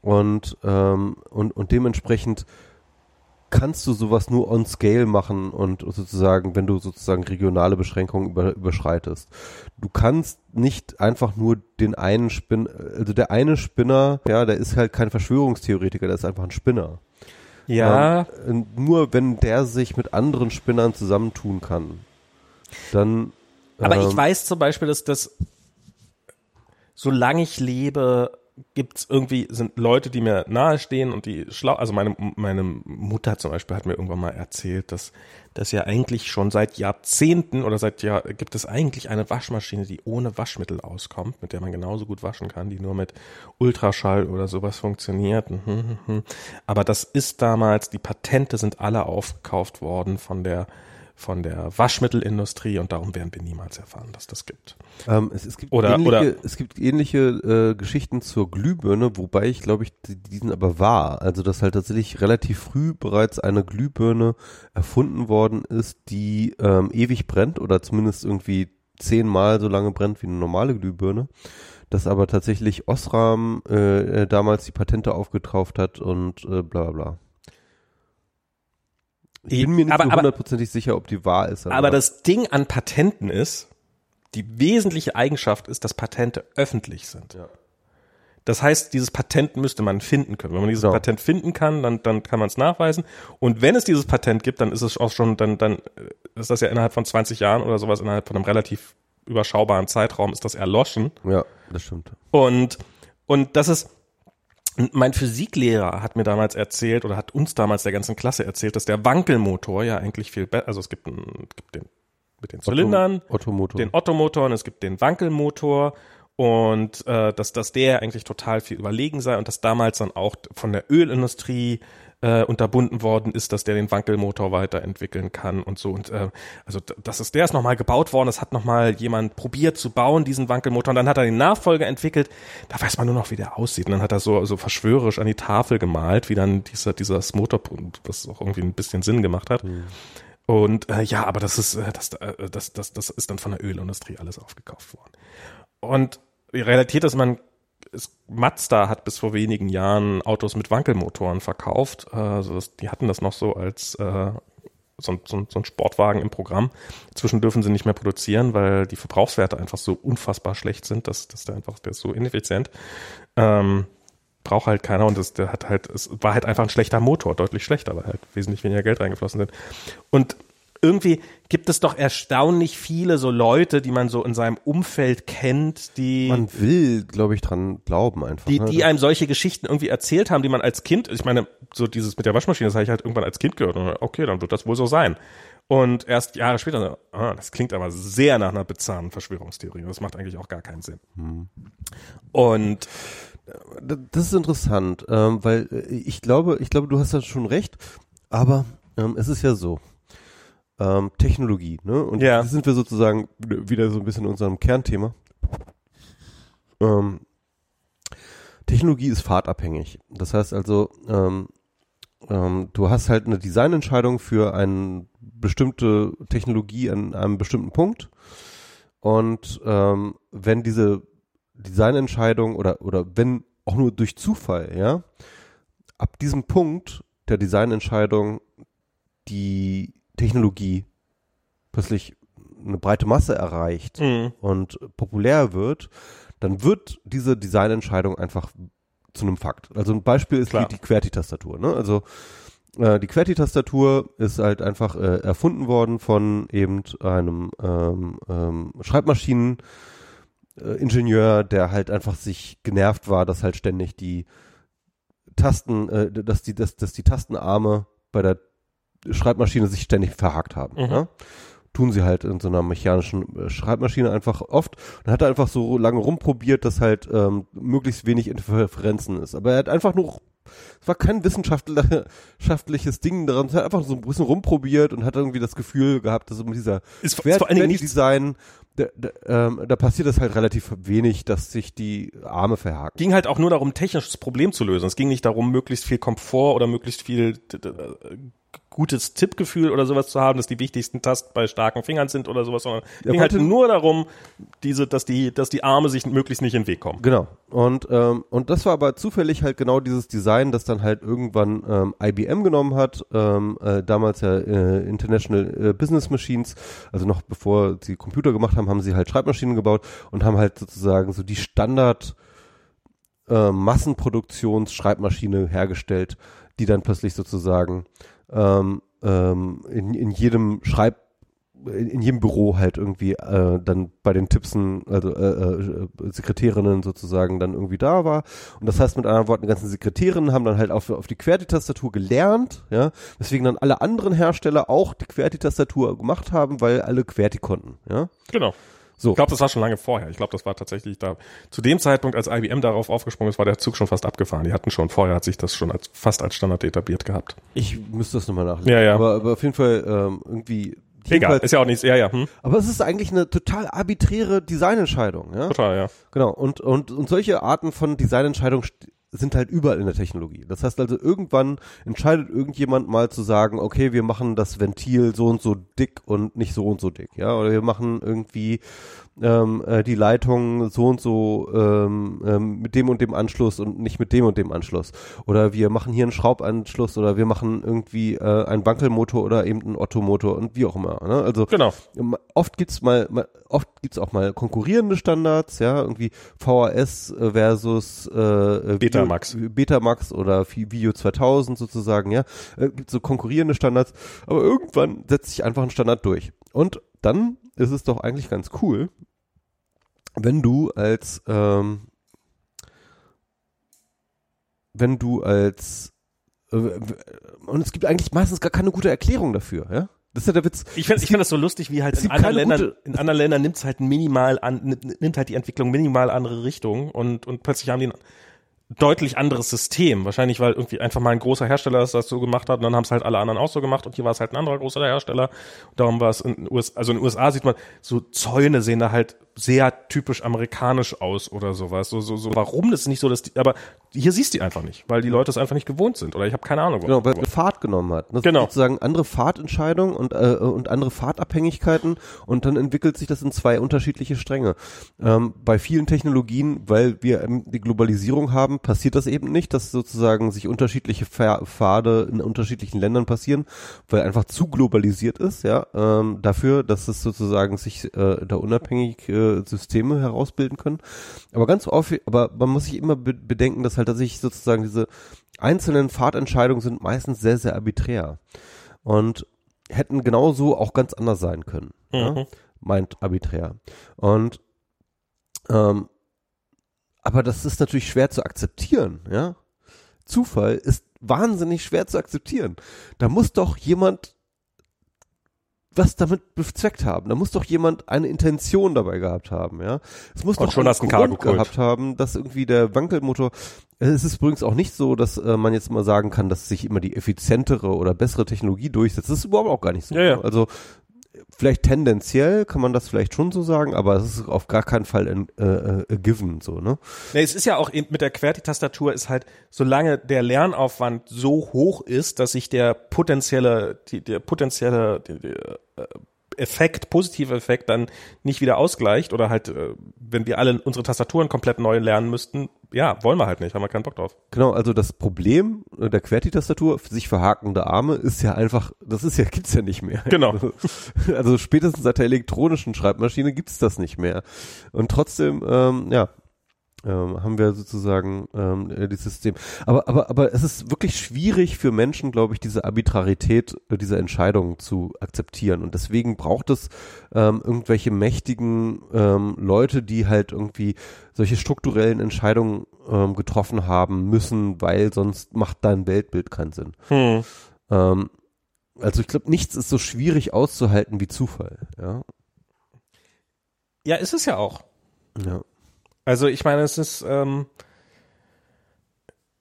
Und, ähm, und, und dementsprechend kannst du sowas nur on scale machen und sozusagen, wenn du sozusagen regionale Beschränkungen über, überschreitest. Du kannst nicht einfach nur den einen Spinner, also der eine Spinner, ja, der ist halt kein Verschwörungstheoretiker, der ist einfach ein Spinner. Ja, Ähm, nur wenn der sich mit anderen Spinnern zusammentun kann, dann. Aber ich ähm, weiß zum Beispiel, dass das, solange ich lebe, gibt's irgendwie, sind Leute, die mir nahestehen und die schlau, also meine, meine Mutter zum Beispiel hat mir irgendwann mal erzählt, dass, dass ja eigentlich schon seit Jahrzehnten oder seit Jahr gibt es eigentlich eine Waschmaschine, die ohne Waschmittel auskommt, mit der man genauso gut waschen kann, die nur mit Ultraschall oder sowas funktioniert. Mhm, mhm, mhm. Aber das ist damals, die Patente sind alle aufgekauft worden von der von der Waschmittelindustrie und darum werden wir niemals erfahren, dass das gibt. Ähm, es, es gibt Oder- ähnliche, oder- es gibt ähnliche äh, Geschichten zur Glühbirne, wobei ich glaube ich, die, die sind aber wahr. Also dass halt tatsächlich relativ früh bereits eine Glühbirne erfunden worden ist, die ähm, ewig brennt oder zumindest irgendwie zehnmal so lange brennt wie eine normale Glühbirne. Dass aber tatsächlich Osram äh, äh, damals die Patente aufgetauft hat und äh, bla bla bla. Ich bin mir nicht aber, so aber, hundertprozentig sicher, ob die wahr ist. aber das Ding an Patenten ist, die wesentliche Eigenschaft ist, dass Patente öffentlich sind. Ja. Das heißt, dieses Patent müsste man finden können. Wenn man dieses Genau. Patent finden kann, dann, dann kann man es nachweisen. Und wenn es dieses Patent gibt, dann ist es auch schon, dann, dann äh, ist das ja innerhalb von 20 Jahren oder sowas, innerhalb von einem relativ überschaubaren Zeitraum ist das erloschen. ja, das stimmt. Und, und das ist, mein Physiklehrer hat mir damals erzählt oder hat uns damals der ganzen Klasse erzählt, dass der Wankelmotor ja eigentlich viel besser, also es gibt, einen, gibt den mit den Zylindern, Otto Motor. den Ottomotor und es gibt den Wankelmotor und äh, dass, dass der eigentlich total viel überlegen sei und dass damals dann auch von der Ölindustrie äh, unterbunden worden ist, dass der den Wankelmotor weiterentwickeln kann und so. Und äh, also das ist der ist nochmal gebaut worden, das hat nochmal jemand probiert zu bauen diesen Wankelmotor. Und dann hat er den Nachfolger entwickelt, da weiß man nur noch wie der aussieht. Und dann hat er so so verschwörerisch an die Tafel gemalt, wie dann dieser dieses Motor was auch irgendwie ein bisschen Sinn gemacht hat. Und äh, ja, aber das ist äh, das, äh, das, das, das ist dann von der Ölindustrie alles aufgekauft worden. Und die Realität ist, man ist, Mazda hat bis vor wenigen Jahren Autos mit Wankelmotoren verkauft. Äh, Also das, die hatten das noch so als äh, so, so, so ein Sportwagen im Programm. Inzwischen dürfen sie nicht mehr produzieren, weil die Verbrauchswerte einfach so unfassbar schlecht sind, dass, dass der einfach, der ist so ineffizient. Ähm, braucht halt keiner und das, der hat halt, es war halt einfach ein schlechter Motor, deutlich schlechter, weil halt wesentlich weniger Geld reingeflossen sind. Und irgendwie gibt es doch erstaunlich viele so Leute, die man so in seinem Umfeld kennt, die Man will, glaube ich, dran glauben einfach. die, ne? die einem solche Geschichten irgendwie erzählt haben, die man als Kind, ich meine, so dieses mit der Waschmaschine, das habe ich halt irgendwann als Kind gehört. Und okay, dann wird das wohl so sein. Und erst Jahre später, so, ah, das klingt aber sehr nach einer bizarren Verschwörungstheorie. Das macht eigentlich auch gar keinen Sinn. Und D- Das ist interessant, ähm, weil äh, ich glaube, ich glaube, du hast da schon recht, aber ähm, es ist ja so. Ähm, Technologie, ne? Und Ja. hier sind wir sozusagen wieder so ein bisschen in unserem Kernthema. Ähm, Technologie ist fahrtabhängig. Das heißt also, ähm, ähm, du hast halt eine Designentscheidung für eine bestimmte Technologie an einem bestimmten Punkt. Und ähm, wenn diese Designentscheidung oder, oder wenn auch nur durch Zufall, ja, ab diesem Punkt der Designentscheidung die Technologie plötzlich eine breite Masse erreicht mh, und populär wird, dann wird diese Designentscheidung einfach zu einem Fakt. Also ein Beispiel ist Klar. die, QWERTY-Tastatur. Ne? Also äh, die QWERTY-Tastatur ist halt einfach äh, erfunden worden von eben einem ähm, ähm, Schreibmaschinen äh, der halt einfach sich genervt war, dass halt ständig die Tasten, äh, dass die, dass, dass die Tastenarme bei der Schreibmaschine sich ständig verhakt haben. Mhm. Ja? Tun sie halt in so einer mechanischen äh, Schreibmaschine einfach oft. Und hat er einfach so lange rumprobiert, dass halt ähm, möglichst wenig Interferenzen ist. Aber er hat einfach nur, es war kein wissenschaftliches Ding daran, er hat einfach so ein bisschen rumprobiert und hat irgendwie das Gefühl gehabt, dass mit dieser ist, ist Quer vor allen Dingen nicht Design, da, da, ähm, da passiert es halt relativ wenig, dass sich die Arme verhaken. ging halt auch nur darum, technisches Problem zu lösen. Es ging nicht darum, möglichst viel Komfort oder möglichst viel äh, gutes Tippgefühl oder sowas zu haben, dass die wichtigsten Tasten bei starken Fingern sind oder sowas, sondern es ging halt nur darum, diese, dass die, dass die Arme sich möglichst nicht in den Weg kommen. Genau. Und ähm, und das war aber zufällig halt genau dieses Design, das dann halt irgendwann ähm, IBM genommen hat, ähm, äh, damals ja äh, International äh, Business Machines, also noch bevor sie Computer gemacht haben, haben sie halt Schreibmaschinen gebaut und haben halt sozusagen so die Standard äh, Massenproduktions-Schreibmaschine hergestellt, die dann plötzlich sozusagen ähm, ähm, in, in jedem Schreib in in jedem Büro halt irgendwie äh, dann bei den Tippsen, also äh, äh, Sekretärinnen sozusagen dann irgendwie da war. Und das heißt mit anderen Worten, die ganzen Sekretärinnen haben dann halt auf, auf die QWERTY-Tastatur gelernt, ja, weswegen dann alle anderen Hersteller auch die QWERTY-Tastatur gemacht haben, weil alle QWERTY konnten, ja. Genau. So. Ich glaube, das war schon lange vorher. Ich glaube, das war tatsächlich da. Zu dem Zeitpunkt, als IBM darauf aufgesprungen ist, war der Zug schon fast abgefahren. Die hatten schon vorher, hat sich das schon als, fast als Standard etabliert gehabt. Ich müsste das nochmal nachlesen. Ja, ja. Aber, aber auf jeden Fall ähm, irgendwie. Egal, ist ja auch nichts. Ja, ja, hm, aber es ist eigentlich eine total arbiträre Designentscheidung, ja. total, ja. Genau, und, und, und solche Arten von Designentscheidungen sind halt überall in der Technologie. Das heißt also, irgendwann entscheidet irgendjemand mal zu sagen, okay, wir machen das Ventil so und so dick und nicht so und so dick, ja, oder wir machen irgendwie ähm, äh, die Leitung so und so ähm, ähm, mit dem und dem Anschluss und nicht mit dem und dem Anschluss. Oder wir machen hier einen Schraubanschluss oder wir machen irgendwie äh, einen Wankelmotor oder eben einen Ottomotor und wie auch immer. Ne? Also Genau. oft gibt's mal, mal oft gibt's auch mal konkurrierende Standards, ja, irgendwie VHS äh, versus äh, äh, Betamax. Video, Betamax oder Vi- Video 2000 sozusagen, ja, äh, gibt so konkurrierende Standards, aber irgendwann setzt sich einfach ein Standard durch. Und dann ist es doch eigentlich ganz cool, wenn du als ähm, wenn du als äh, und es gibt eigentlich meistens gar keine gute Erklärung dafür, ja? Das ist ja der Witz. Ich finde ich find das so lustig, wie halt in anderen Ländern, gute- in anderen Ländern nimmt es halt minimal an, nimmt halt die Entwicklung minimal andere Richtung und, und plötzlich haben die deutlich anderes System. Wahrscheinlich, weil irgendwie einfach mal ein großer Hersteller das, so gemacht hat und dann haben es halt alle anderen auch so gemacht und hier war es halt ein anderer großer Hersteller. Darum war es in den USA, also in den USA sieht man, so Zäune sehen da halt sehr typisch amerikanisch aus oder sowas. So, so, so, warum das ist nicht so, dass die, aber hier siehst du die einfach nicht, weil die Leute es einfach nicht gewohnt sind oder ich habe keine Ahnung. Genau, weil er Fahrt genommen hat. Das Genau. sozusagen andere Fahrtentscheidungen und, äh, und andere Fahrtabhängigkeiten und dann entwickelt sich das in zwei unterschiedliche Stränge. Ähm, bei vielen Technologien, weil wir ähm, die Globalisierung haben, passiert das eben nicht, dass sozusagen sich unterschiedliche Pfade in unterschiedlichen Ländern passieren, weil einfach zu globalisiert ist, ja, ähm, dafür, dass es sozusagen sich äh, da unabhängig äh, Systeme herausbilden können. Aber ganz häufig, aber man muss sich immer be bedenken, dass halt tatsächlich sozusagen diese einzelnen Fahrtentscheidungen sind meistens sehr, sehr arbiträr. Und hätten genauso auch ganz anders sein können. Mhm. Ja? Meint arbiträr. Und ähm, aber das ist natürlich schwer zu akzeptieren, ja. Zufall ist wahnsinnig schwer zu akzeptieren. Da muss doch jemand was damit bezweckt haben. Da muss doch jemand eine Intention dabei gehabt haben, ja. Es muss Und doch schon einen Grund gehabt haben, dass irgendwie der Wankelmotor. Es ist übrigens auch nicht so, dass äh, man jetzt mal sagen kann, dass sich immer die effizientere oder bessere Technologie durchsetzt. Das ist überhaupt auch gar nicht so. Ja, ja. Also vielleicht tendenziell kann man das vielleicht schon so sagen, aber es ist auf gar keinen Fall ein äh, äh, given so, ne? Nee, es ist ja auch mit der QWERTY-Tastatur ist halt, solange der Lernaufwand so hoch ist, dass sich der potenzielle, die, der potenzielle die, die, äh, Effekt, positive Effekt dann nicht wieder ausgleicht oder halt, äh, wenn wir alle unsere Tastaturen komplett neu lernen müssten, ja, wollen wir halt nicht, haben wir keinen Bock drauf. Genau, also das Problem der QWERTY-Tastatur, sich verhakende Arme, ist ja einfach, das ist ja, <laughs> gibt's ja nicht mehr. Genau. Also, also spätestens seit der elektronischen Schreibmaschine gibt's das nicht mehr. Und trotzdem, ähm, ja, ähm, haben wir sozusagen ähm, äh, dieses System. Aber, aber, aber es ist wirklich schwierig für Menschen, glaube ich, diese Arbitrarität äh, dieser Entscheidungen zu akzeptieren. Und deswegen braucht es ähm, irgendwelche mächtigen ähm, Leute, die halt irgendwie solche strukturellen Entscheidungen ähm, getroffen haben müssen, weil sonst macht dein Weltbild keinen Sinn. Hm. Ähm, also ich glaube, nichts ist so schwierig auszuhalten wie Zufall. Ja, Ja, ist es ja auch. ja. Also ich meine, es ist, ähm,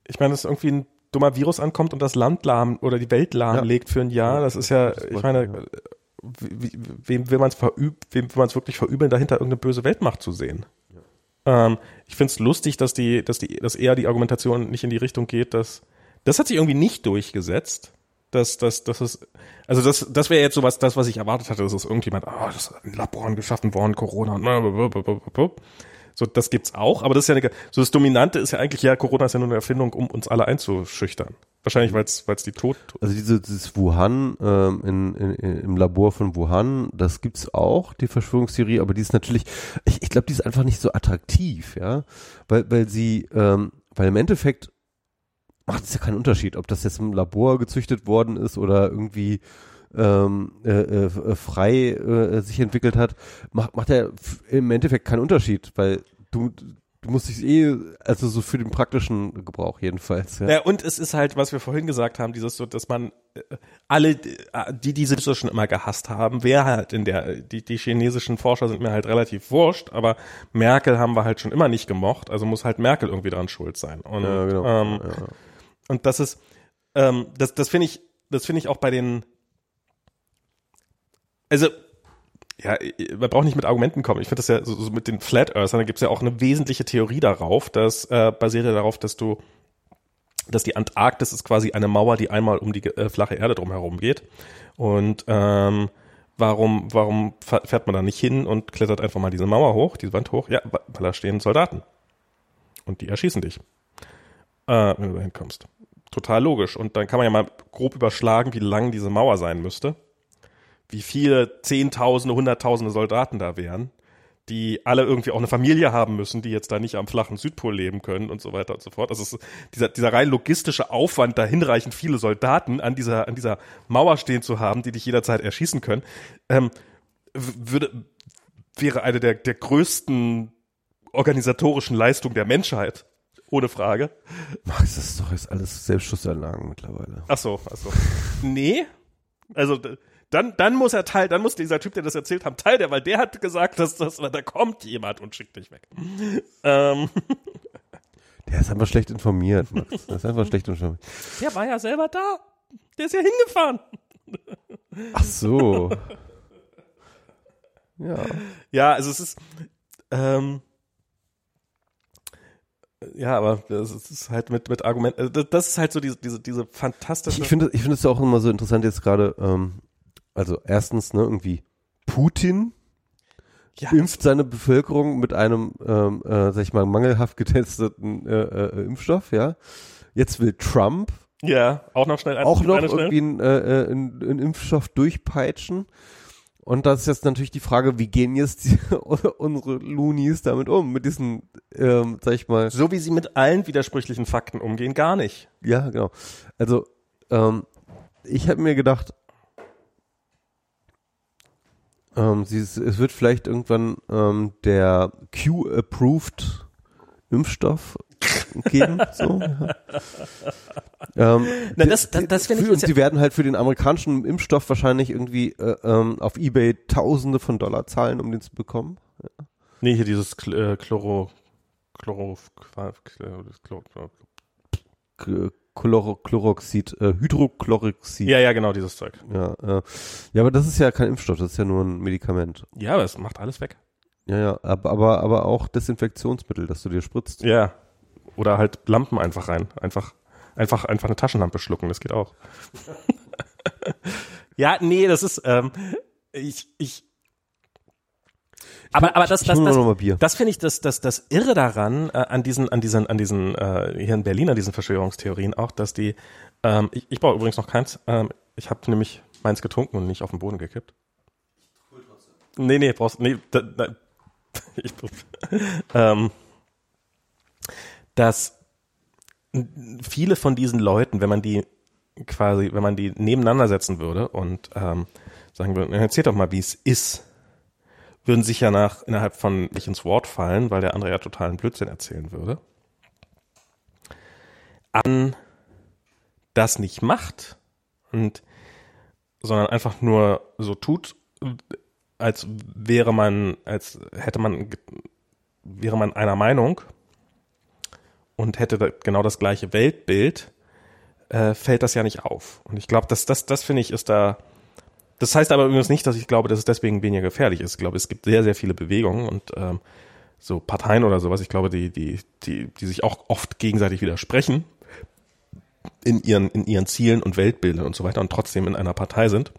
ich meine, dass irgendwie ein dummer Virus ankommt und das Land lahm oder die Welt lahmlegt für ein Jahr. Das ist ja, ich meine, Ja. wie- wem will man es verüb, wem will man es wirklich verübeln, dahinter irgendeine böse Weltmacht zu sehen? Ähm, ich finde es lustig, dass die, dass die, dass eher die Argumentation nicht in die Richtung geht, dass das hat sich irgendwie nicht durchgesetzt. Dass, dass, dass es, also das, das wäre jetzt sowas, das, was ich erwartet hatte, dass es irgendjemand, ah, das ist in Laboren geschaffen worden, Corona und blablabla. So, das gibt's auch, aber das ist ja eine, so das Dominante ist ja eigentlich, ja, Corona ist ja nur eine Erfindung, um uns alle einzuschüchtern. Wahrscheinlich, weil es die Tod, Also diese, dieses Wuhan ähm, in, in, im Labor von Wuhan, das gibt's auch, die Verschwörungstheorie, aber die ist natürlich, ich, ich glaube, die ist einfach nicht so attraktiv, ja, weil, weil sie, ähm, weil im Endeffekt macht es ja keinen Unterschied, ob das jetzt im Labor gezüchtet worden ist oder irgendwie ähm, äh, äh, frei äh, sich entwickelt hat, macht, macht ja im Endeffekt keinen Unterschied, weil du, du musst dich eh, also so für den praktischen Gebrauch jedenfalls, ja. Ja, und es ist halt, was wir vorhin gesagt haben, dieses so, dass man äh, alle, äh, die diese so schon immer gehasst haben, wer halt in der, die, die chinesischen Forscher sind mir halt relativ wurscht, aber Merkel haben wir halt schon immer nicht gemocht, also muss halt Merkel irgendwie dran schuld sein. Und, Ja, genau. ähm, ja. und das ist, ähm, das, das finde ich, das finde ich auch bei den, also, ja, man braucht nicht mit Argumenten kommen. Ich finde das ja so, so mit den Flat Earthern, da gibt es ja auch eine wesentliche Theorie darauf, das äh, basiert ja darauf, dass du dass die Antarktis ist quasi eine Mauer, die einmal um die äh, flache Erde drumherum geht. Und ähm, warum, warum fährt man da nicht hin und klettert einfach mal diese Mauer hoch, diese Wand hoch? Ja, weil da stehen Soldaten. Und die erschießen dich, äh, wenn du da hinkommst. Total logisch. Und dann kann man ja mal grob überschlagen, wie lang diese Mauer sein müsste. Wie viele Zehntausende, Hunderttausende Soldaten da wären, die alle irgendwie auch eine Familie haben müssen, die jetzt da nicht am flachen Südpol leben können und so weiter und so fort. Also dieser, dieser rein logistische Aufwand, da hinreichend viele Soldaten an dieser, an dieser Mauer stehen zu haben, die dich jederzeit erschießen können, ähm, würde, wäre eine der, der größten organisatorischen Leistungen der Menschheit. Ohne Frage. Max, das ist doch jetzt alles Selbstschussanlagen mittlerweile. Ach so, ach so. Nee. Also, dann, dann muss er Teil, dann muss dieser Typ, der das erzählt hat, Teil der, weil der hat gesagt, dass das, da kommt jemand und schickt dich weg. Ähm, <laughs> Der ist einfach schlecht informiert, Max. Der ist einfach schlecht informiert. der war ja selber da. Der ist ja hingefahren. Ach so. Ja. Ja, also es ist, ähm, ja, aber das ist halt mit, mit Argumenten, also das- ist halt so diese, diese, diese fantastische. ich finde ich finde es ja auch immer so interessant jetzt gerade, ähm, also erstens, ne, irgendwie Putin ja, impft seine Bevölkerung mit einem, ähm, äh, sag ich mal, mangelhaft getesteten äh, äh, Impfstoff, ja. Jetzt will Trump ja, auch noch schnell ein, auch noch irgendwie einen, äh, äh, einen, einen Impfstoff durchpeitschen. Und das ist jetzt natürlich die Frage, wie gehen jetzt die, <laughs> unsere Loonies damit um, mit diesen, ähm, sag ich mal. So wie sie mit allen widersprüchlichen Fakten umgehen, gar nicht. Ja, genau. Also, ähm, ich habe mir gedacht, ähm, sie, es wird vielleicht irgendwann ähm, der Q-approved Impfstoff geben. <laughs> so, ja. ähm, Na, das, das, das finde ich. Und sie werden halt für den amerikanischen Impfstoff wahrscheinlich irgendwie äh, ähm, auf Ebay Tausende von Dollar zahlen, um den zu bekommen. Ja. Nee, hier dieses Chl äh, Chloro, Chloro, Chloro, Chloro Chloro Chloroxid, äh, Hydrochloroxid. Ja, ja, genau, dieses Zeug. Ja, äh, ja, aber das ist ja kein Impfstoff, das ist ja nur ein Medikament. Ja, aber es macht alles weg. Ja, ja, aber, aber, aber auch Desinfektionsmittel, das du dir spritzt. Ja. Oder halt Lampen einfach rein. Einfach, einfach, einfach eine Taschenlampe schlucken, das geht auch. <laughs> ja, nee, das ist, ähm, ich, ich, aber, aber das, das, das, das, das finde ich das, das, das Irre daran, äh, an diesen, an diesen, an diesen, äh, hier in Berlin, an diesen Verschwörungstheorien auch, dass die, ähm, ich, ich brauche übrigens noch keins, ähm, ich habe nämlich meins getrunken und nicht auf den Boden gekippt. Cool trotzdem. Nee, nee, brauchst, nee, da, da, <laughs> ich, ähm, dass viele von diesen Leuten, wenn man die quasi, wenn man die nebeneinander setzen würde und ähm, sagen würde, erzähl doch mal, wie es ist, würden sich ja nach innerhalb von nicht ins Wort fallen, weil der andere ja totalen Blödsinn erzählen würde. An das nicht macht und sondern einfach nur so tut, als wäre man, als hätte man, wäre man einer Meinung und hätte genau das gleiche Weltbild, äh, fällt das ja nicht auf. Und ich glaube, dass das, das finde ich, ist da. Das heißt aber übrigens nicht, dass ich glaube, dass es deswegen weniger gefährlich ist. Ich glaube, es gibt sehr, sehr viele Bewegungen und ähm, so Parteien oder sowas. Ich glaube, die, die, die, die sich auch oft gegenseitig widersprechen in ihren, in ihren Zielen und Weltbildern und so weiter und trotzdem in einer Partei sind.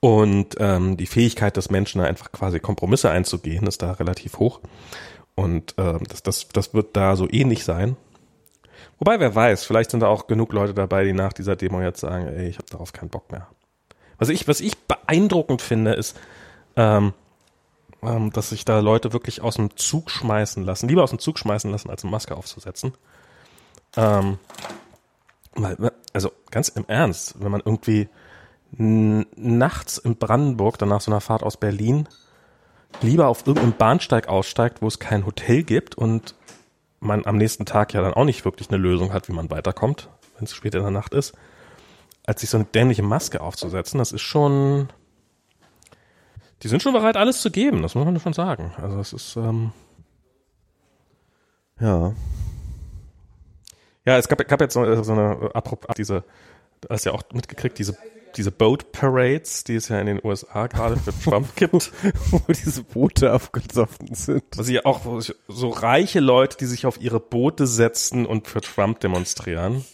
Und ähm, die Fähigkeit des Menschen, einfach quasi Kompromisse einzugehen, ist da relativ hoch. Und äh, das, das, das wird da so ähnlich sein. Wobei, wer weiß, vielleicht sind da auch genug Leute dabei, die nach dieser Demo jetzt sagen, ey, ich habe darauf keinen Bock mehr. Was ich, was ich beeindruckend finde, ist, ähm, ähm, dass sich da Leute wirklich aus dem Zug schmeißen lassen, lieber aus dem Zug schmeißen lassen, als eine Maske aufzusetzen. Ähm, weil, also ganz im Ernst, wenn man irgendwie nachts in Brandenburg, dann nach so einer Fahrt aus Berlin, lieber auf irgendeinem Bahnsteig aussteigt, wo es kein Hotel gibt und man am nächsten Tag ja dann auch nicht wirklich eine Lösung hat, wie man weiterkommt, wenn es spät in der Nacht ist, als sich so eine dämliche Maske aufzusetzen, das ist schon. Die sind schon bereit, alles zu geben, das muss man schon sagen. Also es ist. Ähm, ja. Ja, es gab, gab jetzt so, so eine, apropos, diese, du hast ja auch mitgekriegt, diese diese Boat Parades, die es ja in den USA gerade für Trump <laughs> gibt, wo diese Boote abgesoffen sind. Also ja auch so reiche Leute, die sich auf ihre Boote setzen und für Trump demonstrieren.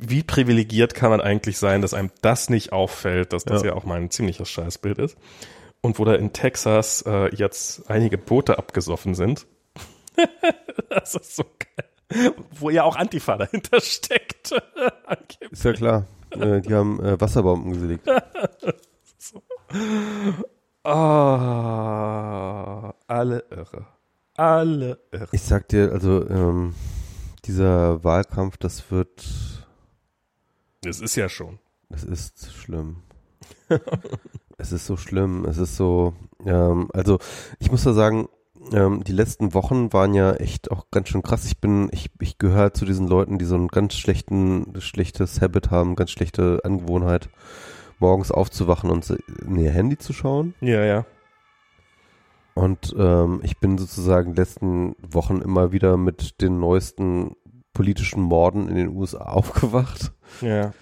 Wie privilegiert kann man eigentlich sein, dass einem das nicht auffällt, dass das ja, ja auch mal ein ziemliches Scheißbild ist. Und wo da in Texas äh, jetzt einige Boote abgesoffen sind. <laughs> das ist so geil. Wo ja auch Antifa dahinter steckt. <laughs> ist ja klar. Äh, die haben äh, Wasserbomben gelegt. <laughs> so. oh, alle irre. Alle irre. Ich sag dir, also ähm, dieser Wahlkampf, das wird. Das ist ja schon. Das ist schlimm. <laughs> es ist so schlimm. Es ist so. Ähm, also ich muss da sagen, ähm, die letzten Wochen waren ja echt auch ganz schön krass. Ich bin, ich, ich gehöre zu diesen Leuten, die so ein ganz schlechten, schlechtes Habit haben, ganz schlechte Angewohnheit, morgens aufzuwachen und in ihr Handy zu schauen. Ja, ja. Und ähm, ich bin sozusagen letzten Wochen immer wieder mit den neuesten politischen Morden in den USA <laughs> aufgewacht. Ja.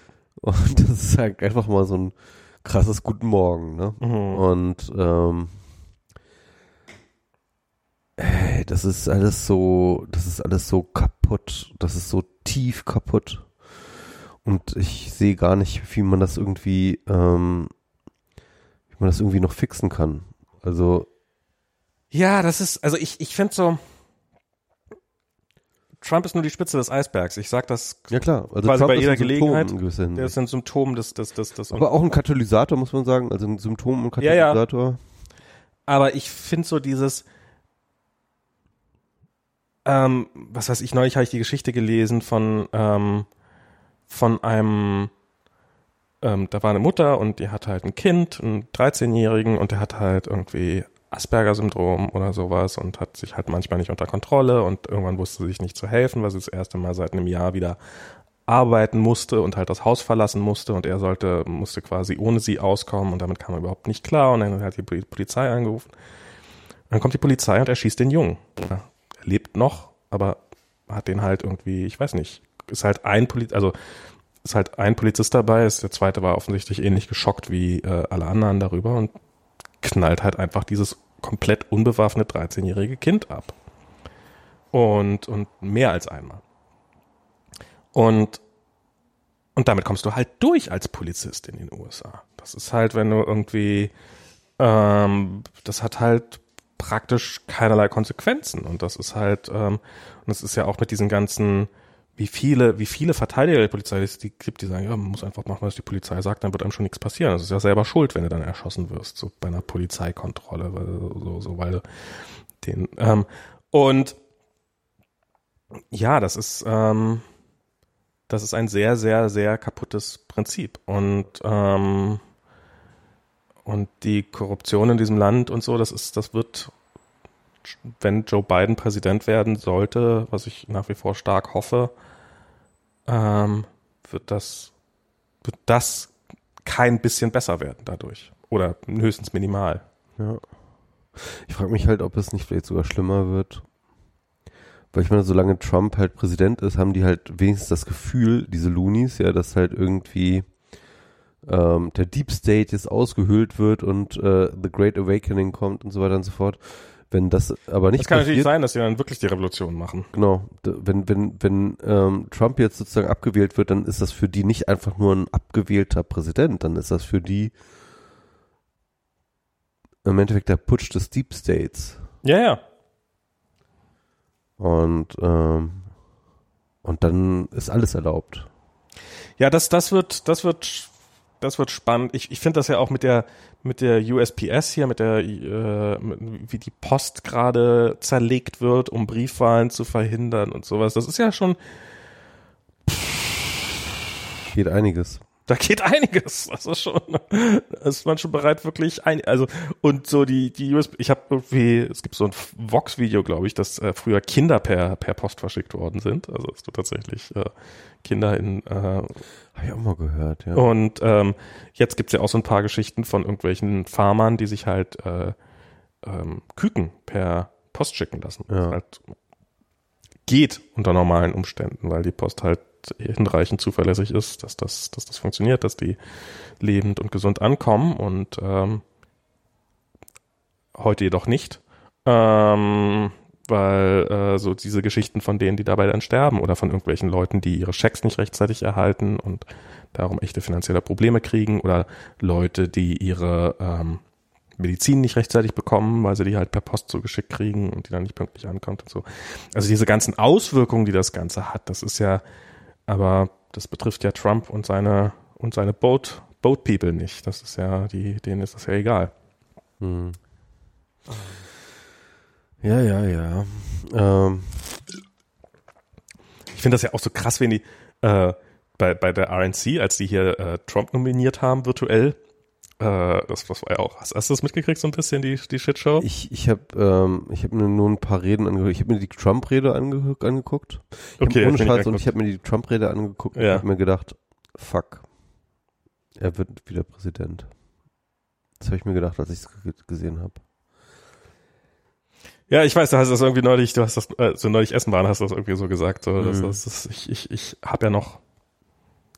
Und das ist halt einfach mal so ein krasses Guten Morgen, ne? Mhm. Und ähm, ey, das ist alles so, das ist alles so kaputt, das ist so tief kaputt. Und ich sehe gar nicht, wie man das irgendwie, ähm, wie man das irgendwie noch fixen kann. Also. Ja, das ist, also ich, ich finde so, Trump ist nur die Spitze des Eisbergs. Ich sag das Ja klar, also quasi Trump bei jeder Gelegenheit. Der Hinsicht. ist ein Symptom des, des, des, des Aber auch ein Katalysator, muss man sagen, also ein Symptom und Ja, ja. Katalysator. Aber ich finde so dieses, ähm, was weiß ich, neulich habe ich die Geschichte gelesen von, ähm, von einem, ähm, da war eine Mutter und die hat halt ein Kind, einen 13-Jährigen und der hat halt irgendwie Asperger-Syndrom oder sowas und hat sich halt manchmal nicht unter Kontrolle und irgendwann wusste sie sich nicht zu helfen, weil sie das erste Mal seit einem Jahr wieder arbeiten musste und halt das Haus verlassen musste und er sollte, musste quasi ohne sie auskommen und damit kam er überhaupt nicht klar und dann hat die Poli- Polizei angerufen. Dann kommt die Polizei und erschießt den Jungen. Er lebt noch, aber hat den halt irgendwie, ich weiß nicht, ist halt ein Poliz also ist halt ein Polizist dabei, ist der zweite war offensichtlich ähnlich geschockt wie äh, alle anderen darüber und knallt halt einfach dieses komplett unbewaffnete 13-jährige Kind ab. Und, und mehr als einmal. Und, und damit kommst du halt durch als Polizist in den USA. Das ist halt, wenn du irgendwie, ähm, das hat halt praktisch keinerlei Konsequenzen. Und das ist halt, ähm, und das ist ja auch mit diesen ganzen, wie viele, wie viele Verteidiger der Polizei es die gibt, die sagen, ja, man muss einfach machen, was die Polizei sagt, dann wird einem schon nichts passieren. Das ist ja selber schuld, wenn du dann erschossen wirst, so bei einer Polizeikontrolle, weil, so, so, weil den, ähm, und ja, das ist, ähm, das ist ein sehr, sehr, sehr kaputtes Prinzip. Und, ähm, und die Korruption in diesem Land und so, das ist, das wird, wenn Joe Biden Präsident werden sollte, was ich nach wie vor stark hoffe, ähm, wird das, wird das kein bisschen besser werden dadurch. Oder höchstens minimal. Ja. Ich frage mich halt, ob es nicht vielleicht sogar schlimmer wird. Weil ich meine, solange Trump halt Präsident ist, haben die halt wenigstens das Gefühl, diese Loonies, ja, dass halt irgendwie ähm, der Deep State jetzt ausgehöhlt wird und äh, The Great Awakening kommt und so weiter und so fort. Wenn das aber nicht Es kann natürlich sein, dass sie dann wirklich die Revolution machen. genau, wenn, wenn, wenn ähm, Trump jetzt sozusagen abgewählt wird, dann ist das für die nicht einfach nur ein abgewählter Präsident, dann ist das für die im Endeffekt der Putsch des Deep States. Ja, ja. Und, ähm, und dann ist alles erlaubt. Ja, das, das wird, das wird, das wird spannend. Ich, ich finde das ja auch mit der, mit der USPS hier, mit der, äh, mit, wie die Post gerade zerlegt wird, um Briefwahlen zu verhindern und sowas. Das ist ja schon, Geht einiges. Da geht einiges. Das ist schon, da ist man schon bereit, wirklich ein, also, und so die, die USB, ich habe irgendwie, es gibt so ein Vox-Video, glaube ich, dass äh, früher Kinder per, per Post verschickt worden sind. Also, dass du tatsächlich äh, Kinder in, äh, Habe ich auch mal gehört, ja. Und ähm, jetzt gibt's ja auch so ein paar Geschichten von irgendwelchen Farmern, die sich halt äh, ähm, Küken per Post schicken lassen. Ja. Das halt geht unter normalen Umständen, weil die Post halt hinreichend zuverlässig ist, dass das, dass das funktioniert, dass die lebend und gesund ankommen und ähm, heute jedoch nicht. Ähm, weil äh, so diese Geschichten von denen, die dabei dann sterben oder von irgendwelchen Leuten, die ihre Schecks nicht rechtzeitig erhalten und darum echte finanzielle Probleme kriegen oder Leute, die ihre ähm, Medizin nicht rechtzeitig bekommen, weil sie die halt per Post zugeschickt kriegen und die dann nicht pünktlich ankommt und so. Also diese ganzen Auswirkungen, die das Ganze hat, das ist ja, aber das betrifft ja Trump und seine und seine Boat Boat People nicht. Das ist ja, die, denen ist das ja egal. Hm. Ja, ja, ja. Ähm, Ich finde das ja auch so krass, wenn die äh, bei, bei der RNC, als die hier äh, Trump nominiert haben, virtuell, äh, das, das war ja auch, hast, hast du das mitgekriegt, so ein bisschen, die, die Shitshow? ich ich habe ähm, ich hab mir nur ein paar Reden angehört. Ich habe mir die Trump-Rede ange angeguckt. Ich Okay, ohne Scheiß, und angeguckt. ich habe mir die Trump-Rede angeguckt und Ja. habe mir gedacht, fuck, er wird wieder Präsident. Das habe ich mir gedacht, als ich es gesehen habe. Ja, ich weiß, du hast das irgendwie neulich, du hast das, äh, so neulich essen waren, hast du das irgendwie so gesagt. So, Mhm. das, das, ich ich, ich habe ja noch,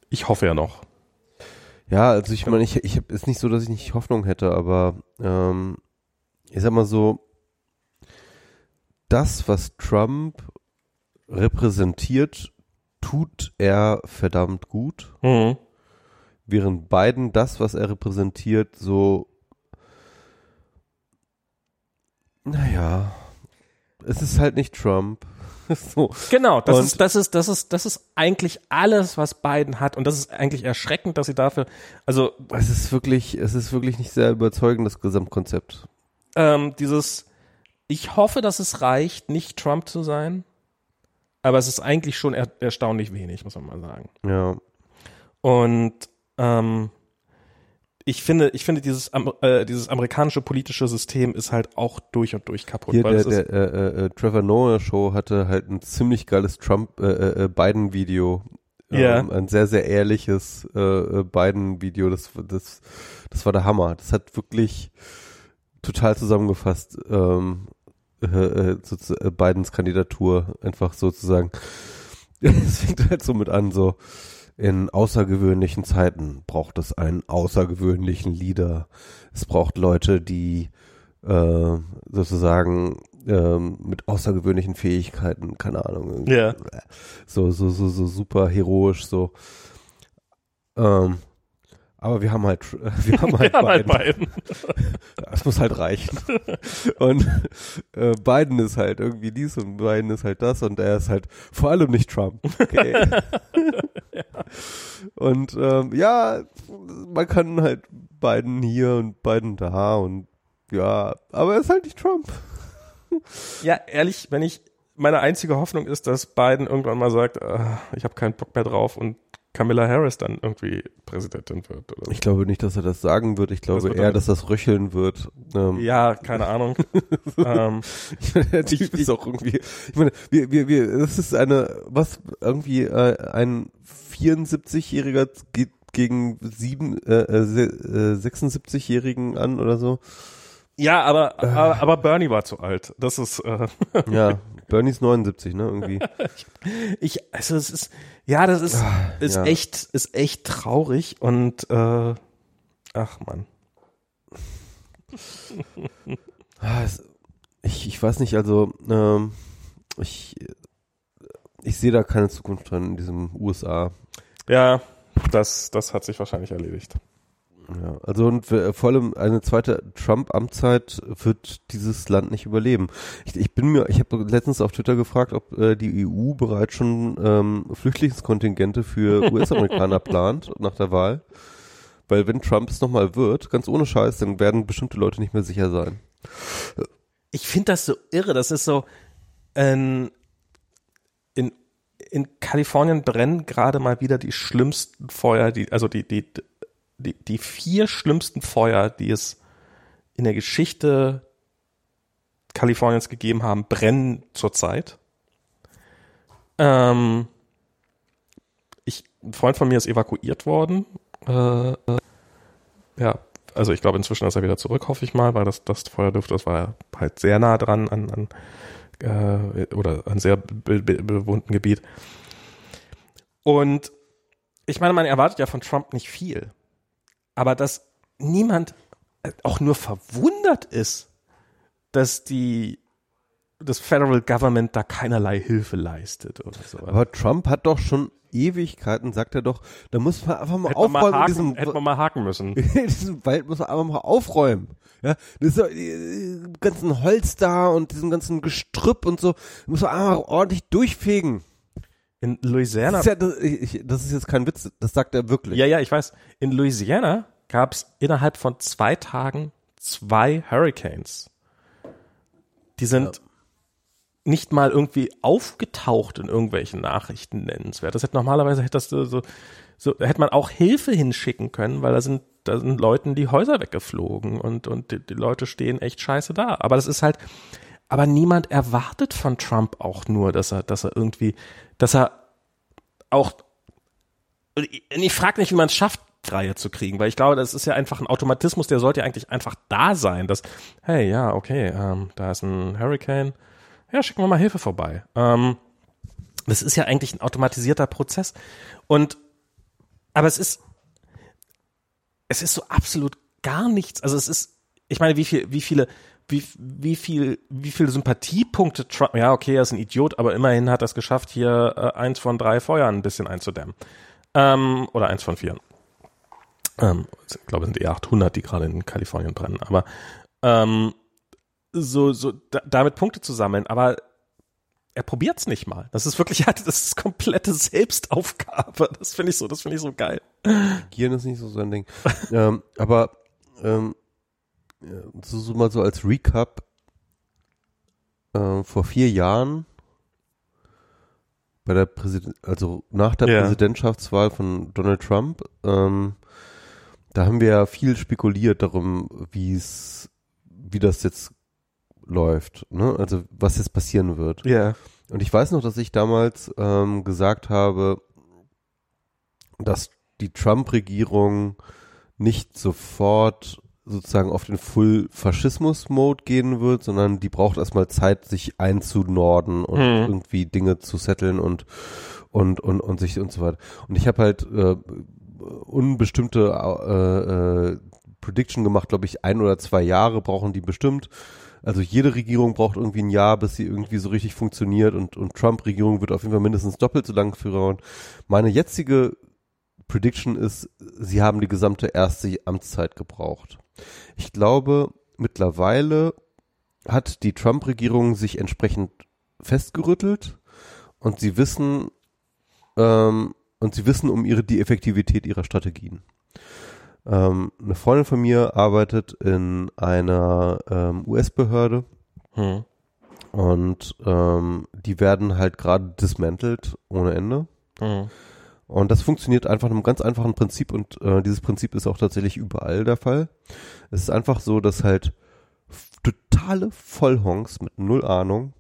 ich hoffe ja noch. Ja, also ich meine, ich, ich hab, ist nicht so, dass ich nicht Hoffnung hätte, aber ähm, ich sag mal so, das, was Trump repräsentiert, tut er verdammt gut, Mhm. während Biden das, was er repräsentiert, so naja, es ist halt nicht Trump. <laughs> so. Genau, das Und- ist, das ist, das ist, das ist eigentlich alles, was Biden hat. Und das ist eigentlich erschreckend, dass sie dafür, also Es ist wirklich, es ist wirklich nicht sehr überzeugend, das Gesamtkonzept. ähm, dieses, ich hoffe, dass es reicht, nicht Trump zu sein. Aber es ist eigentlich schon er, erstaunlich wenig, muss man mal sagen. Ja. Und ähm, ich finde, ich finde dieses, äh, dieses amerikanische politische System ist halt auch durch und durch kaputt. Hier der, der äh, äh, Trevor Noah Show hatte halt ein ziemlich geiles Trump äh, äh, Biden Video. Ja. ein sehr sehr ehrliches äh, äh, Biden Video. Das das das war der Hammer. Das hat wirklich total zusammengefasst ähm, äh, äh, äh, Bidens Kandidatur einfach sozusagen. <laughs> Es fängt halt so mit an so. In außergewöhnlichen Zeiten braucht es einen außergewöhnlichen Leader. Es braucht Leute, die äh, sozusagen ähm, mit außergewöhnlichen Fähigkeiten, keine Ahnung, Ja. so, so, so, so super heroisch, so. Ähm, aber wir haben halt, <laughs> wir haben halt wir haben halt Biden. Biden. <laughs> Das muss halt reichen. <laughs> Und äh, Biden ist halt irgendwie dies und Biden ist halt das und er ist halt vor allem nicht Trump. Okay. <laughs> Und ähm, ja, man kann halt Biden hier und Biden da und ja, aber er ist halt nicht Trump. <laughs> Ja, ehrlich, wenn ich, meine einzige Hoffnung ist, dass Biden irgendwann mal sagt, äh, ich habe keinen Bock mehr drauf und Camilla Harris dann irgendwie Präsidentin wird. Oder so. Ich glaube nicht, dass er das sagen wird. Ich glaube wird eher, er- dass das röcheln wird. Ähm, Ja, keine Ahnung. <laughs> ähm, Ich meine, der Typ ist auch irgendwie, ich meine, wir, wir, wir, das ist eine, was, irgendwie, äh, ein 74-Jähriger geht gegen sieben, äh, äh, se- äh, 76-Jährigen an oder so. ja, aber, aber, aber Bernie war zu alt. Das ist, äh, Ja, <laughs> Bernie ist 79, ne, irgendwie. <laughs> ich, also es ist, ja, das ist, ist ja. echt, ist echt traurig und, äh, ach man. <laughs> Ah, ich, ich weiß nicht, also, ähm, ich, ich sehe da keine Zukunft drin in diesem USA. Ja, das, das hat sich wahrscheinlich erledigt. Ja, also und vor allem eine zweite Trump-Amtszeit wird dieses Land nicht überleben. Ich, ich bin mir, ich habe letztens auf Twitter gefragt, ob äh, die EU bereits schon ähm, Flüchtlingskontingente für <laughs> US-Amerikaner plant nach der Wahl. Weil wenn Trump es nochmal wird, ganz ohne Scheiß, dann werden bestimmte Leute nicht mehr sicher sein. ich finde das so irre. Das ist so, ähm, in, in Kalifornien brennen gerade mal wieder die schlimmsten Feuer, die, also die, die, die, die vier schlimmsten Feuer, die es in der Geschichte Kaliforniens gegeben haben, brennen zurzeit. Ähm, ich, ein Freund von mir ist evakuiert worden. Äh, äh, ja, also ich glaube inzwischen ist er wieder zurück, hoffe ich mal, weil das, das Feuer dürfte, das war halt sehr nah dran an, an äh, oder ein sehr be be bewohnten Gebiet. Und ich meine, man erwartet ja von Trump nicht viel. Aber dass niemand auch nur verwundert ist, dass die das Federal Government da keinerlei Hilfe leistet oder so. Aber Trump hat doch schon Ewigkeiten, sagt er doch, da muss man einfach mal mal aufräumen in haken, diesem, hätte man mal haken müssen. <laughs> in diesem Wald muss man einfach mal aufräumen. Ja, das ist so, äh, ganzen Holz da und diesem ganzen Gestrüpp und so, muss man einfach ordentlich durchfegen. In Das Louisiana ist, ja, das, ich, das ist jetzt kein Witz, das sagt er wirklich. Ja, ja, ich weiß. In Louisiana gab es innerhalb von zwei Tagen zwei Hurricanes. Die sind nicht mal irgendwie aufgetaucht in irgendwelchen Nachrichten nennenswert. Das hätte normalerweise hätte das so, so hätte man auch Hilfe hinschicken können, weil da sind da sind Leuten die Häuser weggeflogen und und die, die Leute stehen echt scheiße da. Aber das ist halt, aber niemand erwartet von Trump auch nur, dass er dass er irgendwie, dass er auch ich frage nicht, wie man es schafft, Reihe zu kriegen, weil ich glaube, das ist ja einfach ein Automatismus, der sollte ja eigentlich einfach da sein, dass, hey, ja, okay, ähm, da ist ein Hurricane, ja, schicken wir mal Hilfe vorbei. Ähm, das ist ja eigentlich ein automatisierter Prozess. Und, aber es ist, es ist so absolut gar nichts. Also es ist, ich meine, wie viel, wie viele, wie, wie viel, wie viele Sympathiepunkte Trump, ja, okay, er ist ein Idiot, aber immerhin hat er es geschafft, hier äh, eins von drei Feuern ein bisschen einzudämmen. Ähm, oder eins von vier. Ähm, ich glaube, es sind eher 800, die gerade in Kalifornien brennen. Aber ähm, so, so da, damit Punkte zu sammeln. Aber er probiert's nicht mal. Das ist wirklich, <laughs> das ist komplette Selbstaufgabe. Das finde ich so, das finde ich so geil. Gieren ist nicht so sein Ding. ähm, aber ähm, so, so mal so als Recap, äh, vor vier Jahren bei der Präsident, also nach der Ja. Präsidentschaftswahl von Donald Trump, ähm, da haben wir ja viel spekuliert darum, wie es, wie das jetzt läuft, ne? Also was jetzt passieren wird. Ja. Und ich weiß noch, dass ich damals ähm, gesagt habe, dass die Trump-Regierung nicht sofort sozusagen auf den Full-Faschismus-Mode gehen wird, sondern die braucht erstmal Zeit, sich einzunorden und Hm. irgendwie Dinge zu setteln und und und und sich und so weiter. Und ich habe halt äh, unbestimmte äh, äh, Prediction gemacht, glaube ich, ein oder zwei Jahre brauchen die bestimmt. Also jede Regierung braucht irgendwie ein Jahr, bis sie irgendwie so richtig funktioniert und, und Trump-Regierung wird auf jeden Fall mindestens doppelt so lang führen. Meine jetzige Prediction ist, sie haben die gesamte erste Amtszeit gebraucht. Ich glaube, mittlerweile hat die Trump-Regierung sich entsprechend festgerüttelt und sie wissen, ähm, und sie wissen um ihre, die Effektivität ihrer Strategien. Ähm, eine Freundin von mir arbeitet in einer ähm, US-Behörde Hm. und ähm, die werden halt gerade dismantelt ohne Ende. Hm. Und das funktioniert einfach nach einem ganz einfachen Prinzip und äh, dieses Prinzip ist auch tatsächlich überall der Fall. Es ist einfach so, dass halt totale Vollhongs mit null Ahnung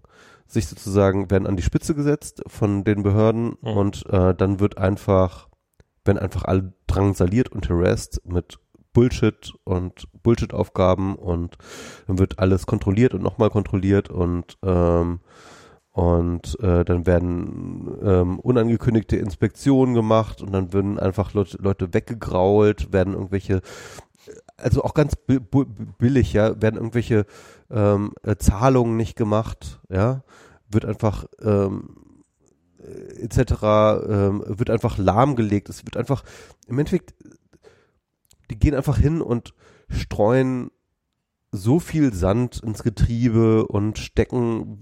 sich sozusagen werden an die Spitze gesetzt von den Behörden Mhm. und äh, dann wird einfach, werden einfach alle drangsaliert und harassed mit Bullshit und Bullshit-Aufgaben und dann wird alles kontrolliert und nochmal kontrolliert und ähm, und äh, dann werden ähm, unangekündigte Inspektionen gemacht und dann werden einfach Leute, Leute weggegrault, werden irgendwelche, also auch ganz billig, ja, werden irgendwelche ähm, äh, Zahlungen nicht gemacht, ja, wird einfach ähm, äh, etc. Ähm, wird einfach lahmgelegt. Es wird einfach, im Endeffekt, die gehen einfach hin und streuen so viel Sand ins Getriebe und stecken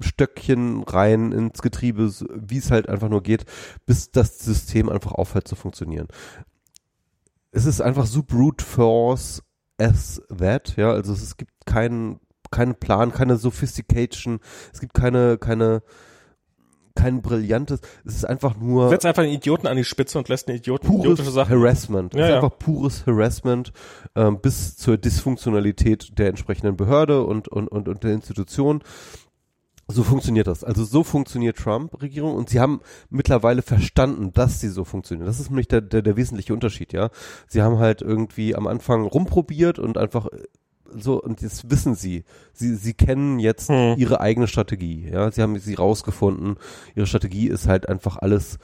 Stöckchen rein ins Getriebe, wie es halt einfach nur geht, bis das System einfach aufhört zu funktionieren. Es ist einfach so brute force as that, ja, also es, es gibt keinen keinen Plan, keine Sophistication, es gibt keine keine kein brillantes, es ist einfach nur Setzt einfach einen Idioten an die Spitze und lässt einen Idioten pures idiotische Sachen. Harassment. Ja, es ist ja. einfach pures Harassment ähm, bis zur Dysfunktionalität der entsprechenden Behörde und, und, und, und der Institution. So funktioniert das. Also so funktioniert Trump-Regierung und sie haben mittlerweile verstanden, dass sie so funktionieren. Das ist nämlich der, der, der wesentliche Unterschied, ja. Sie haben halt irgendwie am Anfang rumprobiert und einfach so, und jetzt wissen sie, sie, sie kennen jetzt Hm. ihre eigene Strategie, ja. Sie haben sie rausgefunden. Ihre Strategie ist halt einfach alles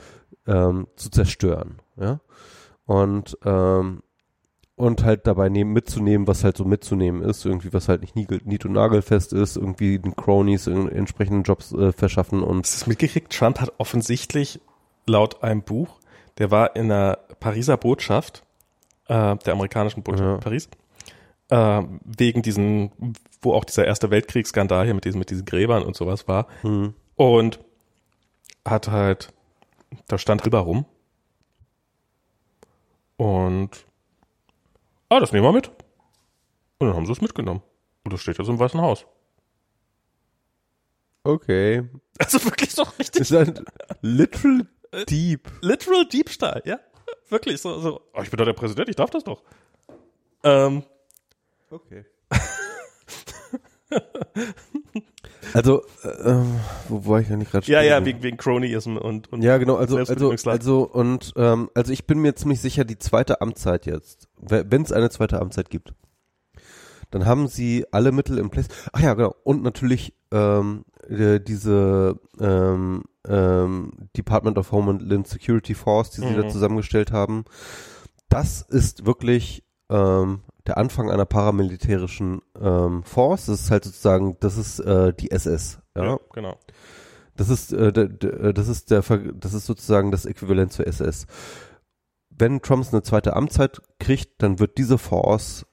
ähm, zu zerstören, ja. Und, ähm, und halt dabei nehmen, mitzunehmen, was halt so mitzunehmen ist, irgendwie, was halt nicht nied- nied- und nagelfest ist, irgendwie den Cronies in, entsprechenden Jobs äh, verschaffen und Hast du das mitgekriegt? Trump hat offensichtlich laut einem Buch, der war in der Pariser Botschaft, äh, der amerikanischen Botschaft Ja. in Paris, äh, wegen diesen, wo auch dieser Erste Weltkriegsskandal hier mit diesen, mit diesen Gräbern und sowas war. hm, Und hat halt, da stand drüber rum. Und, ah, das nehmen wir mit. Und dann haben sie es mitgenommen. Und das steht jetzt im Weißen Haus. okay. <laughs> Also wirklich so richtig Ist ein literal deep. literal Diebstahl, ja. Wirklich so, so. Oh, ich bin doch der Präsident, ich darf das doch. Ähm, Okay. <laughs> also, äh, wo war ich eigentlich gerade ja, ja, wegen, wegen Cronyism und, und Ja, genau, also, also, also, und, ähm, also ich bin mir ziemlich sicher, die zweite Amtszeit jetzt, wenn es eine zweite Amtszeit gibt, dann haben sie alle Mittel im Place. Ach ja, genau. Und natürlich ähm, äh, diese ähm, ähm, Department of Homeland Security Force, die sie Mhm. da zusammengestellt haben. Das ist wirklich ähm, der Anfang einer paramilitärischen ähm, Force. Das ist halt sozusagen, das ist äh, die SS. Ja, ja, genau. das ist, äh, der, das ist der, das ist sozusagen das Äquivalent zur SS. Wenn Trump eine zweite Amtszeit kriegt, dann wird diese Force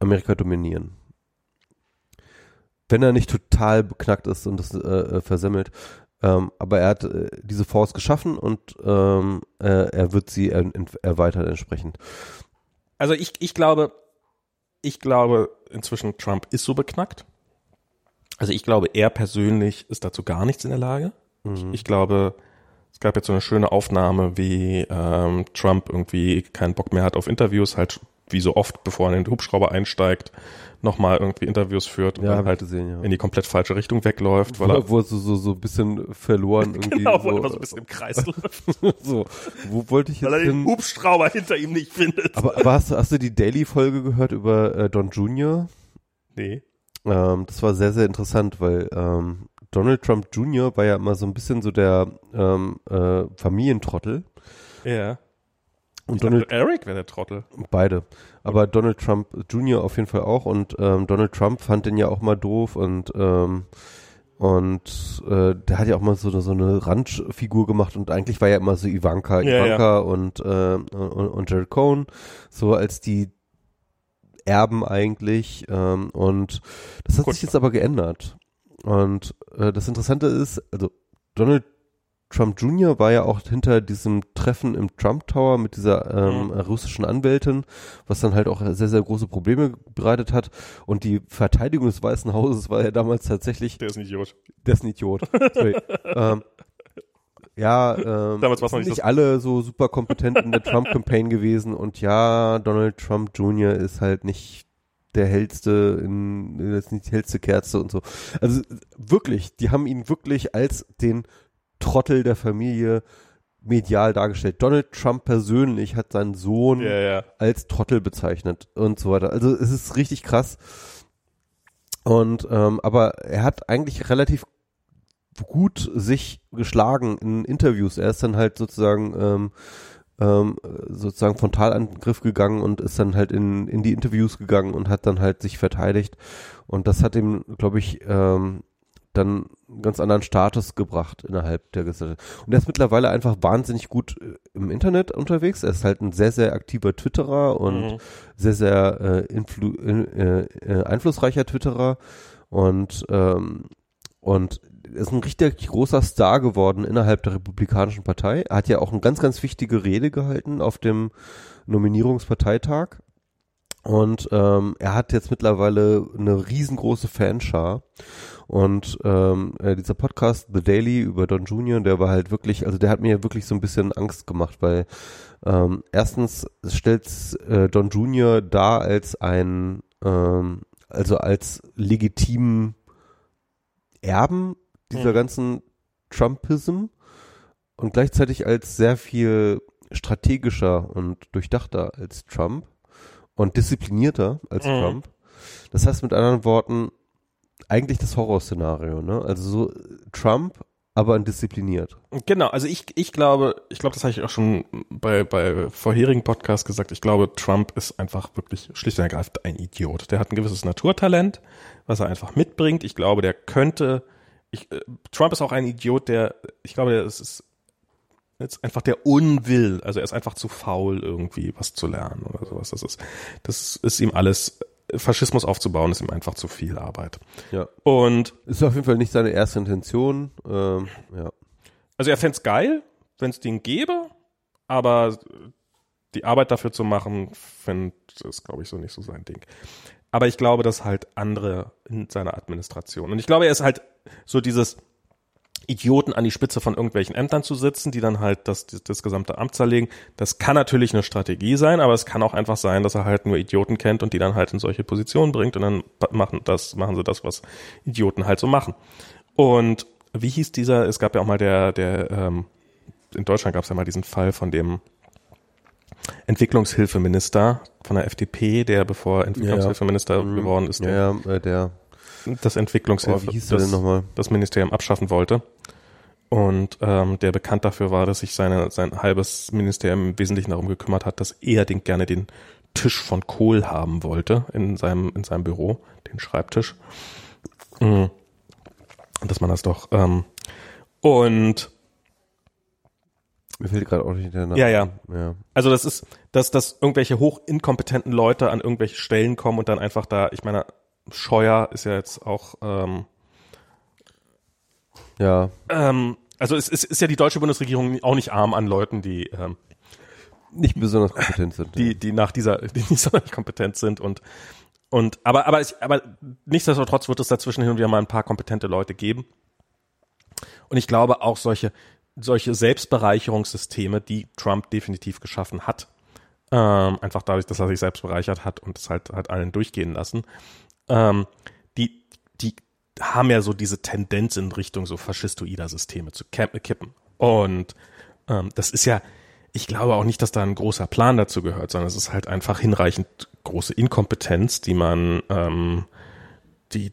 Amerika dominieren. wenn er nicht total beknackt ist und das äh, äh, versemmelt. Ähm, aber er hat äh, diese Force geschaffen und ähm, äh, er wird sie er, erweitern entsprechend. Also ich, ich glaube, ich glaube inzwischen Trump ist so beknackt. Also ich glaube, er persönlich ist dazu gar nichts in der Lage. Mhm. Ich, ich, glaube, es gab jetzt so eine schöne Aufnahme, wie ähm, Trump irgendwie keinen Bock mehr hat auf Interviews, halt wie so oft, bevor er in den Hubschrauber einsteigt, nochmal irgendwie Interviews führt und ja, dann halt gesehen, ja. in die komplett falsche Richtung wegläuft. Weil wo, er, wo er so, so, so ein bisschen verloren <laughs> irgendwie. genau, wo er so ein bisschen im Kreis <laughs> läuft. so, wo wollte ich jetzt Weil er den Hubschrauber hinter ihm nicht findet. Aber, aber hast, du hast du die Daily-Folge gehört über äh, Don Jr.? Nee. Ähm, das war sehr, sehr interessant, weil ähm, Donald Trump Jr. war ja immer so ein bisschen so der ähm, äh, Familientrottel. Ja. Und Donald dachte, Eric wäre der Trottel. Beide. Aber Donald Trump Jr. auf jeden Fall auch und ähm, Donald Trump fand den ja auch mal doof und ähm, und äh, der hat ja auch mal so, so eine Randfigur gemacht und eigentlich war ja immer so Ivanka, Ja, Ivanka und, äh, und, und Jared Cohn so als die Erben eigentlich ähm, und das hat Gut. sich jetzt aber geändert. Und äh, das Interessante ist, also Donald Trump Jr. war ja auch hinter diesem Treffen im Trump Tower mit dieser ähm, Mhm. russischen Anwältin, was dann halt auch sehr, sehr große Probleme bereitet hat. Und die Verteidigung des Weißen Hauses war ja damals tatsächlich, Der ist ein Idiot. der ist ein Idiot. Sorry. <laughs> ähm, ja, ähm, Damals war's noch sind nicht nicht alle so super kompetent in der Trump-Campaign gewesen und ja, Donald Trump Jr. ist halt nicht der hellste, in, ist nicht die hellste Kerze und so. Also wirklich, die haben ihn wirklich als den Trottel der Familie medial dargestellt. Donald Trump persönlich hat seinen Sohn Ja, ja. als Trottel bezeichnet und so weiter. Also es ist richtig krass. Und ähm, aber er hat eigentlich relativ gut sich geschlagen in Interviews. Er ist dann halt sozusagen ähm, ähm, sozusagen Frontalangriff gegangen und ist dann halt in, in die Interviews gegangen und hat dann halt sich verteidigt. Und das hat ihm, glaube ich, ähm, dann einen ganz anderen Status gebracht innerhalb der Gesellschaft. Und er ist mittlerweile einfach wahnsinnig gut äh, im Internet unterwegs. Er ist halt ein sehr, sehr aktiver Twitterer und Mhm. sehr, sehr äh, influ äh, äh, einflussreicher Twitterer und ähm, und ist ein richtig großer Star geworden innerhalb der Republikanischen Partei. Er hat ja auch eine ganz, ganz wichtige Rede gehalten auf dem Nominierungsparteitag. Und ähm, er hat jetzt mittlerweile eine riesengroße Fanschar. Und ähm, äh, dieser Podcast The Daily über Don Junior, der war halt wirklich, also der hat mir wirklich so ein bisschen Angst gemacht, weil ähm, erstens stellt äh, Don Junior dar als ein, ähm, also als legitimen Erben dieser Mhm. ganzen Trumpism und gleichzeitig als sehr viel strategischer und durchdachter als Trump und disziplinierter als Mhm. Trump. Das heißt mit anderen Worten eigentlich das Horrorszenario, ne? Also so Trump, aber diszipliniert. Genau, also ich, ich glaube, ich glaube, das habe ich auch schon bei, bei vorherigen Podcasts gesagt, ich glaube, Trump ist einfach wirklich schlicht und ergreifend ein Idiot. Der hat ein gewisses Naturtalent, was er einfach mitbringt. Ich glaube, der könnte, ich, äh, Trump ist auch ein Idiot, der, ich glaube, der ist, ist jetzt einfach der Unwill, also er ist einfach zu faul irgendwie was zu lernen oder sowas. Das ist, das ist ihm alles, Faschismus aufzubauen ist ihm einfach zu viel Arbeit. Ja. Und Ist auf jeden Fall nicht seine erste Intention. Ähm, ja. Also er fänd's es geil, wenn es den gäbe, aber die Arbeit dafür zu machen, fände ist, glaube ich, so nicht so sein Ding. Aber ich glaube, dass halt andere in seiner Administration. Und ich glaube, er ist halt so dieses Idioten an die Spitze von irgendwelchen Ämtern zu sitzen, die dann halt das, das, gesamte Amt zerlegen. Das kann natürlich eine Strategie sein, aber es kann auch einfach sein, dass er halt nur Idioten kennt und die dann halt in solche Positionen bringt und dann machen das, machen sie das, was Idioten halt so machen. Und wie hieß dieser, es gab ja auch mal der, der, ähm, in Deutschland gab es ja mal diesen Fall von dem Entwicklungshilfeminister von der FDP, der bevor er Entwicklungshilfeminister Mhm. geworden ist, der Ja, ja, äh, der, das Entwicklungshilfe, oh, das, nochmal? das Ministerium abschaffen wollte. Und ähm, der bekannt dafür war, dass sich seine, sein halbes Ministerium im Wesentlichen darum gekümmert hat, dass er den, gerne den Tisch von Kohl haben wollte in seinem, in seinem Büro, den Schreibtisch. Mhm. Dass man das doch. Ähm, und Mir fällt gerade auch nicht der Name. Ja, ja. ja. Also das ist, dass, dass irgendwelche hochinkompetenten Leute an irgendwelche Stellen kommen und dann einfach da, ich meine, Scheuer ist ja jetzt auch, ähm, Ja, ähm, also es, es ist ja die deutsche Bundesregierung auch nicht arm an Leuten, die, ähm, nicht besonders kompetent sind. die, die nach dieser, <laughs> die nicht sonderlich kompetent sind und, und, aber, aber, ich, aber nichtsdestotrotz wird es dazwischen hin und wieder mal ein paar kompetente Leute geben. Und ich glaube auch solche, solche Selbstbereicherungssysteme, die Trump definitiv geschaffen hat, ähm, einfach dadurch, dass er sich selbst bereichert hat und es halt, halt allen durchgehen lassen, ähm, die, die haben ja so diese Tendenz in Richtung so faschistoider Systeme zu kippen. Und ähm, das ist ja, ich glaube auch nicht, dass da ein großer Plan dazu gehört, sondern es ist halt einfach hinreichend große Inkompetenz, die man, ähm, die,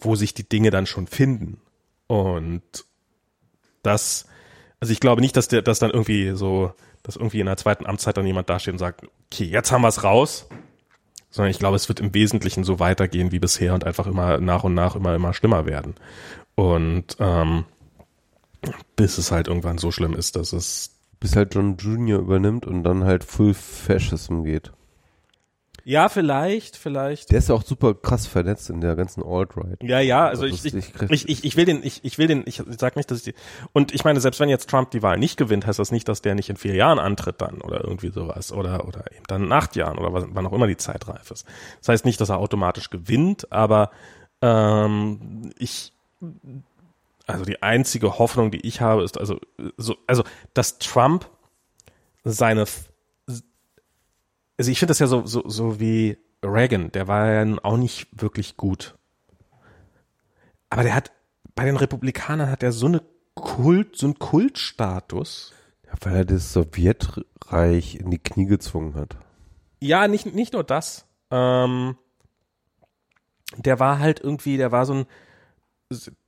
wo sich die Dinge dann schon finden. Und das, also ich glaube nicht, dass der, dass dann irgendwie so, dass irgendwie in der zweiten Amtszeit dann jemand dasteht und sagt, okay, jetzt haben wir es raus. Sondern ich glaube, es wird im Wesentlichen so weitergehen wie bisher und einfach immer nach und nach immer, immer schlimmer werden. Und ähm, bis es halt irgendwann so schlimm ist, dass es Bis halt John Junior übernimmt und dann halt Full Fascism geht. Ja, vielleicht, vielleicht. Der ist ja auch super krass vernetzt in der ganzen Alt-Right. Ja, ja, also ich, lustig, ich, ich, ich, ich will den, ich, ich will den, ich sag nicht, dass ich die, und ich meine, selbst wenn jetzt Trump die Wahl nicht gewinnt, heißt das nicht, dass der nicht in vier Jahren antritt dann oder irgendwie sowas oder, oder eben dann in acht Jahren oder was, wann auch immer die Zeit reif ist. Das heißt nicht, dass er automatisch gewinnt, aber ähm, ich, also die einzige Hoffnung, die ich habe, ist also, so, also, dass Trump seine, also ich finde das ja so, so, so wie Reagan, der war ja auch nicht wirklich gut. Aber der hat, bei den Republikanern hat er so eine Kult, so einen Kultstatus. Ja, weil er das Sowjetreich in die Knie gezwungen hat. Ja, nicht, nicht nur das. Ähm, der war halt irgendwie, der war so ein,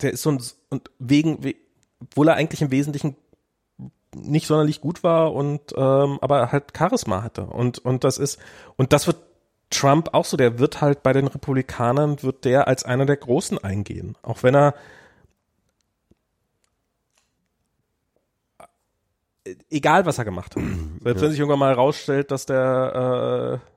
der ist so ein, und wegen, we- obwohl er eigentlich im Wesentlichen nicht sonderlich gut war und ähm, aber halt Charisma hatte. Und und das ist und das wird Trump auch so der wird halt bei den Republikanern wird der als einer der Großen eingehen. Auch wenn er egal was er gemacht hat. <clears throat> Selbst wenn sich irgendwann mal herausstellt dass der äh,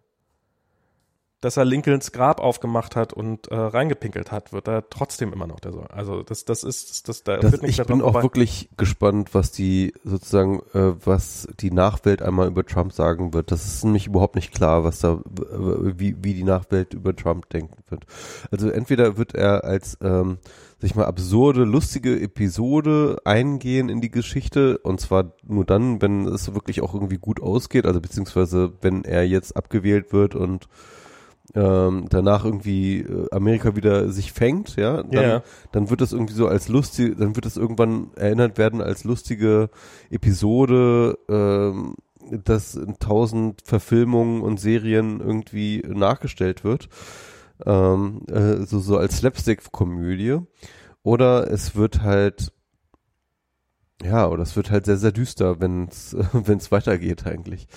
dass er Lincolns Grab aufgemacht hat und äh, reingepinkelt hat, wird er trotzdem immer noch der Sohn. Also das, das ist, das, da Das, wird nicht ich bin auch wirklich gespannt, was die sozusagen, äh, was die Nachwelt einmal über Trump sagen wird. Das ist nämlich überhaupt nicht klar, was da, wie, wie die Nachwelt über Trump denken wird. Also entweder wird er als, ähm, sag ich mal, absurde, lustige Episode eingehen in die Geschichte und zwar nur dann, wenn es wirklich auch irgendwie gut ausgeht, also beziehungsweise wenn er jetzt abgewählt wird und ähm, danach irgendwie äh, Amerika wieder sich fängt, ja, dann, Ja. dann wird das irgendwie so als lustig, dann wird das irgendwann erinnert werden als lustige Episode, ähm, das in tausend Verfilmungen und Serien irgendwie nachgestellt wird, ähm, äh, so, so als Slapstick-Komödie. Oder es wird halt, ja, oder es wird halt sehr, sehr düster, wenn es <laughs> wenn es weitergeht eigentlich.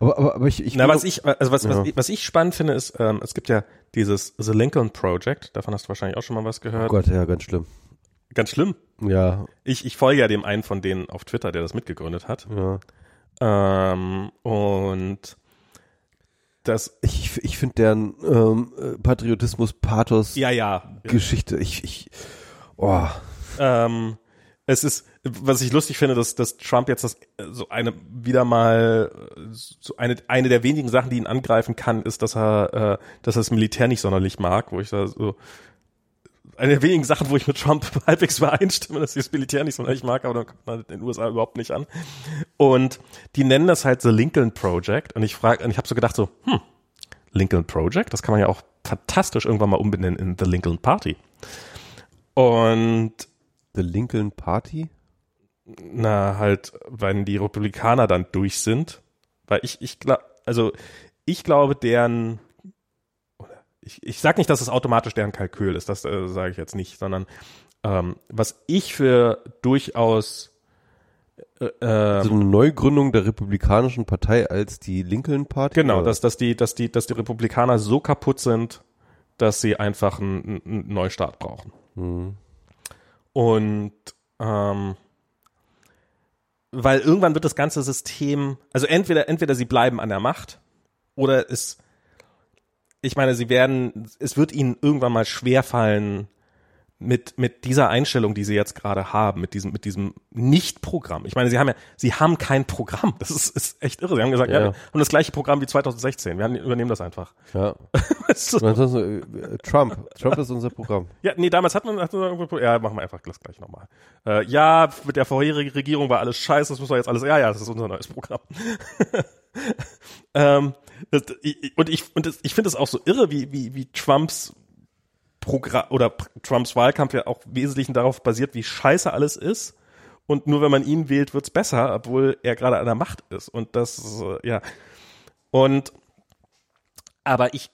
Aber, aber, aber ich, ich Na, was ich, also was, was, Ja. ich, was ich spannend finde, ist, ähm, es gibt ja dieses The Lincoln Project, davon hast du wahrscheinlich auch schon mal was oh gehört. Gott, ja, ganz schlimm. Ganz schlimm. Ja, Ich, ich folge ja dem einen von denen auf Twitter, der das mitgegründet hat. ja. Ähm, und das, Ich, ich finde deren ähm, äh, Patriotismus, Pathos, ja, ja. Geschichte, ich, ich, oh, Ähm, es ist, was ich lustig finde, dass, dass Trump jetzt das so eine wieder mal so eine eine der wenigen Sachen, die ihn angreifen kann, ist, dass er äh, dass er das Militär nicht sonderlich mag, wo ich da so eine der wenigen Sachen, wo ich mit Trump <laughs> halbwegs übereinstimme, dass ich das Militär nicht sonderlich mag, aber dann kommt man in den USA überhaupt nicht an. Und die nennen das halt The Lincoln Project und ich frage, und ich habe so gedacht so, hm, Lincoln Project, das kann man ja auch fantastisch irgendwann mal umbenennen in The Lincoln Party. Und The Lincoln Party? Na, halt, wenn die Republikaner dann durch sind, weil ich, ich glaube, also ich glaube, deren, ich, ich sag nicht, dass es automatisch deren Kalkül ist, das äh, sage ich jetzt nicht, sondern ähm, was ich für durchaus äh, Also ähm, eine Neugründung der Republikanischen Partei als die Lincoln Party? genau, Oder? dass, dass die, dass die, dass die Republikaner so kaputt sind, dass sie einfach einen, einen Neustart brauchen. Hm. Und ähm, weil irgendwann wird das ganze System, also entweder, entweder sie bleiben an der Macht oder es ich meine, sie werden, es wird ihnen irgendwann mal schwerfallen, mit, mit dieser Einstellung, die sie jetzt gerade haben, mit diesem, mit diesem Nicht-Programm. Ich meine, sie haben ja, sie haben kein Programm. Das ist, ist echt irre. Sie haben gesagt, ja. ja, wir haben das gleiche Programm wie 2016. Wir haben, übernehmen das einfach. Ja. <laughs> Äh, Trump. Trump ist unser Programm. Ja, nee, damals hatten wir, hatten wir ja, machen wir einfach das gleich nochmal. Äh, ja, mit der vorherigen Regierung war alles scheiße, das müssen wir jetzt alles, ja, ja, das ist unser neues Programm. <laughs> ähm, das, ich, und ich, und das, ich finde es auch so irre, wie, wie, wie Trumps Programm oder Trumps Wahlkampf ja auch wesentlich darauf basiert, wie scheiße alles ist. Und nur wenn man ihn wählt, wird's besser, obwohl er gerade an der Macht ist. Und das, äh, ja. Und aber ich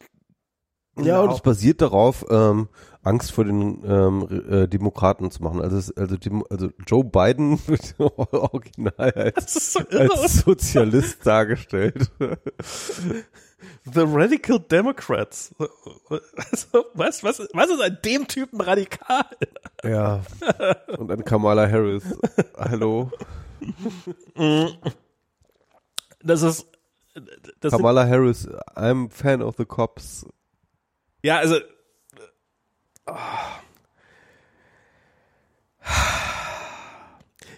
ja, und es basiert darauf, ähm, Angst vor den ähm, äh, Demokraten zu machen. Also, es, also, also Joe Biden <laughs> wird original als, so als Sozialist dargestellt. <laughs> The Radical Democrats. <laughs> Was, was, was ist an dem Typen radikal? Ja. Und an Kamala Harris. Hallo. Das ist. Das Kamala Harris, I'm fan of the cops. Ja, also.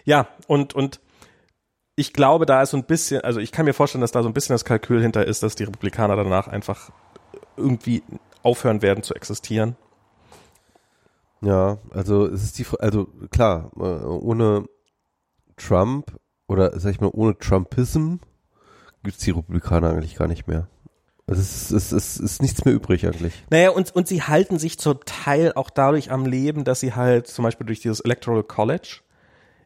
Ja, und, und ich glaube, da ist so ein bisschen, also ich kann mir vorstellen, dass da so ein bisschen das Kalkül hinter ist, dass die Republikaner danach einfach irgendwie aufhören werden zu existieren. Ja, also es ist die, also klar, äh, ohne Trump oder sag ich mal ohne Trumpism gibt es die Republikaner eigentlich gar nicht mehr. Also es ist, es, ist, es ist nichts mehr übrig eigentlich. Naja, und, und sie halten sich zum Teil auch dadurch am Leben, dass sie halt zum Beispiel durch dieses Electoral College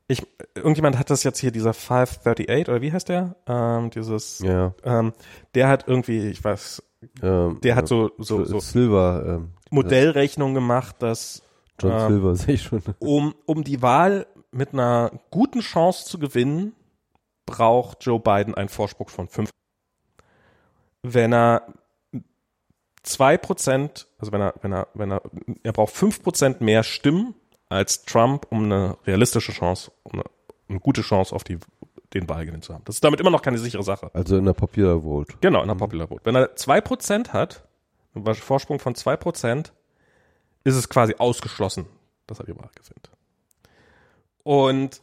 ich, irgendjemand hat das jetzt hier, dieser 538, oder wie heißt der? Ähm, dieses, ja. ähm, der hat irgendwie, ich weiß, ähm, der hat so, so, so Silver, ähm, Modellrechnung gemacht, dass John ähm, Silver <laughs> sehe ich schon. Um, um die Wahl mit einer guten Chance zu gewinnen, braucht Joe Biden einen Vorsprung von fünf. Wenn er zwei Prozent, also wenn er, wenn er, wenn er, er braucht fünf Prozent mehr Stimmen als Trump, um eine realistische Chance, um eine, eine gute Chance auf die, den Wahlgewinn zu haben. Das ist damit immer noch keine sichere Sache. Also in der Popular Vote. Genau, in der Popular Vote. Wenn er zwei Prozent hat, einen Vorsprung von zwei Prozent, ist es quasi ausgeschlossen, dass er die Wahl gewinnt. Und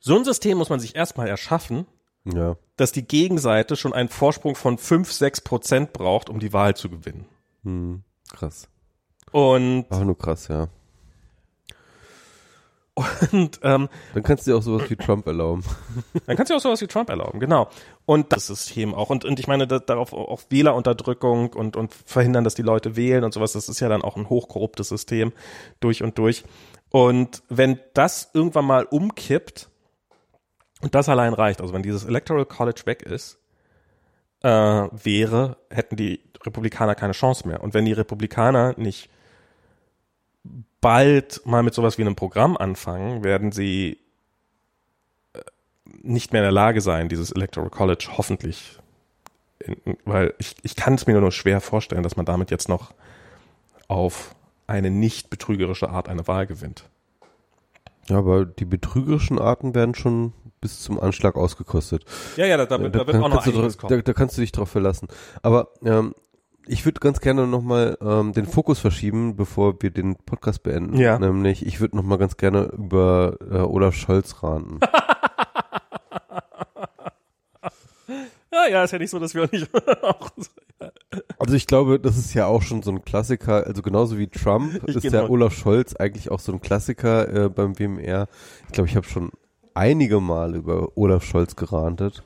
so ein System muss man sich erstmal erschaffen, ja. dass die Gegenseite schon einen Vorsprung von fünf, sechs Prozent braucht, um die Wahl zu gewinnen. Hm, krass. Und. Ach, nur krass, ja. Und ähm, dann kannst du dir auch sowas wie Trump erlauben. <laughs> Dann kannst du dir auch sowas wie Trump erlauben, genau. Und das System auch. Und, und ich meine, da, darauf auch Wählerunterdrückung und, und verhindern, dass die Leute wählen und sowas, das ist ja dann auch ein hochkorruptes System durch und durch. Und wenn das irgendwann mal umkippt, und das allein reicht, also wenn dieses Electoral College weg ist, äh, wäre, hätten die Republikaner keine Chance mehr. Und wenn die Republikaner nicht bald mal mit sowas wie einem Programm anfangen, werden sie äh, nicht mehr in der Lage sein, dieses Electoral College hoffentlich, in, weil ich, ich kann es mir nur schwer vorstellen, dass man damit jetzt noch auf eine nicht betrügerische Art eine Wahl gewinnt. Ja, aber die betrügerischen Arten werden schon bis zum Anschlag ausgekostet. Ja, ja, da, da, da wird auch noch einiges kommen. Da, da kannst du dich drauf verlassen. Aber ähm, ich würde ganz gerne nochmal ähm, den Fokus verschieben, bevor wir den Podcast beenden. Ja. Nämlich, ich würde nochmal ganz gerne über äh, Olaf Scholz raten. <laughs> ja, ja, ist ja nicht so, dass wir auch nicht <laughs> auch Also ich glaube, das ist ja auch schon so ein Klassiker, also genauso wie Trump ich <laughs> ist der Olaf Scholz eigentlich auch so ein Klassiker äh, beim WMR. Ich glaube, ich habe schon einige Mal über Olaf Scholz gerantet.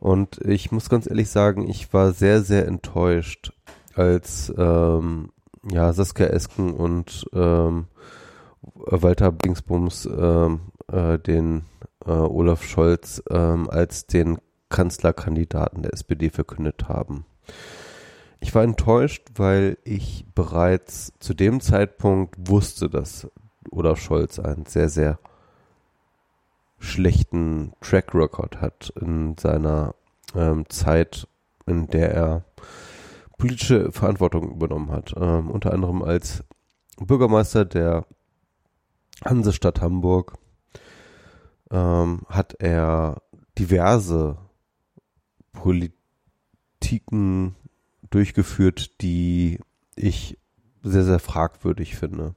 Und ich muss ganz ehrlich sagen, ich war sehr, sehr enttäuscht, als ähm, ja, Saskia Esken und ähm, Walter Bingsbums ähm, äh, den äh, Olaf Scholz ähm, als den Kanzlerkandidaten der SPD verkündet haben. Ich war enttäuscht, weil ich bereits zu dem Zeitpunkt wusste, dass Olaf Scholz einen sehr, sehr schlechten Track Record hat in seiner ähm, Zeit, in der er politische Verantwortung übernommen hat. Ähm, unter anderem als Bürgermeister der Hansestadt Hamburg ähm, hat er diverse Politiken durchgeführt, die ich sehr, sehr fragwürdig finde.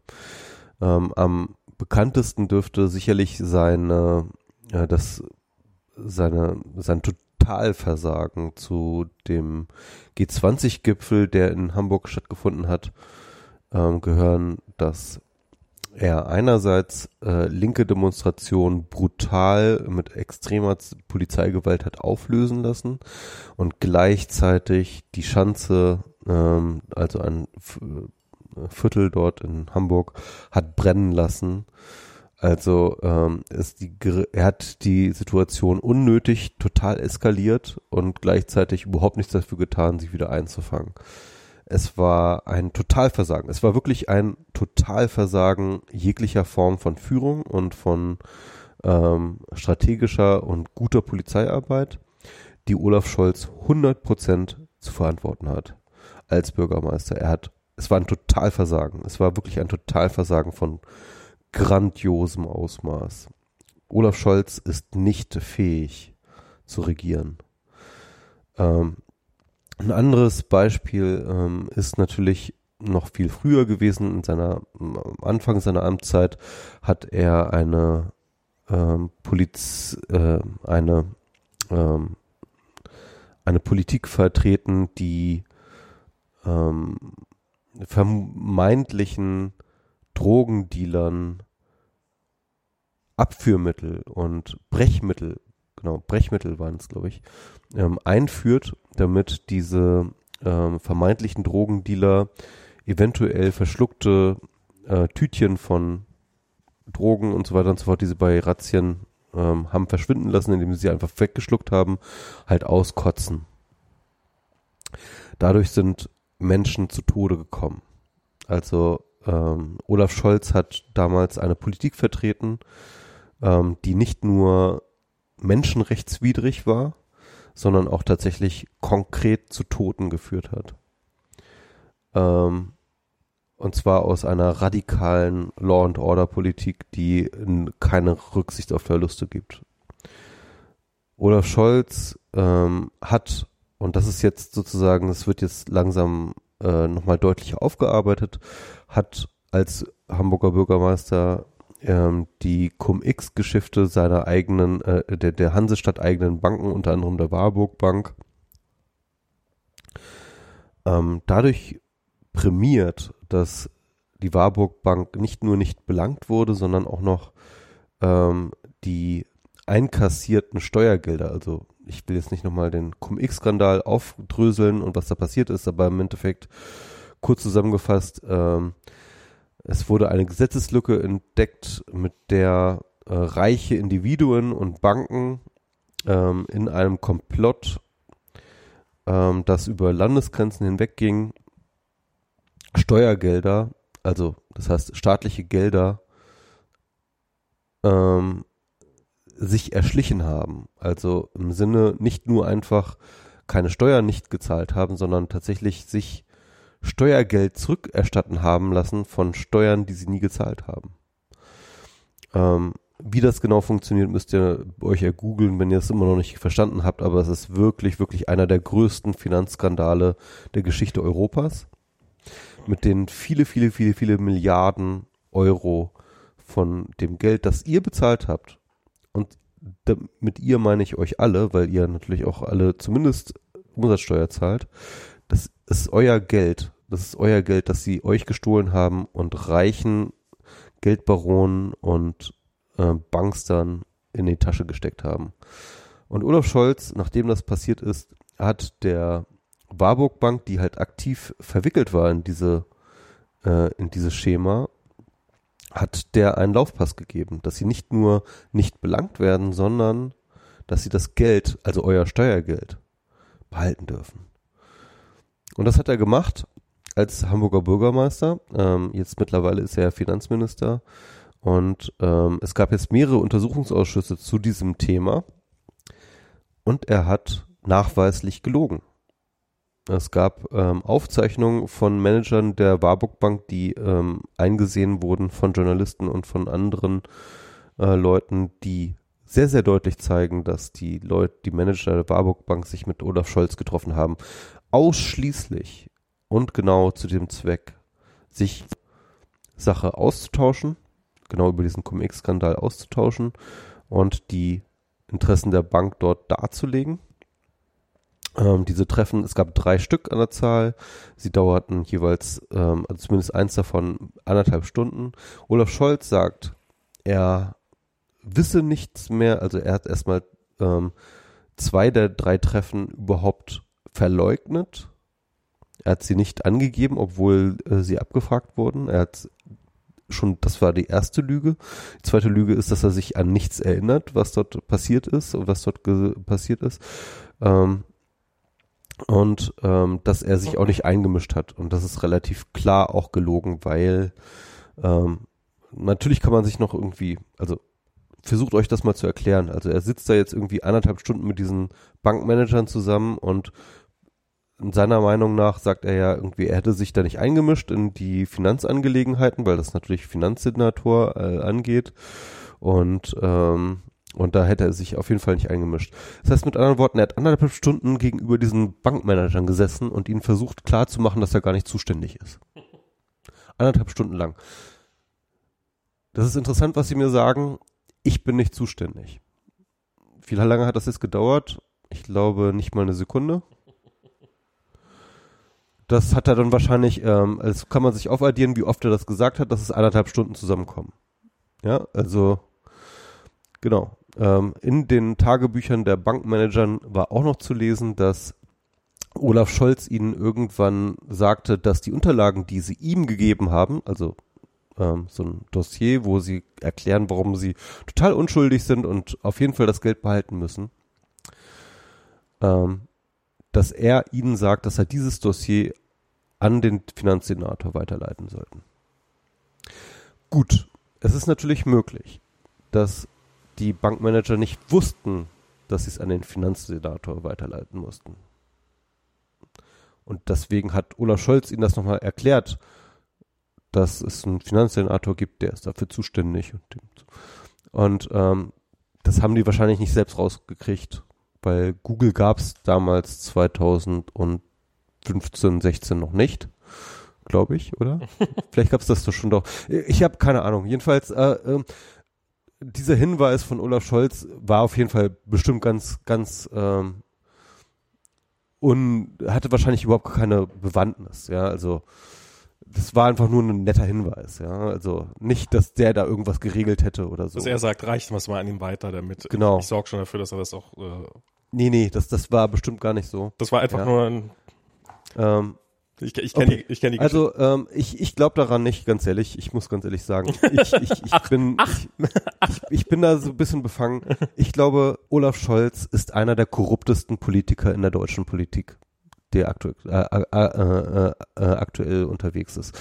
Ähm, am bekanntesten dürfte sicherlich seine, äh, das, seine, sein Totalversagen zu dem G20-Gipfel, der in Hamburg stattgefunden hat, ähm, gehören, dass er einerseits äh, linke Demonstrationen brutal mit extremer Polizeigewalt hat auflösen lassen und gleichzeitig die Schanze, ähm, also ein Viertel dort in Hamburg, hat brennen lassen. Also ähm, ist die, er hat die Situation unnötig total eskaliert und gleichzeitig überhaupt nichts dafür getan, sich wieder einzufangen. Es war ein Totalversagen. Es war wirklich ein Totalversagen jeglicher Form von Führung und von ähm, strategischer und guter Polizeiarbeit, die Olaf Scholz 100 Prozent zu verantworten hat als Bürgermeister. Er hat, es war ein Totalversagen. Es war wirklich ein Totalversagen von grandiosem Ausmaß. Olaf Scholz ist nicht fähig zu regieren. Ähm, ein anderes Beispiel ähm, ist natürlich noch viel früher gewesen. In seiner, am Anfang seiner Amtszeit hat er eine ähm, Poliz, äh, eine, ähm, eine Politik vertreten, die ähm, vermeintlichen Drogendealern Abführmittel und Brechmittel genau, Brechmittel waren es, glaube ich, ähm, einführt, damit diese ähm, vermeintlichen Drogendealer eventuell verschluckte äh, Tütchen von Drogen und so weiter und so fort, die sie bei Razzien ähm, haben verschwinden lassen, indem sie sie einfach weggeschluckt haben, halt auskotzen. Dadurch sind Menschen zu Tode gekommen. Also ähm, Olaf Scholz hat damals eine Politik vertreten, ähm, die nicht nur menschenrechtswidrig war, sondern auch tatsächlich konkret zu Toten geführt hat. Ähm, und zwar aus einer radikalen Law and Order Politik, die keine Rücksicht auf Verluste gibt. Olaf Scholz ähm, hat, und das ist jetzt sozusagen, das wird jetzt langsam äh, nochmal deutlich aufgearbeitet, hat als Hamburger Bürgermeister ähm, die Cum-X-Geschäfte seiner eigenen, äh, der, der Hansestadt eigenen Banken, unter anderem der Warburg Bank, ähm, dadurch prämiert, dass die Warburg Bank nicht nur nicht belangt wurde, sondern auch noch ähm, die einkassierten Steuergelder, also ich will jetzt nicht nochmal den Cum-X-Skandal aufdröseln und was da passiert ist, aber im Endeffekt kurz zusammengefasst, ähm, es wurde eine Gesetzeslücke entdeckt, mit der äh, reiche Individuen und Banken ähm, in einem Komplott, ähm, das über Landesgrenzen hinwegging, Steuergelder, also das heißt staatliche Gelder, ähm, sich erschlichen haben. Also im Sinne nicht nur einfach keine Steuern nicht gezahlt haben, sondern tatsächlich sich Steuergeld zurückerstatten haben lassen von Steuern, die sie nie gezahlt haben. Ähm, wie das genau funktioniert, müsst ihr euch ja googeln, wenn ihr es immer noch nicht verstanden habt, aber es ist wirklich, wirklich einer der größten Finanzskandale der Geschichte Europas, mit denen viele, viele, viele, viele Milliarden Euro von dem Geld, das ihr bezahlt habt, und mit ihr meine ich euch alle, weil ihr natürlich auch alle zumindest Umsatzsteuer zahlt, das ist euer Geld. Das ist euer Geld, das sie euch gestohlen haben und reichen Geldbaronen und äh, Bankstern in die Tasche gesteckt haben. Und Olaf Scholz, nachdem das passiert ist, hat der Warburg Bank, die halt aktiv verwickelt war in diese äh, in dieses Schema, hat der einen Laufpass gegeben, dass sie nicht nur nicht belangt werden, sondern dass sie das Geld, also euer Steuergeld, behalten dürfen. Und das hat er gemacht als Hamburger Bürgermeister. Ähm, jetzt mittlerweile ist er Finanzminister. Und ähm, es gab jetzt mehrere Untersuchungsausschüsse zu diesem Thema. Und er hat nachweislich gelogen. Es gab ähm, Aufzeichnungen von Managern der Warburg Bank, die ähm, eingesehen wurden von Journalisten und von anderen äh, Leuten, die sehr, sehr deutlich zeigen, dass die Leute, die Manager der Warburg Bank sich mit Olaf Scholz getroffen haben, ausschließlich und genau zu dem Zweck, sich Sache auszutauschen, genau über diesen Cum-Ex-Skandal auszutauschen und die Interessen der Bank dort darzulegen. Ähm, diese Treffen, es gab drei Stück an der Zahl. Sie dauerten jeweils, ähm, also zumindest eins davon, anderthalb Stunden. Olaf Scholz sagt, er wisse nichts mehr. Also er hat erstmal ähm, zwei der drei Treffen überhaupt verleugnet. Er hat sie nicht angegeben, obwohl äh, sie abgefragt wurden. Er hat schon, das war die erste Lüge. Die zweite Lüge ist, dass er sich an nichts erinnert, was dort passiert ist und was dort passiert ist. Ähm, und ähm, dass er sich auch nicht eingemischt hat. Und das ist relativ klar auch gelogen, weil ähm, natürlich kann man sich noch irgendwie, also versucht euch das mal zu erklären. Also er sitzt da jetzt irgendwie anderthalb Stunden mit diesen Bankmanagern zusammen und seiner Meinung nach sagt er ja irgendwie, er hätte sich da nicht eingemischt in die Finanzangelegenheiten, weil das natürlich Finanzsenator äh, angeht. Und, ähm, und da hätte er sich auf jeden Fall nicht eingemischt. Das heißt mit anderen Worten, er hat anderthalb Stunden gegenüber diesen Bankmanagern gesessen und ihnen versucht klarzumachen, dass er gar nicht zuständig ist. Anderthalb Stunden lang. Das ist interessant, was sie mir sagen. Ich bin nicht zuständig. Wie lange hat das jetzt gedauert? Ich glaube nicht mal eine Sekunde. Das hat er dann wahrscheinlich, ähm, es kann man sich aufaddieren, wie oft er das gesagt hat, dass es anderthalb Stunden zusammenkommen. Ja, also genau. Ähm, in den Tagebüchern der Bankmanagern war auch noch zu lesen, dass Olaf Scholz ihnen irgendwann sagte, dass die Unterlagen, die sie ihm gegeben haben, also ähm, so ein Dossier, wo sie erklären, warum sie total unschuldig sind und auf jeden Fall das Geld behalten müssen, ähm, dass er ihnen sagt, dass er dieses Dossier an den Finanzsenator weiterleiten sollten. Gut, es ist natürlich möglich, dass die Bankmanager nicht wussten, dass sie es an den Finanzsenator weiterleiten mussten. Und deswegen hat Olaf Scholz ihnen das nochmal erklärt, dass es einen Finanzsenator gibt, der ist dafür zuständig. Und, und ähm, das haben die wahrscheinlich nicht selbst rausgekriegt weil Google gab es damals 2015, 16 noch nicht, glaube ich, oder? <laughs> Vielleicht gab es das doch schon doch. Ich habe keine Ahnung. Jedenfalls, äh, äh, dieser Hinweis von Olaf Scholz war auf jeden Fall bestimmt ganz, ganz ähm, und hatte wahrscheinlich überhaupt keine Bewandtnis, ja, also das war einfach nur ein netter Hinweis, ja. Also nicht, dass der da irgendwas geregelt hätte oder so. Dass er sagt, reicht was mal an ihm weiter, damit genau. ich sorge schon dafür, dass er das auch. Äh nee, nee, das, das war bestimmt gar nicht so. Das war einfach ja. nur ein. Ähm, ich, ich kenne okay. die, ich kenn die Also ähm, ich, ich glaube daran nicht, ganz ehrlich. Ich muss ganz ehrlich sagen. <laughs> Ich, ich, ich Ach, bin ach. Ich, ich bin da so ein bisschen befangen. Ich glaube, Olaf Scholz ist einer der korruptesten Politiker in der deutschen Politik, der aktu äh, äh, äh, äh, aktuell unterwegs ist.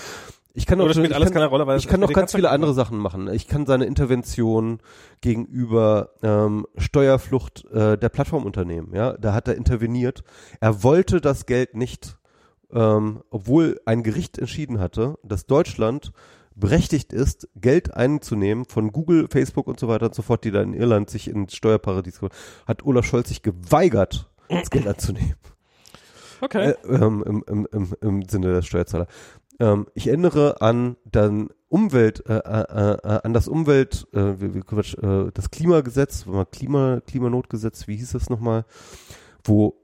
Ich kann noch, spielt ich kann, Rolle, ich kann noch ganz viele andere. Sachen machen. Ich kann seine Intervention gegenüber ähm, Steuerflucht äh, der Plattformunternehmen, ja, da hat er interveniert. Er wollte das Geld nicht, ähm, obwohl ein Gericht entschieden hatte, dass Deutschland berechtigt ist, Geld einzunehmen von Google, Facebook und so weiter und so fort, die da in Irland sich in Steuerparadies, hat Olaf Scholz sich geweigert, das Geld <clears throat> anzunehmen. Okay. Äh, ähm, im, im, im, Im Sinne der Steuerzahler. Ähm, ich erinnere an dann Umwelt, äh, äh, äh, an das Umwelt, äh, Quatsch, äh, das Klimagesetz, Klima, Klimanotgesetz, wie hieß das nochmal, wo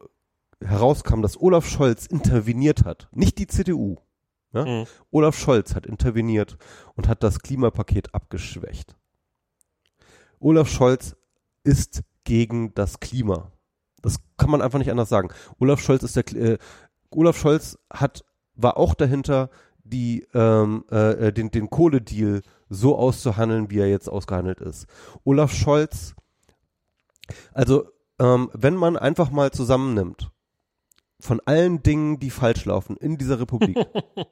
herauskam, dass Olaf Scholz interveniert hat, nicht die CDU. Ja? Mhm. Olaf Scholz hat interveniert und hat das Klimapaket abgeschwächt. Olaf Scholz ist gegen das Klima. Das kann man einfach nicht anders sagen. Olaf Scholz ist der äh, Olaf Scholz hat war auch dahinter, die ähm, äh, äh, den den Kohledeal so auszuhandeln, wie er jetzt ausgehandelt ist. Olaf Scholz, also ähm, wenn man einfach mal zusammennimmt von allen Dingen, die falsch laufen in dieser Republik,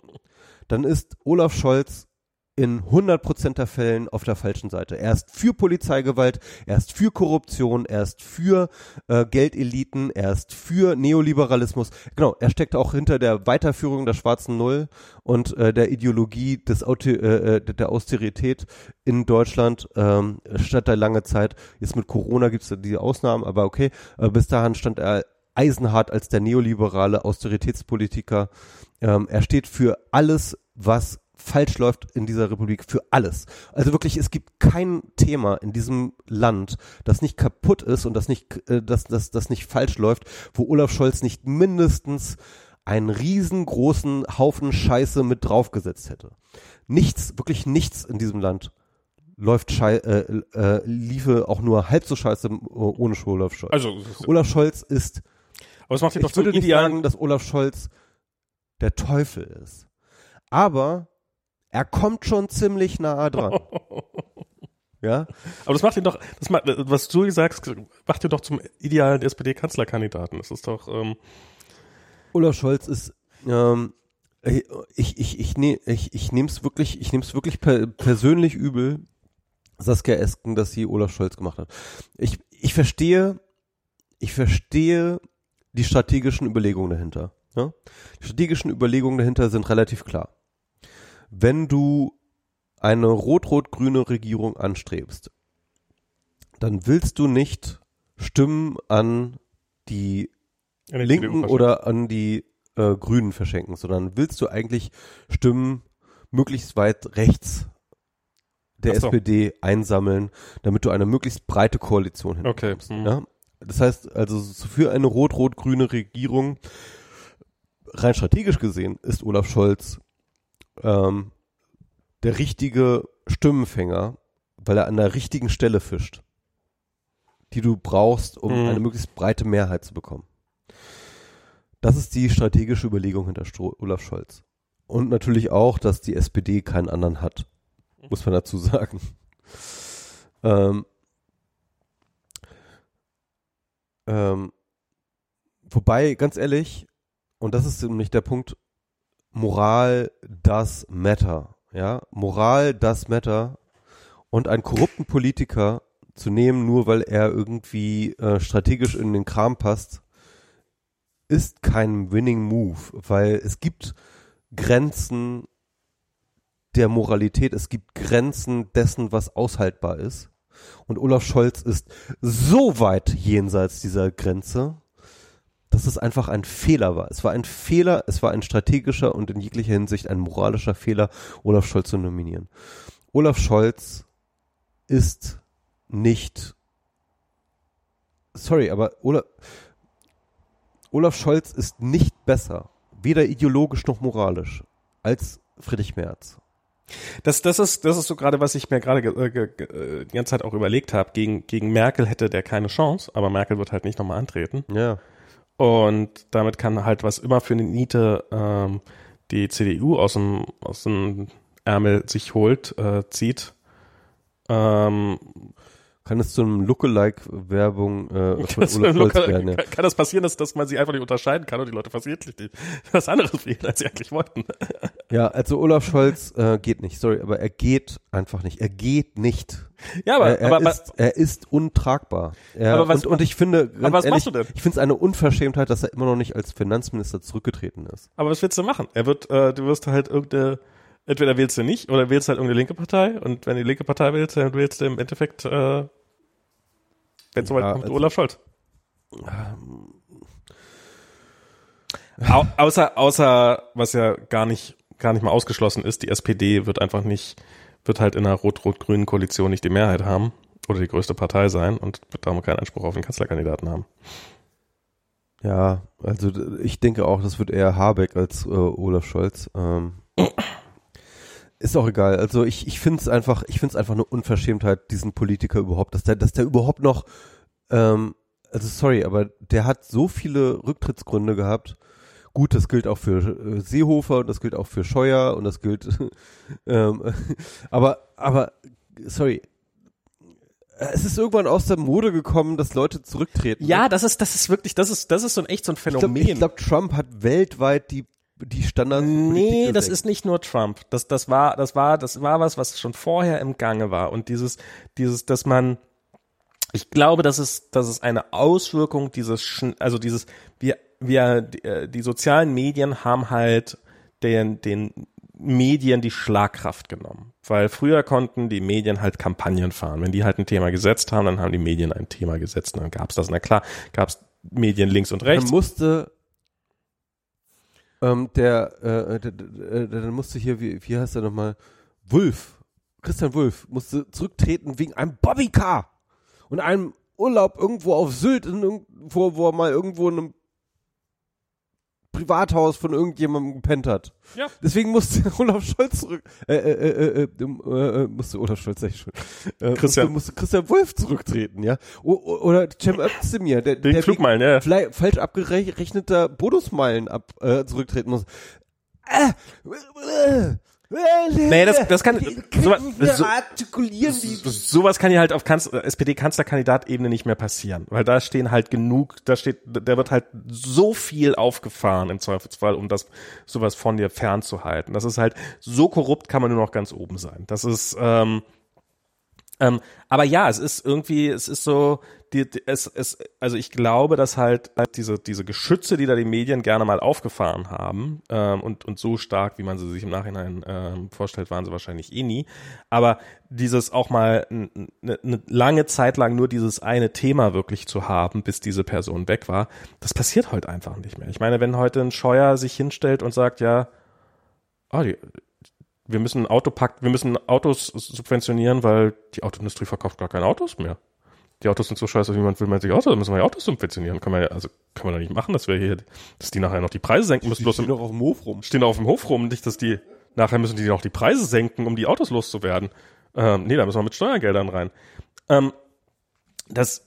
<laughs> dann ist Olaf Scholz in 100% der Fällen auf der falschen Seite. Er ist für Polizeigewalt, er ist für Korruption, er ist für äh, Geldeliten, er ist für Neoliberalismus. Genau, er steckt auch hinter der Weiterführung der schwarzen Null und äh, der Ideologie des Auto, äh, äh der Austerität in Deutschland ähm, statt der lange Zeit. Jetzt mit Corona gibt es diese Ausnahmen, aber okay, äh, bis dahin stand er eisenhart als der neoliberale Austeritätspolitiker. Ähm, er steht für alles, was falsch läuft in dieser Republik für alles. Also wirklich, es gibt kein Thema in diesem Land, das nicht kaputt ist und das nicht, äh, das, das, das nicht falsch läuft, wo Olaf Scholz nicht mindestens einen riesengroßen Haufen Scheiße mit draufgesetzt hätte. Nichts, wirklich nichts in diesem Land läuft schei äh, äh, liefe auch nur halb so scheiße äh, ohne Olaf Scholz. Also Olaf Scholz ist. Aber es macht ihn ich doch würde nicht sagen, dass Olaf Scholz der Teufel ist. Aber er kommt schon ziemlich nahe dran. <laughs> ja? Aber das macht ihn doch, das macht, was du sagst, macht ihn doch zum idealen SPD-Kanzlerkandidaten. Das ist doch, ähm, Olaf Scholz ist, ähm, ich, ich, ich, ne, ich, ich nehme es wirklich, ich nehme es wirklich per, persönlich übel, Saskia Esken, dass sie Olaf Scholz gemacht hat. Ich, ich verstehe, ich verstehe die strategischen Überlegungen dahinter. Ja? Die strategischen Überlegungen dahinter sind relativ klar. Wenn du eine rot-rot-grüne Regierung anstrebst, dann willst du nicht Stimmen an die an Linken oder an die äh, Grünen verschenken, sondern willst du eigentlich Stimmen möglichst weit rechts der so. SPD einsammeln, damit du eine möglichst breite Koalition Okay. hinbekommst. hm. Ja? Das heißt also so für eine rot-rot-grüne Regierung rein strategisch gesehen ist Olaf Scholz ähm, der richtige Stimmenfänger, weil er an der richtigen Stelle fischt, die du brauchst, um Mhm. eine möglichst breite Mehrheit zu bekommen. Das ist die strategische Überlegung hinter Stro Olaf Scholz. Und natürlich auch, dass die SPD keinen anderen hat, muss man dazu sagen. Ähm, ähm, wobei, ganz ehrlich, und das ist nämlich der Punkt, Moral does matter. Ja, Moral does matter. Und einen korrupten Politiker zu nehmen, nur weil er irgendwie äh, strategisch in den Kram passt, ist kein winning move, weil es gibt Grenzen der Moralität, es gibt Grenzen dessen, was aushaltbar ist. Und Olaf Scholz ist so weit jenseits dieser Grenze, dass es einfach ein Fehler war. Es war ein Fehler, es war ein strategischer und in jeglicher Hinsicht ein moralischer Fehler, Olaf Scholz zu nominieren. Olaf Scholz ist nicht, sorry, aber Olaf, Olaf Scholz ist nicht besser, weder ideologisch noch moralisch, als Friedrich Merz. Das, das ist, das ist so gerade, was ich mir gerade ge- äh, äh, die ganze Zeit auch überlegt habe. Gegen, gegen Merkel hätte der keine Chance, aber Merkel wird halt nicht nochmal antreten. Ja. Und damit kann halt was immer für eine Niete ähm, die CDU aus dem, aus dem Ärmel sich holt, äh, zieht. Ähm, Kann es zu einem Lookalike-Werbung äh, von Olaf Scholz werden? Ja. kann, kann das passieren, dass, dass man sie einfach nicht unterscheiden kann und die Leute versehentlich die- <laughs> was anderes wählen, als sie eigentlich wollten. <laughs> ja, also Olaf Scholz äh, geht nicht, sorry, aber er geht einfach nicht. Er geht nicht. Ja, aber, er, er, aber, ist, er ist untragbar. Er, Aber was- und, und ich finde, aber was ehrlich, machst du denn? ich finde es eine Unverschämtheit, dass er immer noch nicht als Finanzminister zurückgetreten ist. aber was willst du machen? Er wird, äh, du wirst halt irgendeine, entweder wählst du nicht oder wählst halt irgendeine linke Partei und wenn du die linke Partei wählst, dann wählst du im Endeffekt, äh, wenn soweit Ja, kommt, also- Olaf Scholz. Au außer, außer, was ja gar nicht, gar nicht mal ausgeschlossen ist, die SPD wird einfach nicht, wird halt in einer rot-rot-grünen Koalition nicht die Mehrheit haben oder die größte Partei sein und wird darum keinen Anspruch auf den Kanzlerkandidaten haben. Ja, also ich denke auch, das wird eher Habeck als äh, Olaf Scholz. Ähm, <laughs> ist auch egal. Also ich, ich finde es einfach, ich finde es einfach eine Unverschämtheit, diesen Politiker überhaupt, dass der, dass der überhaupt noch, ähm, also sorry, aber der hat so viele Rücktrittsgründe gehabt. Gut, das gilt auch für äh, Seehofer und das gilt auch für Scheuer und das gilt, <laughs> ähm, <laughs> aber, aber, sorry. Es ist irgendwann aus der Mode gekommen, dass Leute zurücktreten. Ja, das ist, das ist wirklich, das ist, das ist so ein echt so ein Ich glaube, Phänomen. glaub, Trump hat weltweit die die Standards. Nee, das ist nicht nur Trump. Das, das war, das war, das war was, was schon vorher im Gange war. Und dieses, dieses, dass man, ich glaube, das ist, das ist eine Auswirkung dieses, also dieses, wir, wir, die, äh, die sozialen Medien haben halt den, den Medien die Schlagkraft genommen. Weil früher konnten die Medien halt Kampagnen fahren. Wenn die halt ein Thema gesetzt haben, dann haben die Medien ein Thema gesetzt und dann gab's das. Na klar, gab's Medien links und rechts. musste ähm, der, äh, der, der, der, musste hier, wie, wie heißt er nochmal, Wulff, Christian Wulff, musste zurücktreten wegen einem Bobbycar und einem Urlaub irgendwo auf Sylt, in irgendwo, wo er mal irgendwo in einem Privathaus von irgendjemandem gepennt hat. Ja. Deswegen musste <laughs> Olaf Scholz zurück, äh, äh, äh, äh, äh, äh, musste Olaf Scholz, sag ich schon, äh, Christian. musste, musste Christian Wulff zurücktreten, ja. O, o, oder Cem <laughs> Özdemir, der, Den der Flugmeilen, ja. vielleicht falsch abgerechneter Bonusmeilen ab, äh, zurücktreten muss. Äh, äh, Nee, das- das kann- so- so- artikulieren die. sowas kann ja halt auf Kanz SPD-Kanzlerkandidatebene nicht mehr passieren, weil da stehen halt genug, da steht, da wird halt so viel aufgefahren im Zweifelsfall, um das sowas von dir fernzuhalten. Das ist halt so korrupt, kann man nur noch ganz oben sein. Das ist, ähm, ähm, aber ja, es ist irgendwie, es ist so, die, die, es, es, also ich glaube, dass halt, diese, diese Geschütze, die da die Medien gerne mal aufgefahren haben, ähm, und, und so stark, wie man sie sich im Nachhinein ähm, vorstellt, waren sie wahrscheinlich eh nie. Aber dieses auch mal eine ne lange Zeit lang nur dieses eine Thema wirklich zu haben, bis diese Person weg war, das passiert heute einfach nicht mehr. Ich meine, wenn heute ein Scheuer sich hinstellt und sagt, ja, ah, die, wir müssen Autopack, wir müssen Autos subventionieren, weil die Autoindustrie verkauft gar keine Autos mehr. Die Autos sind so scheiße, wie man will man sich Autos, dann müssen wir die Autos subventionieren. Kann man ja, also kann man doch nicht machen, dass wir hier, dass die nachher noch die Preise senken müssen, bloß Die im, noch auf dem Hof rum. stehen auf dem Hof rum, nicht, dass die, nachher müssen die noch die Preise senken, um die Autos loszuwerden. Ähm, nee, da müssen wir mit Steuergeldern rein. Ähm, das,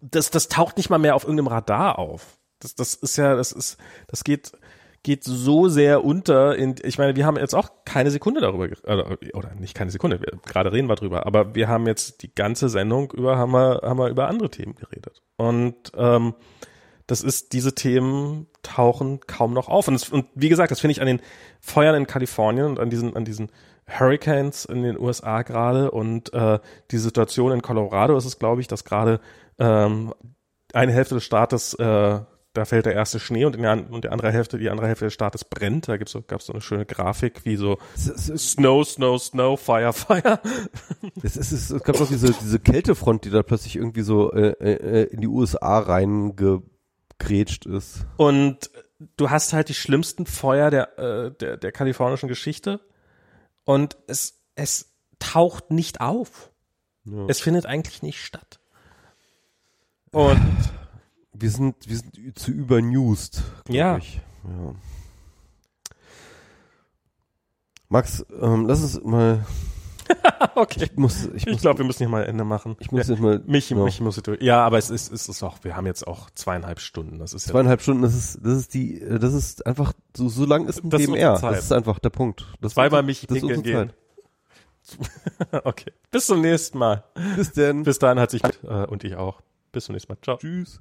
das, das taucht nicht mal mehr auf irgendeinem Radar auf. Das, das ist ja, das ist, das geht, geht so sehr unter in, ich meine, wir haben jetzt auch keine Sekunde darüber, oder, oder nicht keine Sekunde, wir, gerade reden wir drüber, aber wir haben jetzt die ganze Sendung über, haben wir, haben wir über andere Themen geredet. Und, ähm, das ist, diese Themen tauchen kaum noch auf. Und, es, und wie gesagt, das finde ich an den Feuern in Kalifornien und an diesen, an diesen Hurricanes in den USA gerade und äh, die Situation in Colorado ist es, glaube ich, dass gerade ähm, eine Hälfte des Staates, äh, da fällt der erste Schnee und in der, und der andere Hälfte, die andere Hälfte des Staates brennt. Da gibt's so, gab's so eine schöne Grafik, wie so Snow, Snow, Snow, Fire, Fire. es, ist- es, gab doch diese, diese Kältefront, die da plötzlich irgendwie so äh, äh, in die USA reingegrätscht ist. Und du hast halt die schlimmsten Feuer der, äh, der, der kalifornischen Geschichte. Und es, es taucht nicht auf. Ja. Es findet eigentlich nicht statt. Und <laughs> Wir sind, wir sind zu übernewsed, Ja. ich. Ja. Max, ähm, lass uns mal. <laughs> okay. Ich muss, ich Ich glaube, wir müssen hier mal Ende machen. ich muss ja, jetzt mal. mich, ja. mich muss ich durch. Ja, aber es ist, es ist auch, wir haben jetzt auch zweieinhalb Stunden. Das ist ja. Zweieinhalb Stunden, das ist, das ist die, äh, das ist einfach, so, so lang ist ein Das ist DMR. Zeit. Das ist einfach der Punkt. Das ist Zweimal mich das ist gehen. <laughs> okay. Bis zum nächsten Mal. Bis denn. Bis dahin hat sich äh, und ich auch. Bis zum nächsten Mal. Ciao. Tschüss.